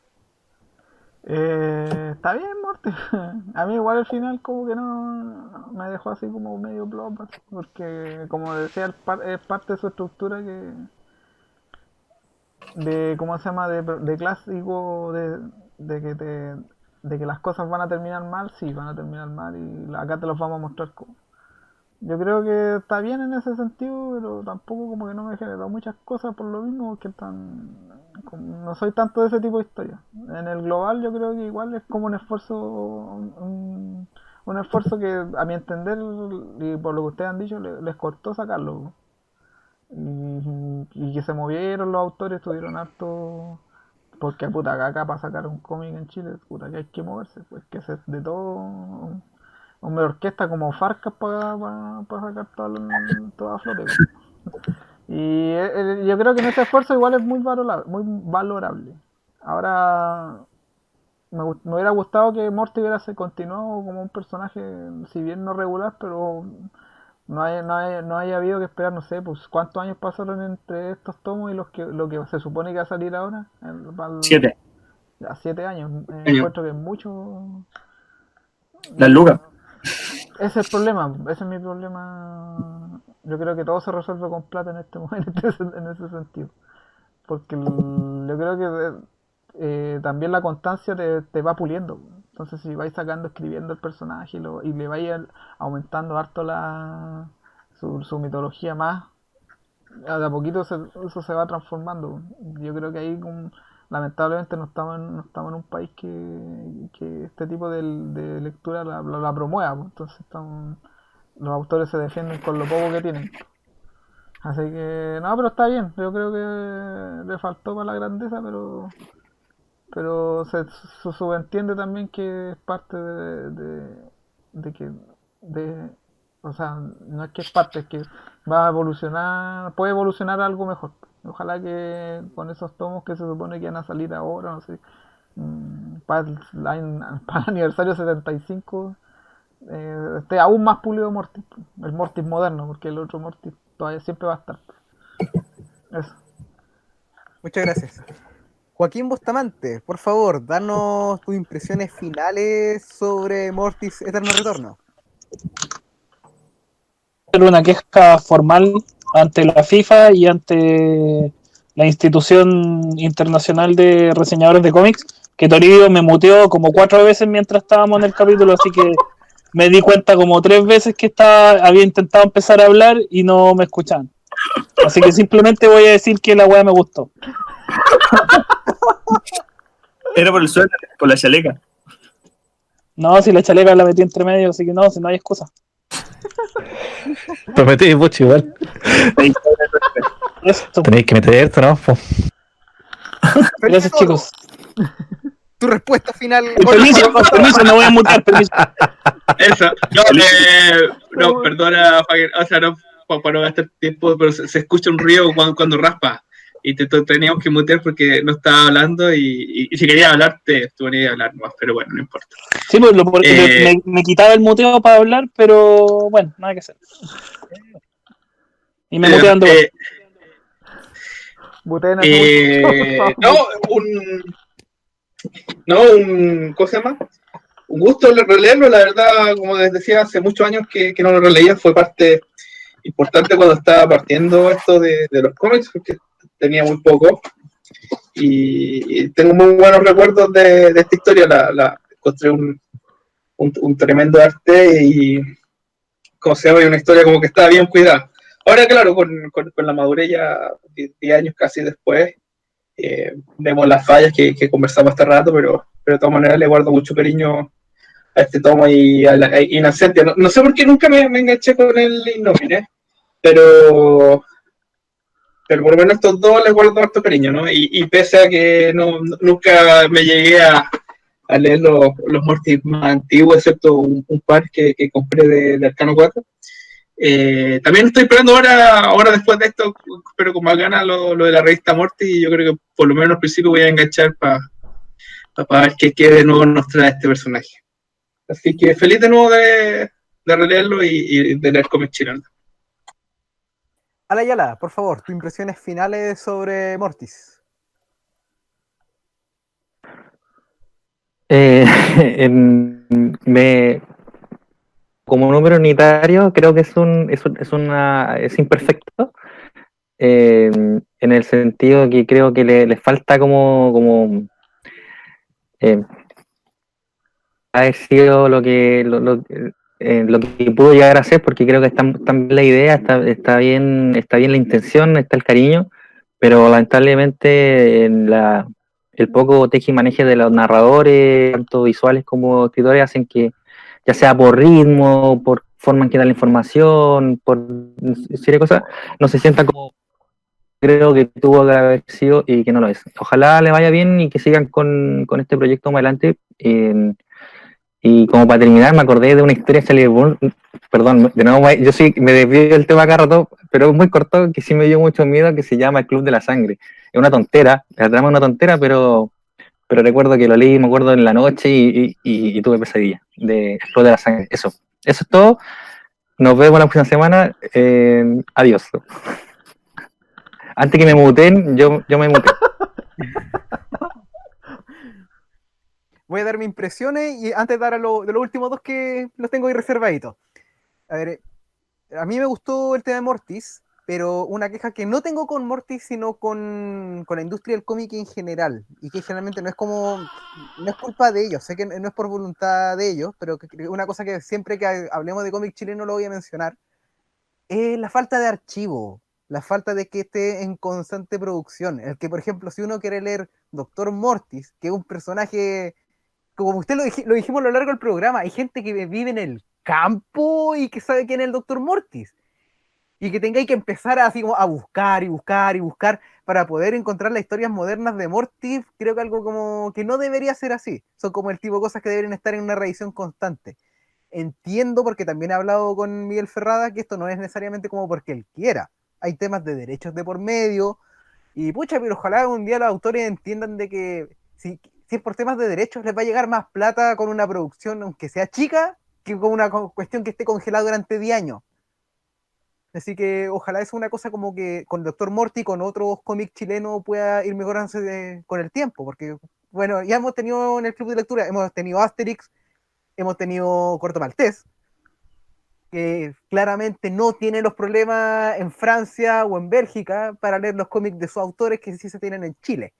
[SPEAKER 6] Eh, está bien, Morty. *laughs* A mí igual al final como que no me dejó así como medio plop, porque como decía, es parte de su estructura que de cómo se llama de, clásico de, de que te de que las cosas van a terminar mal, sí, van a terminar mal y acá te los vamos a mostrar como. Yo creo que está bien en ese sentido, pero tampoco como que no me generó muchas cosas por lo mismo, porque tan, no soy tanto de ese tipo de historias. En el global yo creo que igual es como un esfuerzo, un, un esfuerzo que a mi entender y por lo que ustedes han dicho le- les costó sacarlo. Y, que se movieron los autores, tuvieron harto... Porque puta, acá, para sacar un cómic en Chile, puta, que hay que moverse, pues que se de todo una orquesta como Farcas para sacar todo, el- todo a flote. Y eh, eh, yo creo que en ese esfuerzo igual es muy valorable. Muy valorable. Ahora, me, me hubiera gustado que Morty hubiera continuado como un personaje, si bien no regular, pero no haya, no haya, no haya habido que esperar, no sé, pues cuántos años pasaron entre estos tomos y los que lo que se supone que va a salir ahora. El- para el-
[SPEAKER 7] Siete.
[SPEAKER 6] Ya, siete años. Eh, encuentro que es mucho.
[SPEAKER 7] Las lucas.
[SPEAKER 6] Ese es el problema, ese es mi problema. Yo creo que todo se resuelve con plata en este *laughs* momento, en ese, en ese sentido. Porque yo creo que eh, también la constancia te, te va puliendo. Entonces, si vais sacando, escribiendo el personaje y, le vais aumentando harto la, su, su mitología más, a poquito se- eso se va transformando. Yo creo que ahí lamentablemente no estamos en, no estamos en un país que, que este tipo de, de lectura la, promueva, pues. entonces los autores se defienden con lo poco que tienen. Así que, no, pero está bien, yo creo que le faltó para la grandeza, pero pero se su- subentiende también que es parte de, de, de que de o sea no es que es parte es que va a evolucionar puede evolucionar algo mejor ojalá que con esos tomos que se supone que van a salir ahora no sé mm, para el, *laughs* para el aniversario 75 eh, esté aún más pulido Mortis el Mortis moderno porque el otro Mortis todavía siempre va a estar eso
[SPEAKER 2] Muchas gracias. Joaquín Bustamante, por favor, danos tus impresiones finales sobre Mortis Eterno Retorno.
[SPEAKER 8] una queja formal ante la FIFA y ante la institución internacional de reseñadores de cómics, que Toribio me muteó como cuatro veces mientras estábamos en el capítulo, así que me di cuenta como tres veces que estaba, había intentado empezar a hablar y no me escuchaban. Así que simplemente voy a decir que la weá me gustó.
[SPEAKER 7] Era por el suéter, por la chaleca.
[SPEAKER 8] No, si la chaleca la metí entre medio, así que no, si no hay excusa. *laughs*
[SPEAKER 4] Prometí, mucho igual. Tenéis que meter esto, ¿no?
[SPEAKER 8] Gracias, chicos.
[SPEAKER 2] Tu respuesta final.
[SPEAKER 8] Permiso, permiso, no voy a mutar, permiso.
[SPEAKER 3] Eso. No, eh, no, perdona. O sea, no, pa- para no gastar tiempo, pero se, se escucha un ruido cuando, cuando raspa. Y te, te- teníamos que mutear porque no estaba hablando. Y, y- y si quería hablar, te tuve que hablar más. Pero bueno, no importa.
[SPEAKER 8] Sí, pues lo, porque
[SPEAKER 3] Eh,
[SPEAKER 8] me, me quitaba el muteo para hablar, pero bueno, nada que hacer. Y me
[SPEAKER 3] Eh,
[SPEAKER 8] mutean de vuelta.
[SPEAKER 3] eh,
[SPEAKER 6] a
[SPEAKER 3] Eh,
[SPEAKER 6] mucho.
[SPEAKER 3] no, un. No, un. ¿Cómo se llama? Un gusto le- releerlo, la verdad, como les decía, hace muchos años que, que no lo releía, fue parte importante cuando estaba partiendo esto de, de los cómics, porque tenía muy poco. Y, y tengo muy buenos recuerdos de, de esta historia, la, la encontré un, un, un tremendo arte y, como se llama, y una historia como que estaba bien cuidada. Ahora, claro, con, con, con la madurez ya 10 años casi después, eh, vemos las fallas que, que conversamos este rato, pero, pero de todas maneras le guardo mucho cariño a este tomo y a la a. No, no sé por qué nunca me, me enganché con el Innomine, pero, pero por lo menos estos dos les guardo harto cariño, ¿no? Y, y pese a que no, nunca me llegué a, a leer los, los Mortis más antiguos, excepto un, un par que, que compré de, de Arcano 4. Eh, también estoy esperando ahora, ahora después de esto, pero con más ganas lo, lo de la revista Morty y yo creo que por lo menos al principio voy a enganchar para ver qué, qué de nuevo nos trae este personaje. Así que feliz de nuevo de, de releerlo y, y de leer cómics chilenos.
[SPEAKER 2] Ala Yala, por favor, tus impresiones finales sobre Mortis.
[SPEAKER 5] Eh, *laughs* como número unitario, creo que es un, es, es es imperfecto. eh, en el sentido que creo que le, falta como, como eh, haber sido lo que eh, lo que pudo llegar a ser, porque creo que está, está bien la idea, está, está bien, está bien la intención, está el cariño, pero lamentablemente en el poco teje y maneje de los narradores, tanto visuales como escritores, hacen que, ya sea por ritmo, por forma en que da la información, por serie de cosas, no se sienta como creo que tuvo que haber sido y que no lo es. Ojalá le vaya bien y que sigan con, con este proyecto más adelante. Y como para terminar, me acordé de una historia de perdón, de nuevo, yo sí me desvío del tema cada rato, pero es muy corto, que sí me dio mucho miedo, que se llama El Club de la Sangre. Es una tontera, la trama es una tontera, pero, pero recuerdo que lo leí, me acuerdo en la noche y, tuve pesadilla de Club de la Sangre. Eso, eso es todo. Nos vemos la próxima semana. Eh, adiós. Antes que me muten, yo, yo me muté. *laughs*
[SPEAKER 2] Voy a dar mis impresiones y antes de dar a de los últimos dos que los tengo ahí reservaditos. A ver, eh, a mí me gustó el tema de Mortis, pero una queja que no tengo con Mortis, sino con, con la industria del cómic en general. Y que generalmente no es como. No es culpa de ellos, sé que no es por voluntad de ellos, pero una cosa que siempre que hablemos de cómic chileno lo voy a mencionar. Es la falta de archivo, la falta de que esté en constante producción. El que, por ejemplo, si uno quiere leer Doctor Mortis, que es un personaje como usted lo, dij- lo dijimos a lo largo del programa, hay gente que vive en el campo y que sabe quién es el Doctor Mortis. Y que tengáis que empezar así como a buscar y buscar y buscar para poder encontrar las historias modernas de Mortis, creo que algo como que no debería ser así. Son como el tipo de cosas que deberían estar en una revisión constante. Entiendo, porque también he hablado con Miguel Ferrada, que esto no es necesariamente como porque él quiera. Hay temas de derechos de por medio. Y pucha, pero ojalá un día los autores entiendan de que si, si es por temas de derechos, les va a llegar más plata con una producción, aunque sea chica, que con una cuestión que esté congelada durante 10 años. Así que ojalá es una cosa como que con Doctor Morty, con otros cómics chilenos, pueda ir mejorándose con el tiempo. Porque, bueno, ya hemos tenido en el club de lectura, hemos tenido Asterix, hemos tenido Corto Maltés, que claramente no tiene los problemas en Francia o en Bélgica para leer los cómics de sus autores que sí se tienen en Chile.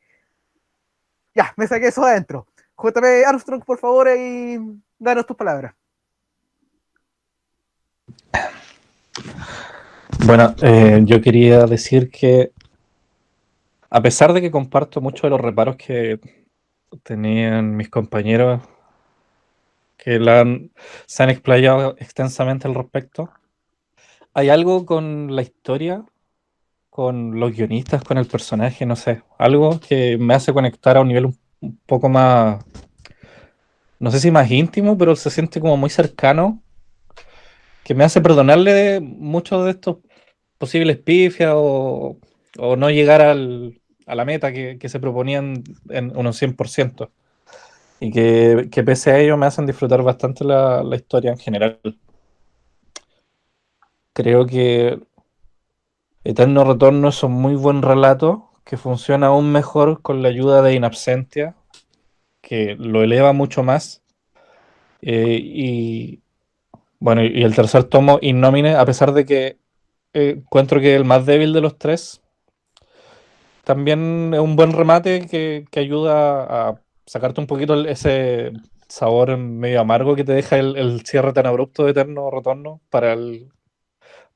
[SPEAKER 2] Ya, me saqué eso adentro. JP Armstrong, por favor, y danos tus palabras.
[SPEAKER 4] Bueno, eh, yo quería decir que a pesar de que comparto muchos de los reparos que tenían mis compañeros que la han- se han explayado extensamente al respecto, hay algo con la historia, con los guionistas, con el personaje, no sé, algo que me hace conectar a un nivel un, poco más, no sé si más íntimo, pero se siente como muy cercano, que me hace perdonarle muchos de estos posibles pifias o, o no llegar al- a la meta que, se proponían en unos 100%. Y que, pese a ello me hacen disfrutar bastante la historia en general. Creo que Eterno Retorno es un muy buen relato que funciona aún mejor con la ayuda de Inabsentia, que lo eleva mucho más. Eh, y bueno, y el tercer tomo, Innomine, a pesar de que eh, encuentro que el más débil de los tres, también es un buen remate que, que ayuda a sacarte un poquito ese sabor medio amargo que te deja el, el cierre tan abrupto de Eterno Retorno para, el,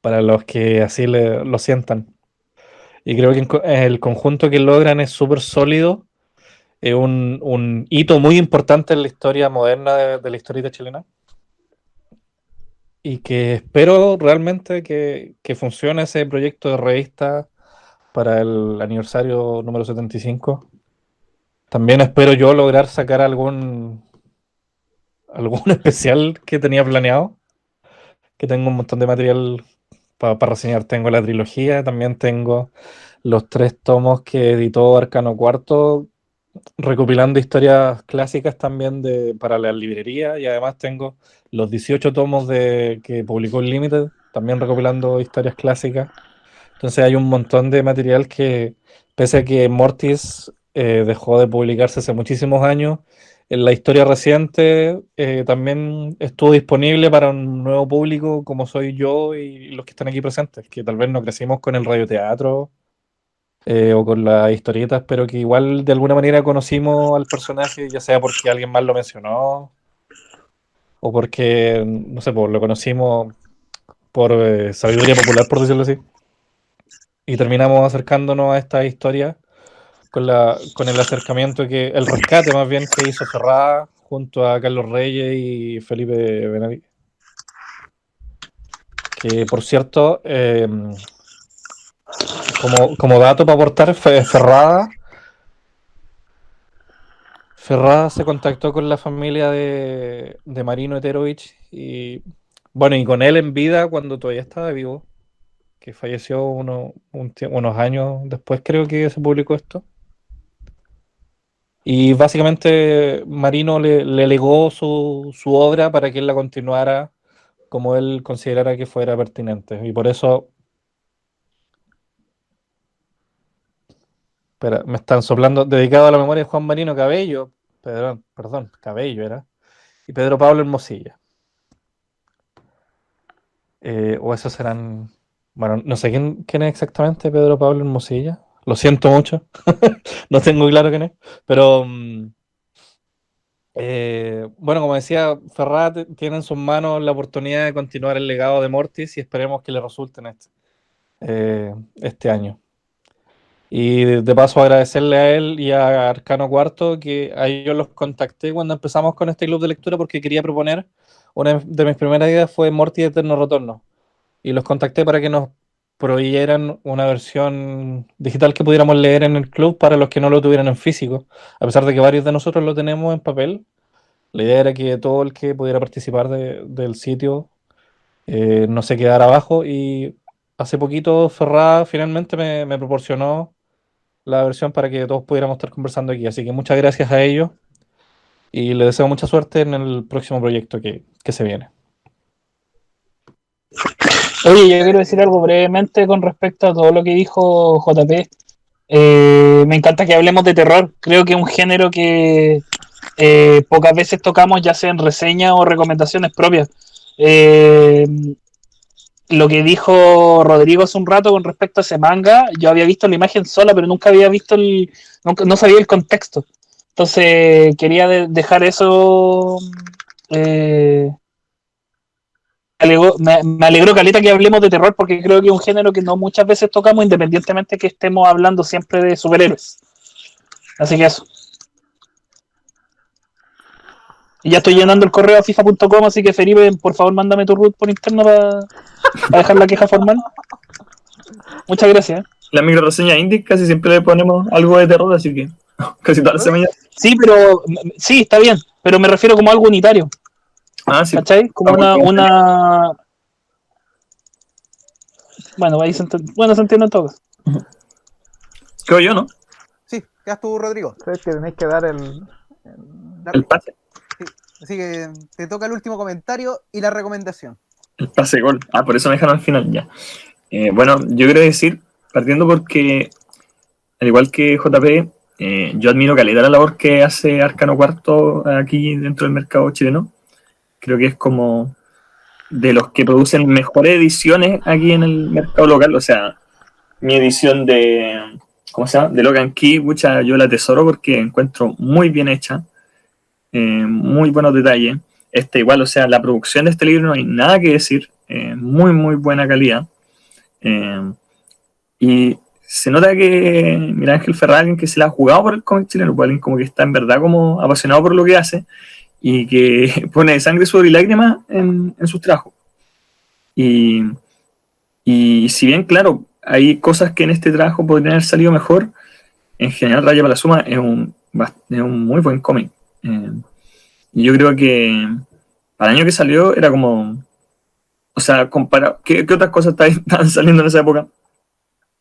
[SPEAKER 4] para los que así le- lo sientan. Y creo que co- el conjunto que logran es súper sólido. Es un, un hito muy importante en la historia moderna de, de la historieta chilena. Y que espero realmente que, que funcione ese proyecto de revista para el aniversario número 75. También espero yo lograr sacar algún, algún *laughs* especial que tenía planeado. Que tengo un montón de material para reseñar. Tengo la trilogía, también tengo los tres tomos que editó Arcano Cuarto, recopilando historias clásicas también de, para la librería. Y además tengo los 18 tomos de, que publicó Limited, también recopilando historias clásicas. Entonces hay un montón de material que, pese a que Mortis eh, dejó de publicarse hace muchísimos años, en la historia reciente eh, también estuvo disponible para un nuevo público como soy yo y los que están aquí presentes, que tal vez no crecimos con el radioteatro eh, o con las historietas, pero que igual de alguna manera conocimos al personaje, ya sea porque alguien más lo mencionó o porque, no sé, pues, lo conocimos por eh, sabiduría popular, por decirlo así. Y terminamos acercándonos a esta historia con, la, con el acercamiento que, el rescate más bien que hizo Ferrada junto a Carlos Reyes y Felipe Benavides. Que por cierto, eh, como, como dato para aportar, Ferrada. Ferrada se contactó con la familia de, de Marino Eterovich y bueno, y con él en vida cuando todavía estaba vivo, que falleció uno- unos años después creo que se publicó esto. Y básicamente Marino le, le legó su, su obra para que él la continuara como él considerara que fuera pertinente. Y por eso... Espera, me están soplando, dedicado a la memoria de Juan Marino Cabello, perdón, perdón, Cabello era, y Pedro Pablo Hermosilla. Eh, o esos serán, bueno, no sé quién, quién es exactamente Pedro Pablo Hermosilla, lo siento mucho, *laughs* no tengo claro quién es, pero mm, eh, bueno, como decía, Ferrat tiene en sus manos la oportunidad de continuar el legado de Mortis y esperemos que le resulte en este, eh, este año. Y de, paso agradecerle a él y a Arcano Cuarto que a ellos los contacté cuando empezamos con este club de lectura porque quería proponer, una de mis primeras ideas fue Morty Eterno Retorno. Y los contacté para que nos proveyeran una versión digital que pudiéramos leer en el club para los que no lo tuvieran en físico. A pesar de que varios de nosotros lo tenemos en papel, la idea era que todo el que pudiera participar de- del sitio eh, no se quedara abajo. Y hace poquito Ferrada finalmente me, me proporcionó la versión para que todos pudiéramos estar conversando aquí. Así que muchas gracias a ellos y les deseo mucha suerte en el próximo proyecto que, que se viene.
[SPEAKER 8] Oye, yo quiero decir algo brevemente con respecto a todo lo que dijo JP. Eh, me encanta que hablemos de terror. Creo que es un género que eh, pocas veces tocamos, ya sea en reseñas o recomendaciones propias. Eh, lo que dijo Rodrigo hace un rato con respecto a ese manga, yo había visto la imagen sola, pero nunca había visto el, no sabía el contexto. Entonces quería de- dejar eso. Alegó- me, me alegró caleta que hablemos de terror porque creo que es un género que no muchas veces tocamos independientemente que estemos hablando siempre de superhéroes. Así que eso. Y ya estoy llenando el correo a FIFA.com, así que Felipe, por favor, mándame tu root por interno para dejar la queja formal. Muchas gracias. ¿eh?
[SPEAKER 7] La micro reseña indie casi siempre le ponemos algo de terror, así que *laughs* casi todas las semanas.
[SPEAKER 8] Sí, pero sí, está bien, pero me refiero como algo unitario,
[SPEAKER 7] Ah, sí.
[SPEAKER 8] ¿cachai? Como
[SPEAKER 7] Ah,
[SPEAKER 8] una,
[SPEAKER 7] bueno.
[SPEAKER 8] una... Bueno, ahí se ent- bueno, se entiende en todo.
[SPEAKER 7] Creo yo, ¿no?
[SPEAKER 2] Sí, quedas tú, Rodrigo.
[SPEAKER 6] Sabes que tenéis que dar el.
[SPEAKER 7] El pase.
[SPEAKER 2] Así que te toca el último comentario y la recomendación.
[SPEAKER 7] El pase gol. Ah, por eso me dejaron al final ya. Eh, bueno, yo quiero decir, partiendo porque, al igual que JP, eh, yo admiro calidad la labor que hace Arcano Cuarto aquí dentro del mercado chileno. Creo que es como de los que producen mejores ediciones aquí en el mercado local. O sea, mi edición de, ¿cómo se? De Logan Key, mucha, yo la atesoro porque encuentro muy bien hecha, eh, muy buenos detalles. Este igual, o sea, la producción de este libro no hay nada que decir, eh, muy, muy buena calidad. Eh, y se nota que Miguel Ángel alguien que se la ha jugado por el cómic chileno, alguien como que está en verdad como apasionado por lo que hace y que *laughs* pone sangre, sudor y lágrimas en, en sus trabajos. Y, y si bien, claro, hay cosas que en este trabajo podrían haber salido mejor, en general Raya para la Suma es un, es un muy buen cómic. Eh, yo creo que para el año que salió era como... O sea, compara, ¿qué, qué otras cosas estaban *laughs* saliendo en esa época?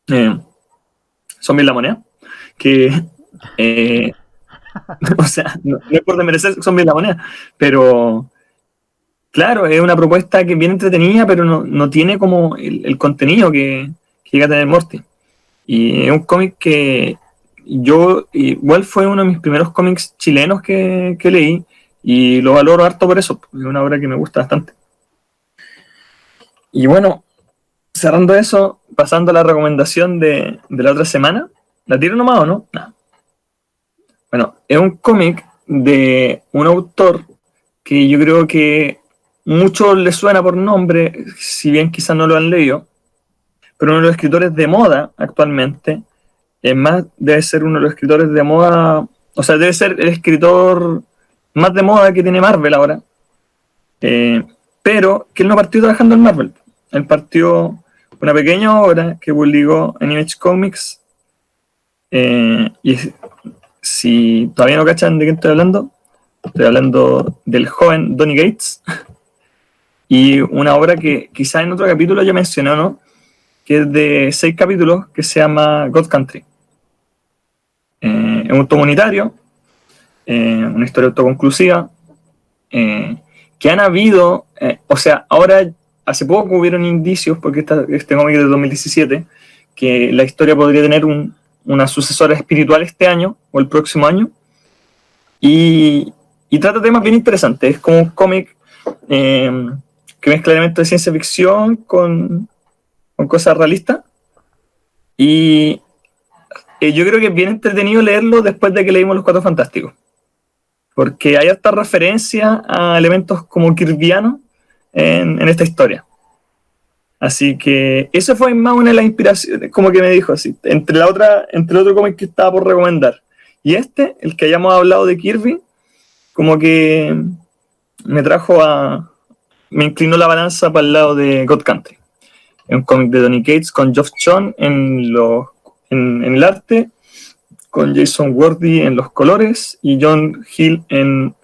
[SPEAKER 7] Eh, Zombie en la moneda. Que... eh, *laughs* o sea, no, no es por desmerecer Zombie en la moneda, pero... Claro, es una propuesta que bien entretenida, pero no, no tiene como el, contenido que, llega a tener Morty. Y es un cómic que yo, igual fue uno de mis primeros cómics chilenos que, que leí, y lo valoro harto por eso, es una obra que me gusta bastante. Y bueno, cerrando eso, pasando a la recomendación de, de la otra semana, ¿la tiro nomás o no? No. Bueno, es un cómic de un autor que yo creo que muchos les suena por nombre, si bien quizás no lo han leído, pero uno de los escritores de moda actualmente, es más, debe ser uno de los escritores de moda, o sea, debe ser el escritor más de moda que tiene Marvel ahora, Eh, pero que él no partió trabajando en Marvel, él partió una pequeña obra que publicó en Image Comics, eh, y si todavía no cachan de qué estoy hablando, estoy hablando del joven Donny Gates, y una obra que quizá en otro capítulo ya mencionó, ¿no? que es de seis capítulos, que se llama God Country. Eh, es un tomo unitario, eh, una historia autoconclusiva, eh, que han habido, o sea, ahora hace poco hubieron indicios, porque este cómic es de 2017, que la historia podría tener un- una sucesora espiritual este año o el próximo año, y, y trata temas bien interesantes. Es como un cómic eh, que mezcla elementos de ciencia ficción con, con cosas realistas. Y eh, yo creo que es bien entretenido leerlo después de que leímos Los Cuatro Fantásticos. Porque hay hasta referencia a elementos como kirvianos en, en esta historia. Así que eso fue más una de las inspiraciones, como que me dijo así, entre la otra, entre el otro cómic que estaba por recomendar. Y este, el que hayamos hablado de Kirby, como que me trajo a. me inclinó la balanza para el lado de God Country. Un cómic de Donny Cates con Geoff John en, los, en, en el arte, con Jason Worthy en los colores y John Hill en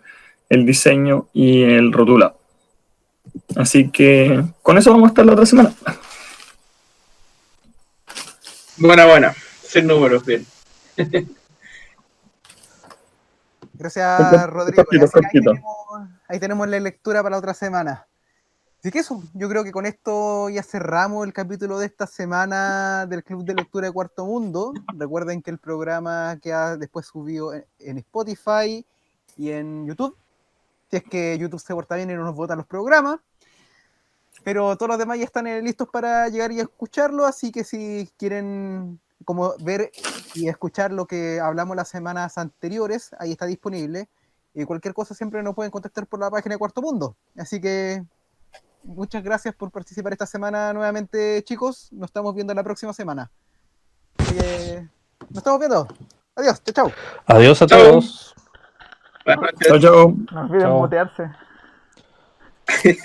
[SPEAKER 7] el diseño y el rotulado. Así que con eso vamos a estar la otra semana.
[SPEAKER 3] Buena, buena. Sin números, bien.
[SPEAKER 2] Gracias, Rodrigo.
[SPEAKER 7] cortito,
[SPEAKER 2] Así que ahí, tenemos, ahí tenemos la lectura para la otra semana. Así que eso, yo creo que con esto ya cerramos el capítulo de esta semana del Club de Lectura de Cuarto Mundo. Recuerden que el programa queda después subido en, en Spotify y en YouTube. Si es que YouTube se porta bien y no nos vota los programas. Pero todos los demás ya están eh, listos para llegar y escucharlo, así que si quieren como ver y escuchar lo que hablamos las semanas anteriores, ahí está disponible. Y cualquier cosa siempre nos pueden contactar por la página de Cuarto Mundo. Así que muchas gracias por participar esta semana nuevamente, chicos. Nos estamos viendo la próxima semana. Así que, nos estamos viendo. Adiós, chao, chao.
[SPEAKER 4] Adiós a todos.
[SPEAKER 7] Chao, chao.
[SPEAKER 6] No olviden
[SPEAKER 4] Chao.
[SPEAKER 6] mutearse. *laughs*